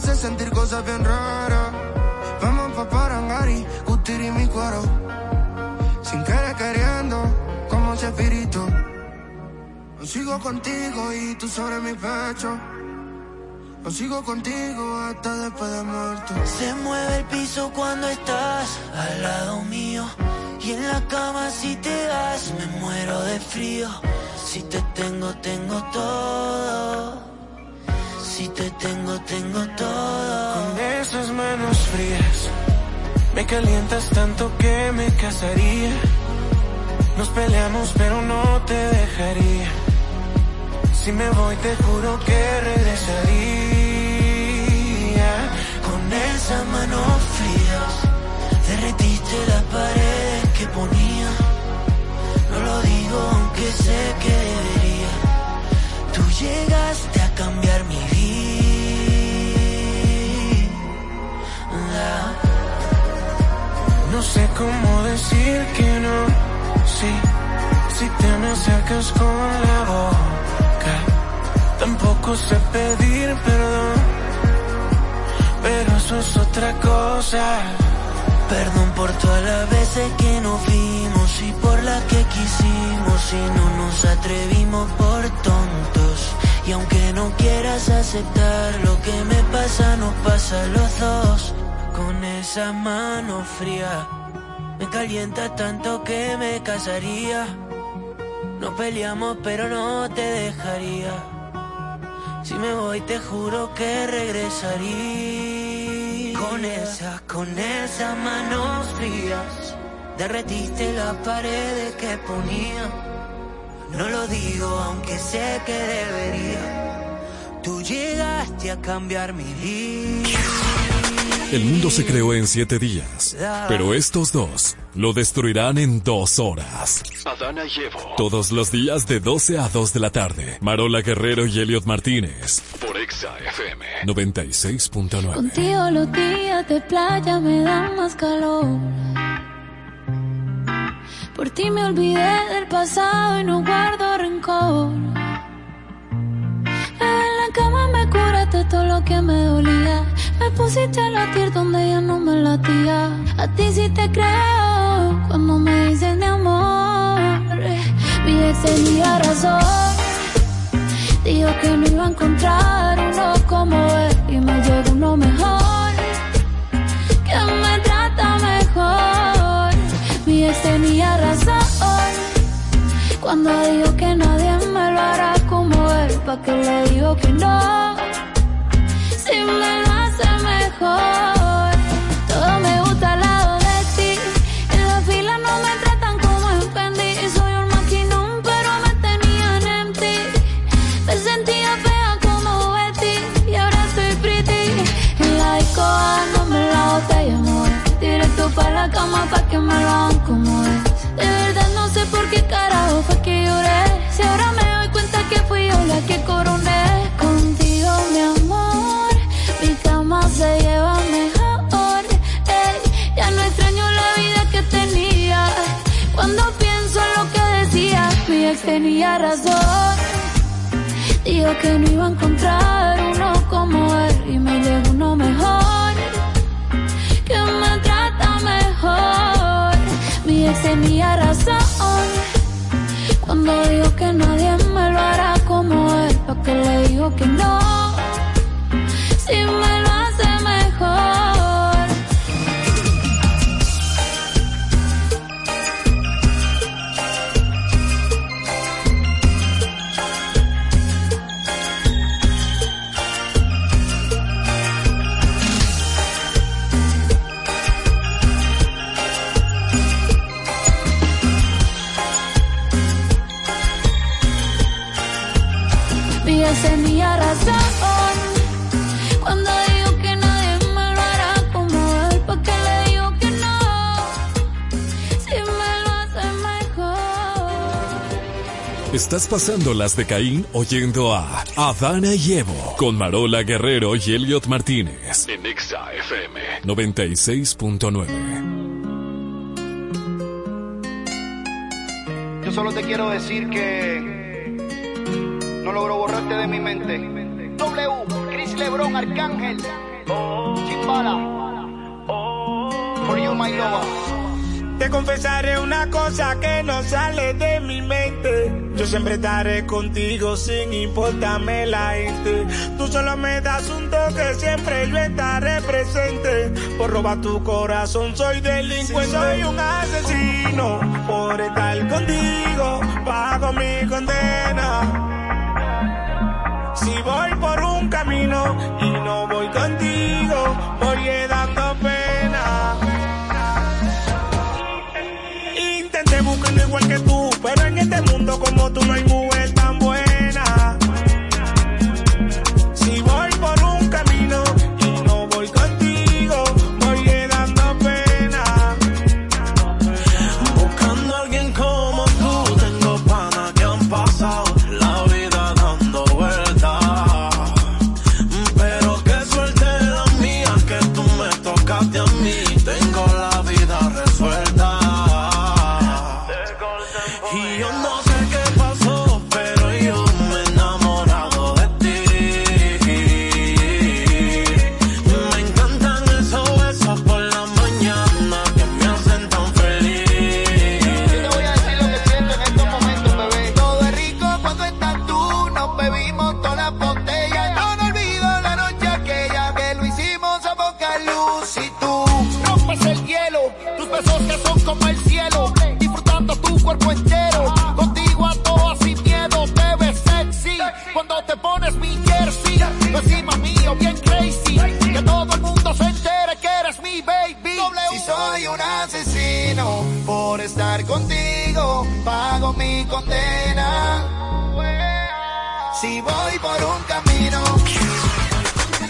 hace sentir cosas bien raras. Vamos pa' Parangari, Utiri mi cuero. Sin querer queriendo, como espíritu. No sigo contigo y tú sobre mi pecho. No sigo contigo hasta después de muerto. Se mueve el piso cuando estás al lado mío. Y en la cama si te vas me muero de frío. Si te tengo, tengo todo. Si te tengo, tengo todo. Con esas manos frías me calientas tanto que me casaría. Nos peleamos pero no te dejaría. Si me voy te juro que regresaría. Con esa mano frías derretiste las paredes que ponía. No lo digo aunque sé que debería. Tú llegaste a cambiar mi vida. No sé cómo decir que no. Sí, si te me acercas con la boca. Tampoco sé pedir perdón. Pero eso es otra cosa. Perdón por todas las veces que nos vimos y por las que quisimos y no nos atrevimos por tontos. Y aunque no quieras aceptar lo que me pasa, nos pasa a los dos. Con esa mano fría me calienta tanto que me casaría. No peleamos pero no te dejaría. Si me voy te juro que regresaría. Con esas, con esas manos frías derretiste las paredes que ponía. No lo digo aunque sé que debería. Tú llegaste a cambiar mi vida. El mundo se creó en siete días, pero estos dos lo destruirán en dos horas. Adana Llevo Todos los días de 12 a 2 de la tarde. Marola Guerrero y Elliot Martínez. por Exa FM. 96.9. Contigo los días de playa me dan más calor. Por ti me olvidé del pasado y no guardo rencor. En la cama me curaste todo lo que me dolía. Me pusiste a latir donde ya no me latía. A ti sí te creo cuando me dices mi amor. Mi ex tenía razón. Dijo que no iba a encontrar uno como él y me llegó uno mejor. Que me trata mejor. Mi ex tenía razón. Cuando dijo que nadie me lo hará como él, pa' que le digo que no. Si me lo razón. Dijo que no iba a encontrar uno como él y me llegó uno mejor, que me trata mejor. Mi ex tenía razón cuando dijo que nadie me lo hará como él, pa' que le digo que no. Si me lo Mi ex tenía razón cuando dijo que nadie me lo hará como él, pa' que le digo que no. Si me lo hace mejor. Estás pasando las de Caín oyendo a Adana y Evo con Marola Guerrero y Elliot Martínez. En Exa FM. 96.9. Yo solo te quiero decir que no logro borrarte de mi mente. W, Chris Lebron, Arcángel, Chimbala, for you my lover. Te confesaré una cosa que no sale de mi mente. Yo siempre estaré contigo sin importarme la gente. Tú solo me das un toque, siempre yo estaré presente. Por robar tu corazón soy delincuente. soy un asesino por estar contigo. Pago mi condena. Camino y no voy contigo, moriré dando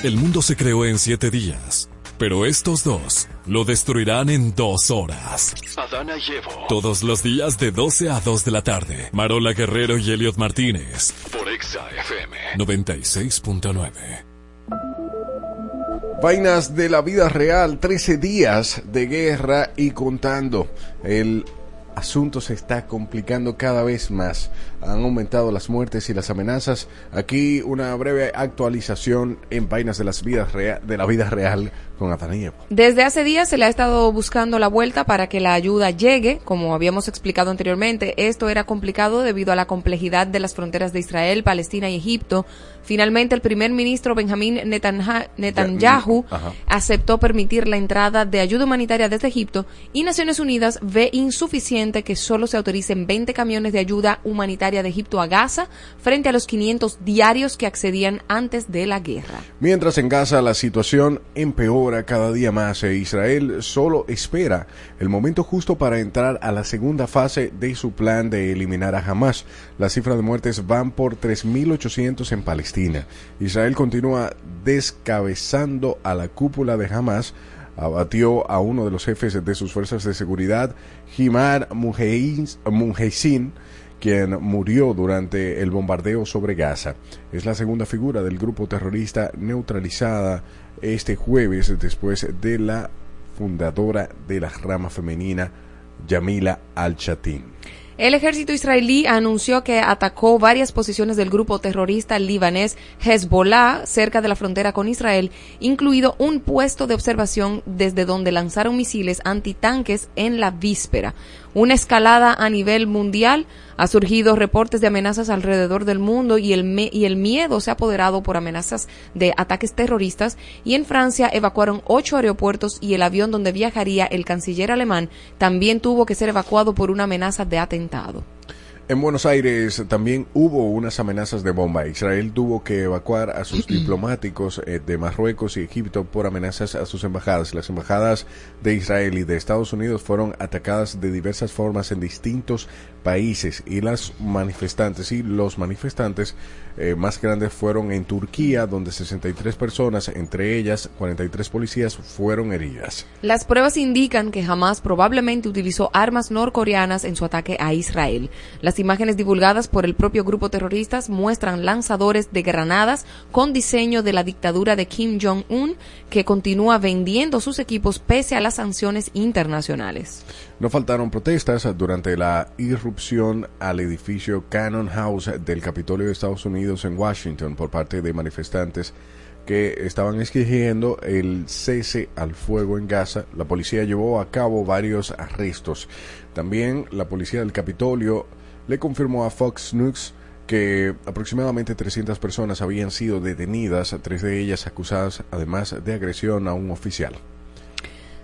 El mundo se creó en siete días, pero estos dos lo destruirán en dos horas. Adana y Evo. Todos los días de 12 a 2 de la tarde. Marola Guerrero y Elliot Martínez. Por Exa FM. 96.9. Vainas de la vida real, 13 días de guerra y contando. El asunto se está complicando cada vez más. Han aumentado las muertes y las amenazas. Aquí una breve actualización en Vainas de, las vidas rea- de la vida real con Ataníevo. Desde hace días se le ha estado buscando la vuelta para que la ayuda llegue, como habíamos explicado anteriormente. Esto era complicado debido a la complejidad de las fronteras de Israel, Palestina y Egipto. Finalmente, el primer ministro Benjamín Netanja- Netanyahu Ajá. aceptó permitir la entrada de ayuda humanitaria desde Egipto y Naciones Unidas ve insuficiente que solo se autoricen 20 camiones de ayuda humanitaria de Egipto a Gaza frente a los 500 diarios que accedían antes de la guerra. Mientras en Gaza la situación empeora cada día más e Israel solo espera el momento justo para entrar a la segunda fase de su plan de eliminar a Hamas. Las cifras de muertes van por 3.800 en Palestina. Israel continúa descabezando a la cúpula de Hamas abatió a uno de los jefes de sus fuerzas de seguridad, Himar Mujahideen, quien murió durante el bombardeo sobre Gaza. Es la segunda figura del grupo terrorista neutralizada este jueves después de la fundadora de la rama femenina, Yamila al-Chatin. El ejército israelí anunció que atacó varias posiciones del grupo terrorista libanés Hezbollah cerca de la frontera con Israel, incluido un puesto de observación desde donde lanzaron misiles antitanques en la víspera. Una escalada a nivel mundial ha surgido reportes de amenazas alrededor del mundo y el, y el miedo se ha apoderado por amenazas de ataques terroristas y en Francia evacuaron ocho aeropuertos y el avión donde viajaría el canciller alemán también tuvo que ser evacuado por una amenaza de atentado. En Buenos Aires también hubo unas amenazas de bomba. Israel tuvo que evacuar a sus diplomáticos eh, de Marruecos y Egipto por amenazas a sus embajadas. Las embajadas de Israel y de Estados Unidos fueron atacadas de diversas formas en distintos países y las manifestantes y los manifestantes eh, más grandes fueron en Turquía, donde 63 personas, entre ellas 43 policías, fueron heridas. Las pruebas indican que Hamas probablemente utilizó armas norcoreanas en su ataque a Israel. Las imágenes divulgadas por el propio grupo terrorista muestran lanzadores de granadas con diseño de la dictadura de Kim Jong-un que continúa vendiendo sus equipos pese a las sanciones internacionales. No faltaron protestas durante la irrupción al edificio Cannon House del Capitolio de Estados Unidos en Washington por parte de manifestantes que estaban exigiendo el cese al fuego en Gaza. La policía llevó a cabo varios arrestos. También la policía del Capitolio le confirmó a Fox News que aproximadamente 300 personas habían sido detenidas, tres de ellas acusadas además de agresión a un oficial.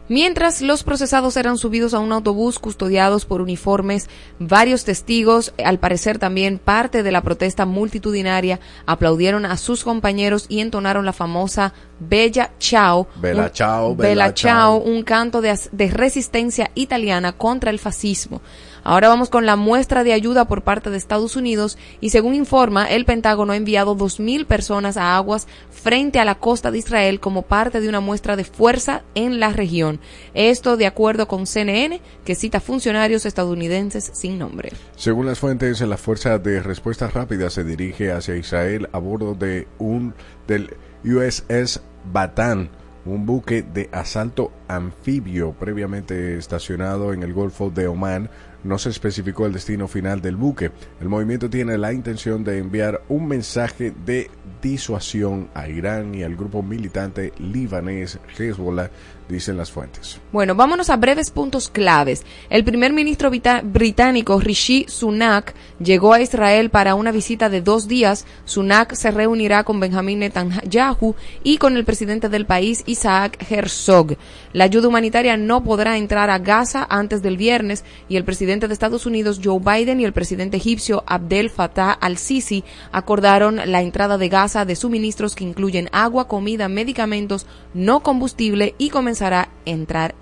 Mientras los procesados eran subidos a un autobús custodiados por uniformes, varios testigos, al parecer también parte de la protesta multitudinaria, aplaudieron a sus compañeros y entonaron la famosa Bella Ciao, Bella un- ciao, Bella bella Ciao, ciao. un canto de, de resistencia italiana contra el fascismo. Ahora vamos con la muestra de ayuda por parte de Estados Unidos y según informa, el Pentágono ha enviado 2.000 personas a aguas frente a la costa de Israel como parte de una muestra de fuerza en la región. Esto de acuerdo con CNN, que cita funcionarios estadounidenses sin nombre. Según las fuentes, la Fuerza de Respuesta Rápida se dirige hacia Israel a bordo de un del USS Batán, un buque de asalto anfibio previamente estacionado en el Golfo de Omán. No se especificó el destino final del buque. El movimiento tiene la intención de enviar un mensaje de disuasión a Irán y al grupo militante libanés Hezbollah, dicen las fuentes. Bueno, vámonos a breves puntos claves. El primer ministro británico Rishi Sunak llegó a Israel para una visita de dos días. Sunak se reunirá con Benjamín Netanyahu y con el presidente del país, Isaac Herzog. La ayuda humanitaria no podrá entrar a Gaza antes del viernes y el presidente de Estados Unidos, Joe Biden, y el presidente egipcio, Abdel Fattah al-Sisi, acordaron la entrada de Gaza de suministros que incluyen agua, comida, medicamentos, no combustible y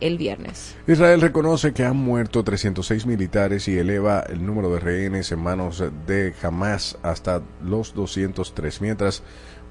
el viernes. Israel reconoce que han muerto 306 militares y eleva el número de rehenes en manos de Hamas hasta los 203, mientras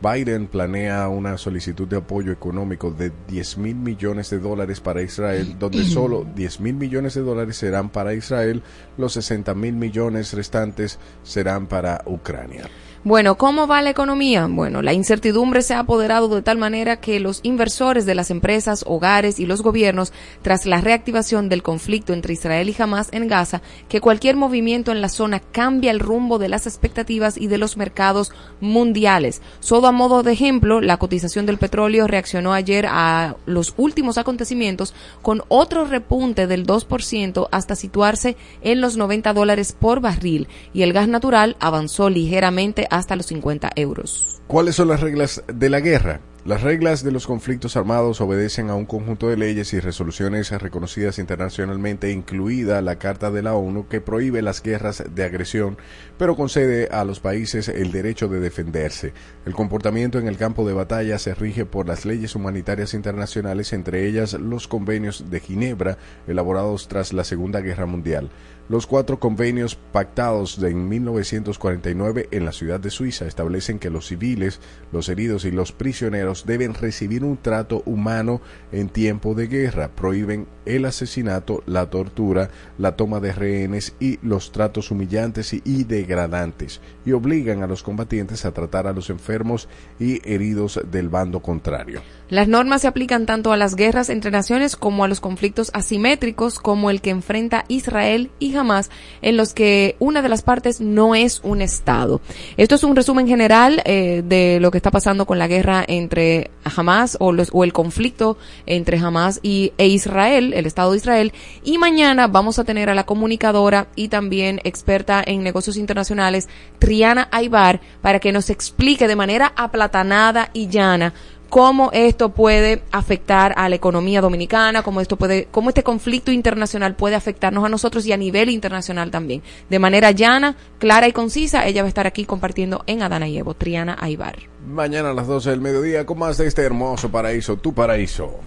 Biden planea una solicitud de apoyo económico de 10 mil millones de dólares para Israel, donde solo 10 mil millones de dólares serán para Israel, los 60 mil millones restantes serán para Ucrania. Bueno, ¿cómo va la economía? Bueno, la incertidumbre se ha apoderado de tal manera que los inversores de las empresas, hogares y los gobiernos, tras la reactivación del conflicto entre Israel y Hamas en Gaza, que cualquier movimiento en la zona cambia el rumbo de las expectativas y de los mercados mundiales. Solo modo de ejemplo, la cotización del petróleo reaccionó ayer a los últimos acontecimientos con otro repunte del 2% hasta situarse en los 90 dólares por barril y el gas natural avanzó ligeramente hasta los 50 euros. ¿Cuáles son las reglas de la guerra? Las reglas de los conflictos armados obedecen a un conjunto de leyes y resoluciones reconocidas internacionalmente, incluida la Carta de la ONU que prohíbe las guerras de agresión, pero concede a los países el derecho de defenderse. El comportamiento en el campo de batalla se rige por las leyes humanitarias internacionales, entre ellas los convenios de Ginebra, elaborados tras la Segunda Guerra Mundial. Los cuatro convenios pactados de en 1949 en la ciudad de Suiza establecen que los civiles, los heridos y los prisioneros deben recibir un trato humano en tiempo de guerra. Prohíben el asesinato, la tortura, la toma de rehenes y los tratos humillantes y, degradantes y obligan a los combatientes a tratar a los enfermos y heridos del bando contrario. Las normas se aplican tanto a las guerras entre naciones como a los conflictos asimétricos como el que enfrenta Israel y Hamas, en los que una de las partes no es un Estado. Esto es un resumen general eh, de lo que está pasando con la guerra entre Hamas o, los, o el conflicto entre Hamas y, e Israel, el Estado de Israel. Y mañana vamos a tener a la comunicadora y también experta en negocios internacionales, Triana Aybar, para que nos explique de manera aplatanada y llana cómo esto puede afectar a la economía dominicana, cómo esto puede, cómo este conflicto internacional puede afectarnos a nosotros y a nivel internacional también. De manera llana, clara y concisa, ella va a estar aquí compartiendo en Adana y Evo, Triana Aybar. Mañana a las 12 del mediodía con más de este hermoso paraíso, tu paraíso.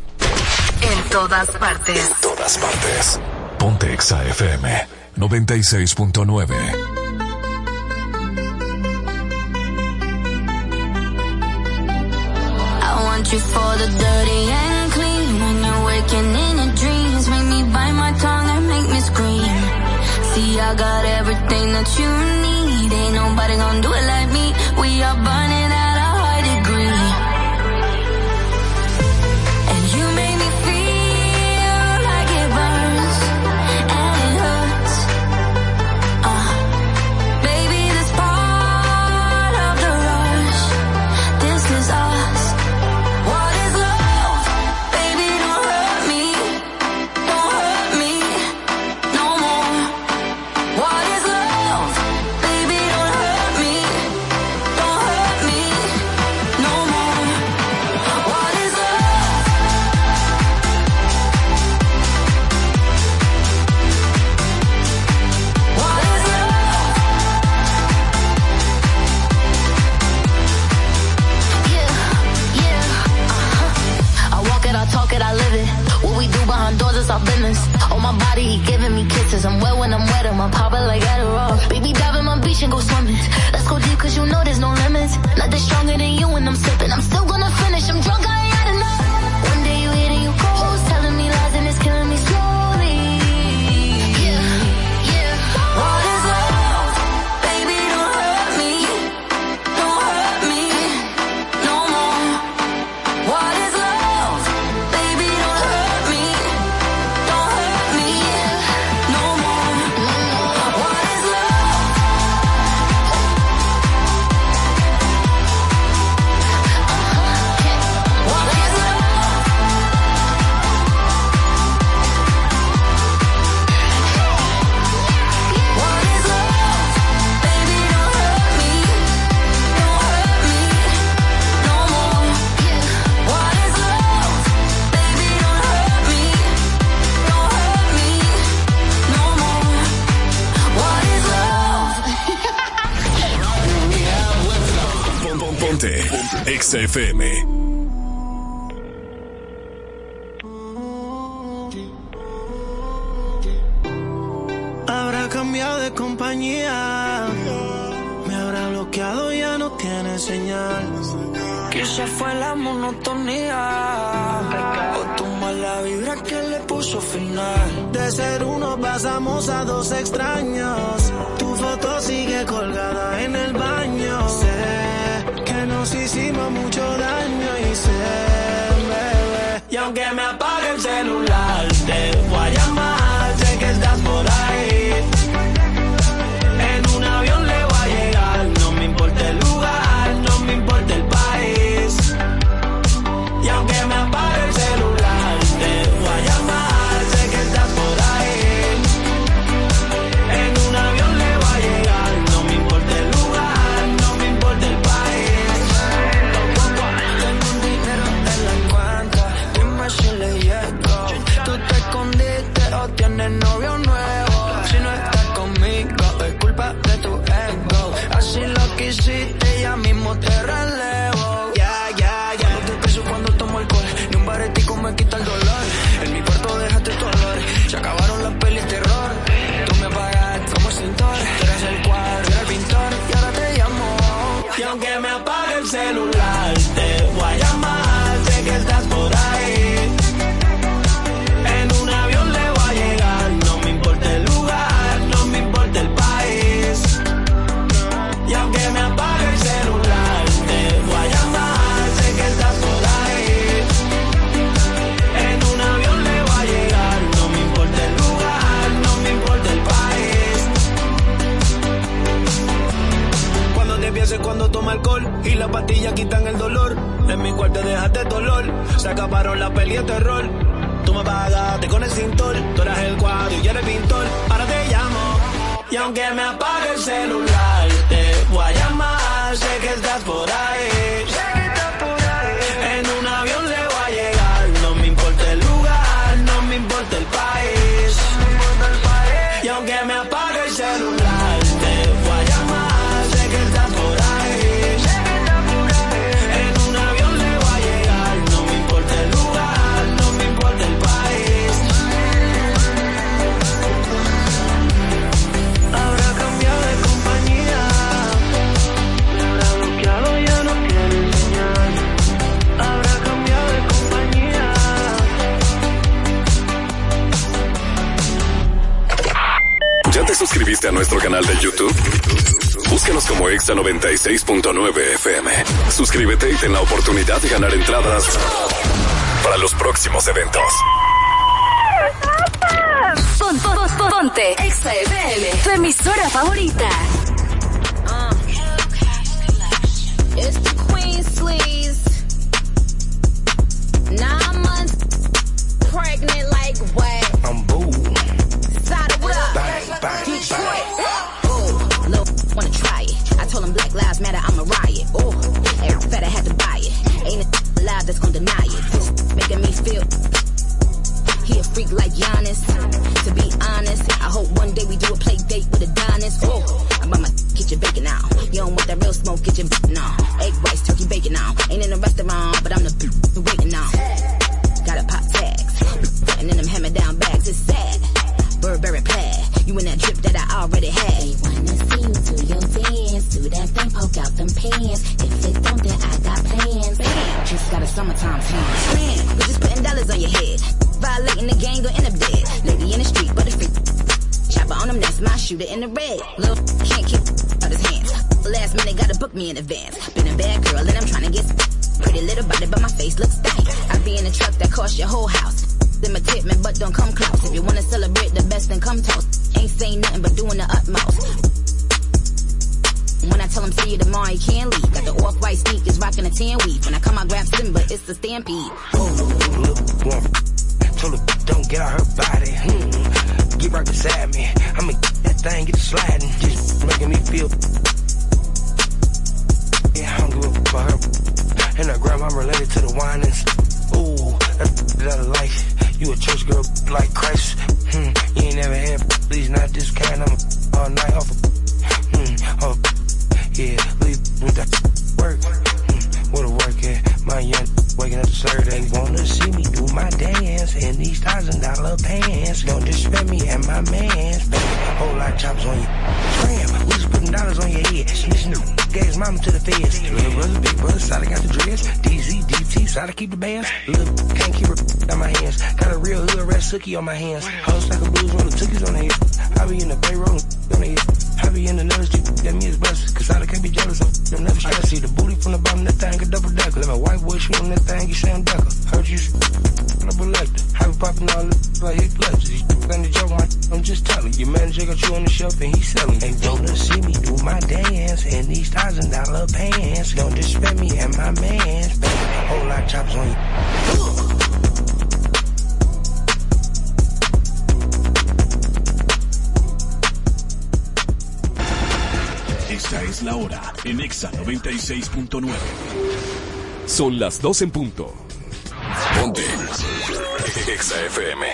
En todas partes. Todas partes. Ponte Exa FM 96.9. I want you for the dirty and clean. When you're waking in your dreams, make me bite my tongue and make me scream. See, I got everything that you need. Ain't nobody gonna do it like me. We are burning Cause I'm wet when I'm wet, I'm a popper like FM. cometí este error. Tú me pagaste con el cintor, tú eras el cuadro y yo era el pintor. Ahora te llamo y aunque me apague el celular, te voy a llamar. Sé que estás por ahí. a nuestro canal de YouTube? Búscanos como Exa 96.9 FM. Suscríbete y ten la oportunidad de ganar entradas para los próximos eventos. Pon, pon, pon, ponte Exa FM, tu emisora favorita. that's gonna deny it. Making me feel he a freak like Giannis. To be honest, I hope one day we do a play date with Adonis. Oh, I'm on my kitchen baking now. You don't want that real smoke, get your Son las 2 en punto. Ponte. Exa FM.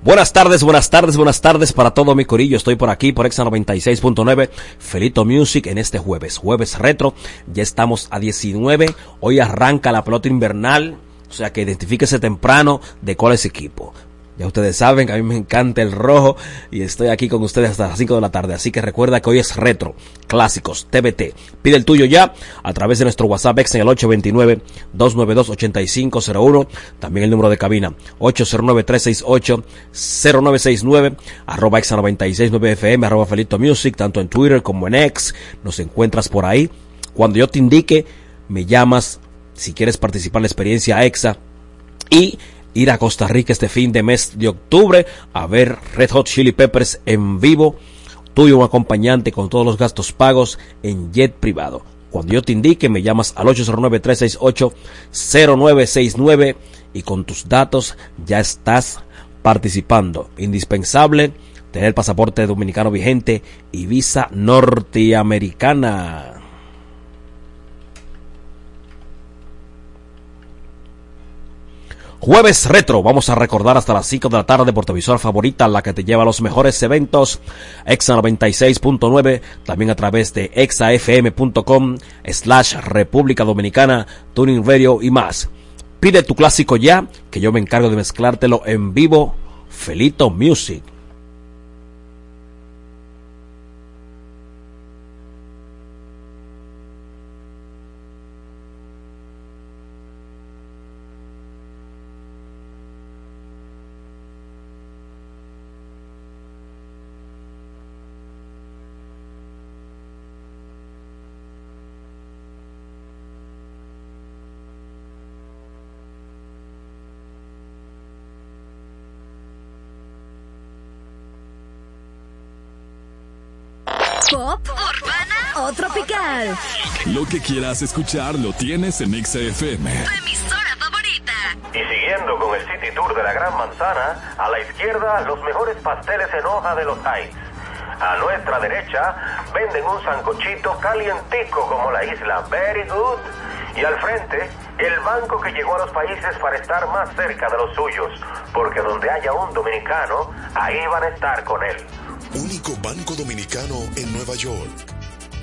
Buenas tardes, buenas tardes, buenas tardes para todo mi corillo. Estoy por aquí, por Exa 96.9, Felito Music en este jueves, jueves retro. Ya estamos a 19. Hoy arranca la pelota invernal. O sea que identifíquese temprano de cuál es equipo. Ya ustedes saben que a mí me encanta el rojo y estoy aquí con ustedes hasta las 5 de la tarde. Así que recuerda que hoy es retro, clásicos, TBT. Pide el tuyo ya a través de nuestro WhatsApp ex en el 829-292-8501. También el número de cabina 809-368-0969, arroba exa 969FM, arroba Felito Music, tanto en Twitter como en X. Nos encuentras por ahí. Cuando yo te indique, me llamas si quieres participar en la experiencia EXA y ir a Costa Rica este fin de mes de octubre a ver Red Hot Chili Peppers en vivo. Tú y un acompañante con todos los gastos pagos en jet privado. Cuando yo te indique, me llamas al 809-368-0969 y con tus datos ya estás participando. Indispensable tener pasaporte dominicano vigente y visa norteamericana. Jueves Retro, vamos a recordar hasta las 5 de la tarde por tu emisora favorita, la que te lleva a los mejores eventos, Exa 96.9, también a través de exafm.com, slash República Dominicana, Tuning Radio y más. Pide tu clásico ya, que yo me encargo de mezclártelo en vivo, Felito Music. Lo que quieras escuchar lo tienes en Exa FM. emisora favorita. Y siguiendo con el City Tour de la Gran Manzana, a la izquierda los mejores pasteles en hoja de los Heights. A nuestra derecha venden un sancochito calientico como la isla Very Good. Y al frente, el banco que llegó a los países para estar más cerca de los suyos, porque donde haya un dominicano, ahí van a estar con él. Único banco dominicano en Nueva York.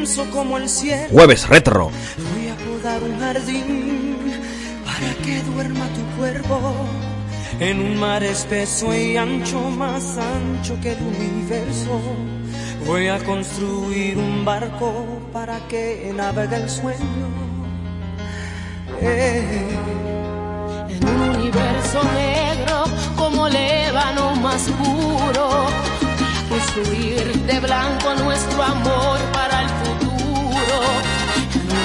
Inmenso como el cielo. Jueves Retro. Voy a podar un jardín para que duerma tu cuerpo. En un mar espeso y ancho, más ancho que el universo. Voy a construir un barco para que navegue el sueño. Eh. En un universo negro como el ébano más puro. Construir de blanco nuestro amor para el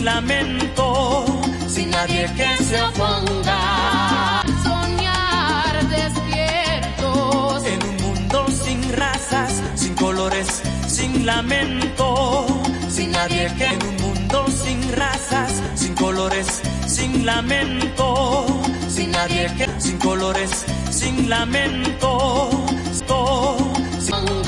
sin lamento, sin nadie que se oponga. Soñar despiertos. En un mundo sin razas, sin colores, sin lamento, sin nadie que en un mundo sin razas, sin colores, sin lamento, sin nadie que sin colores, sin lamento, to-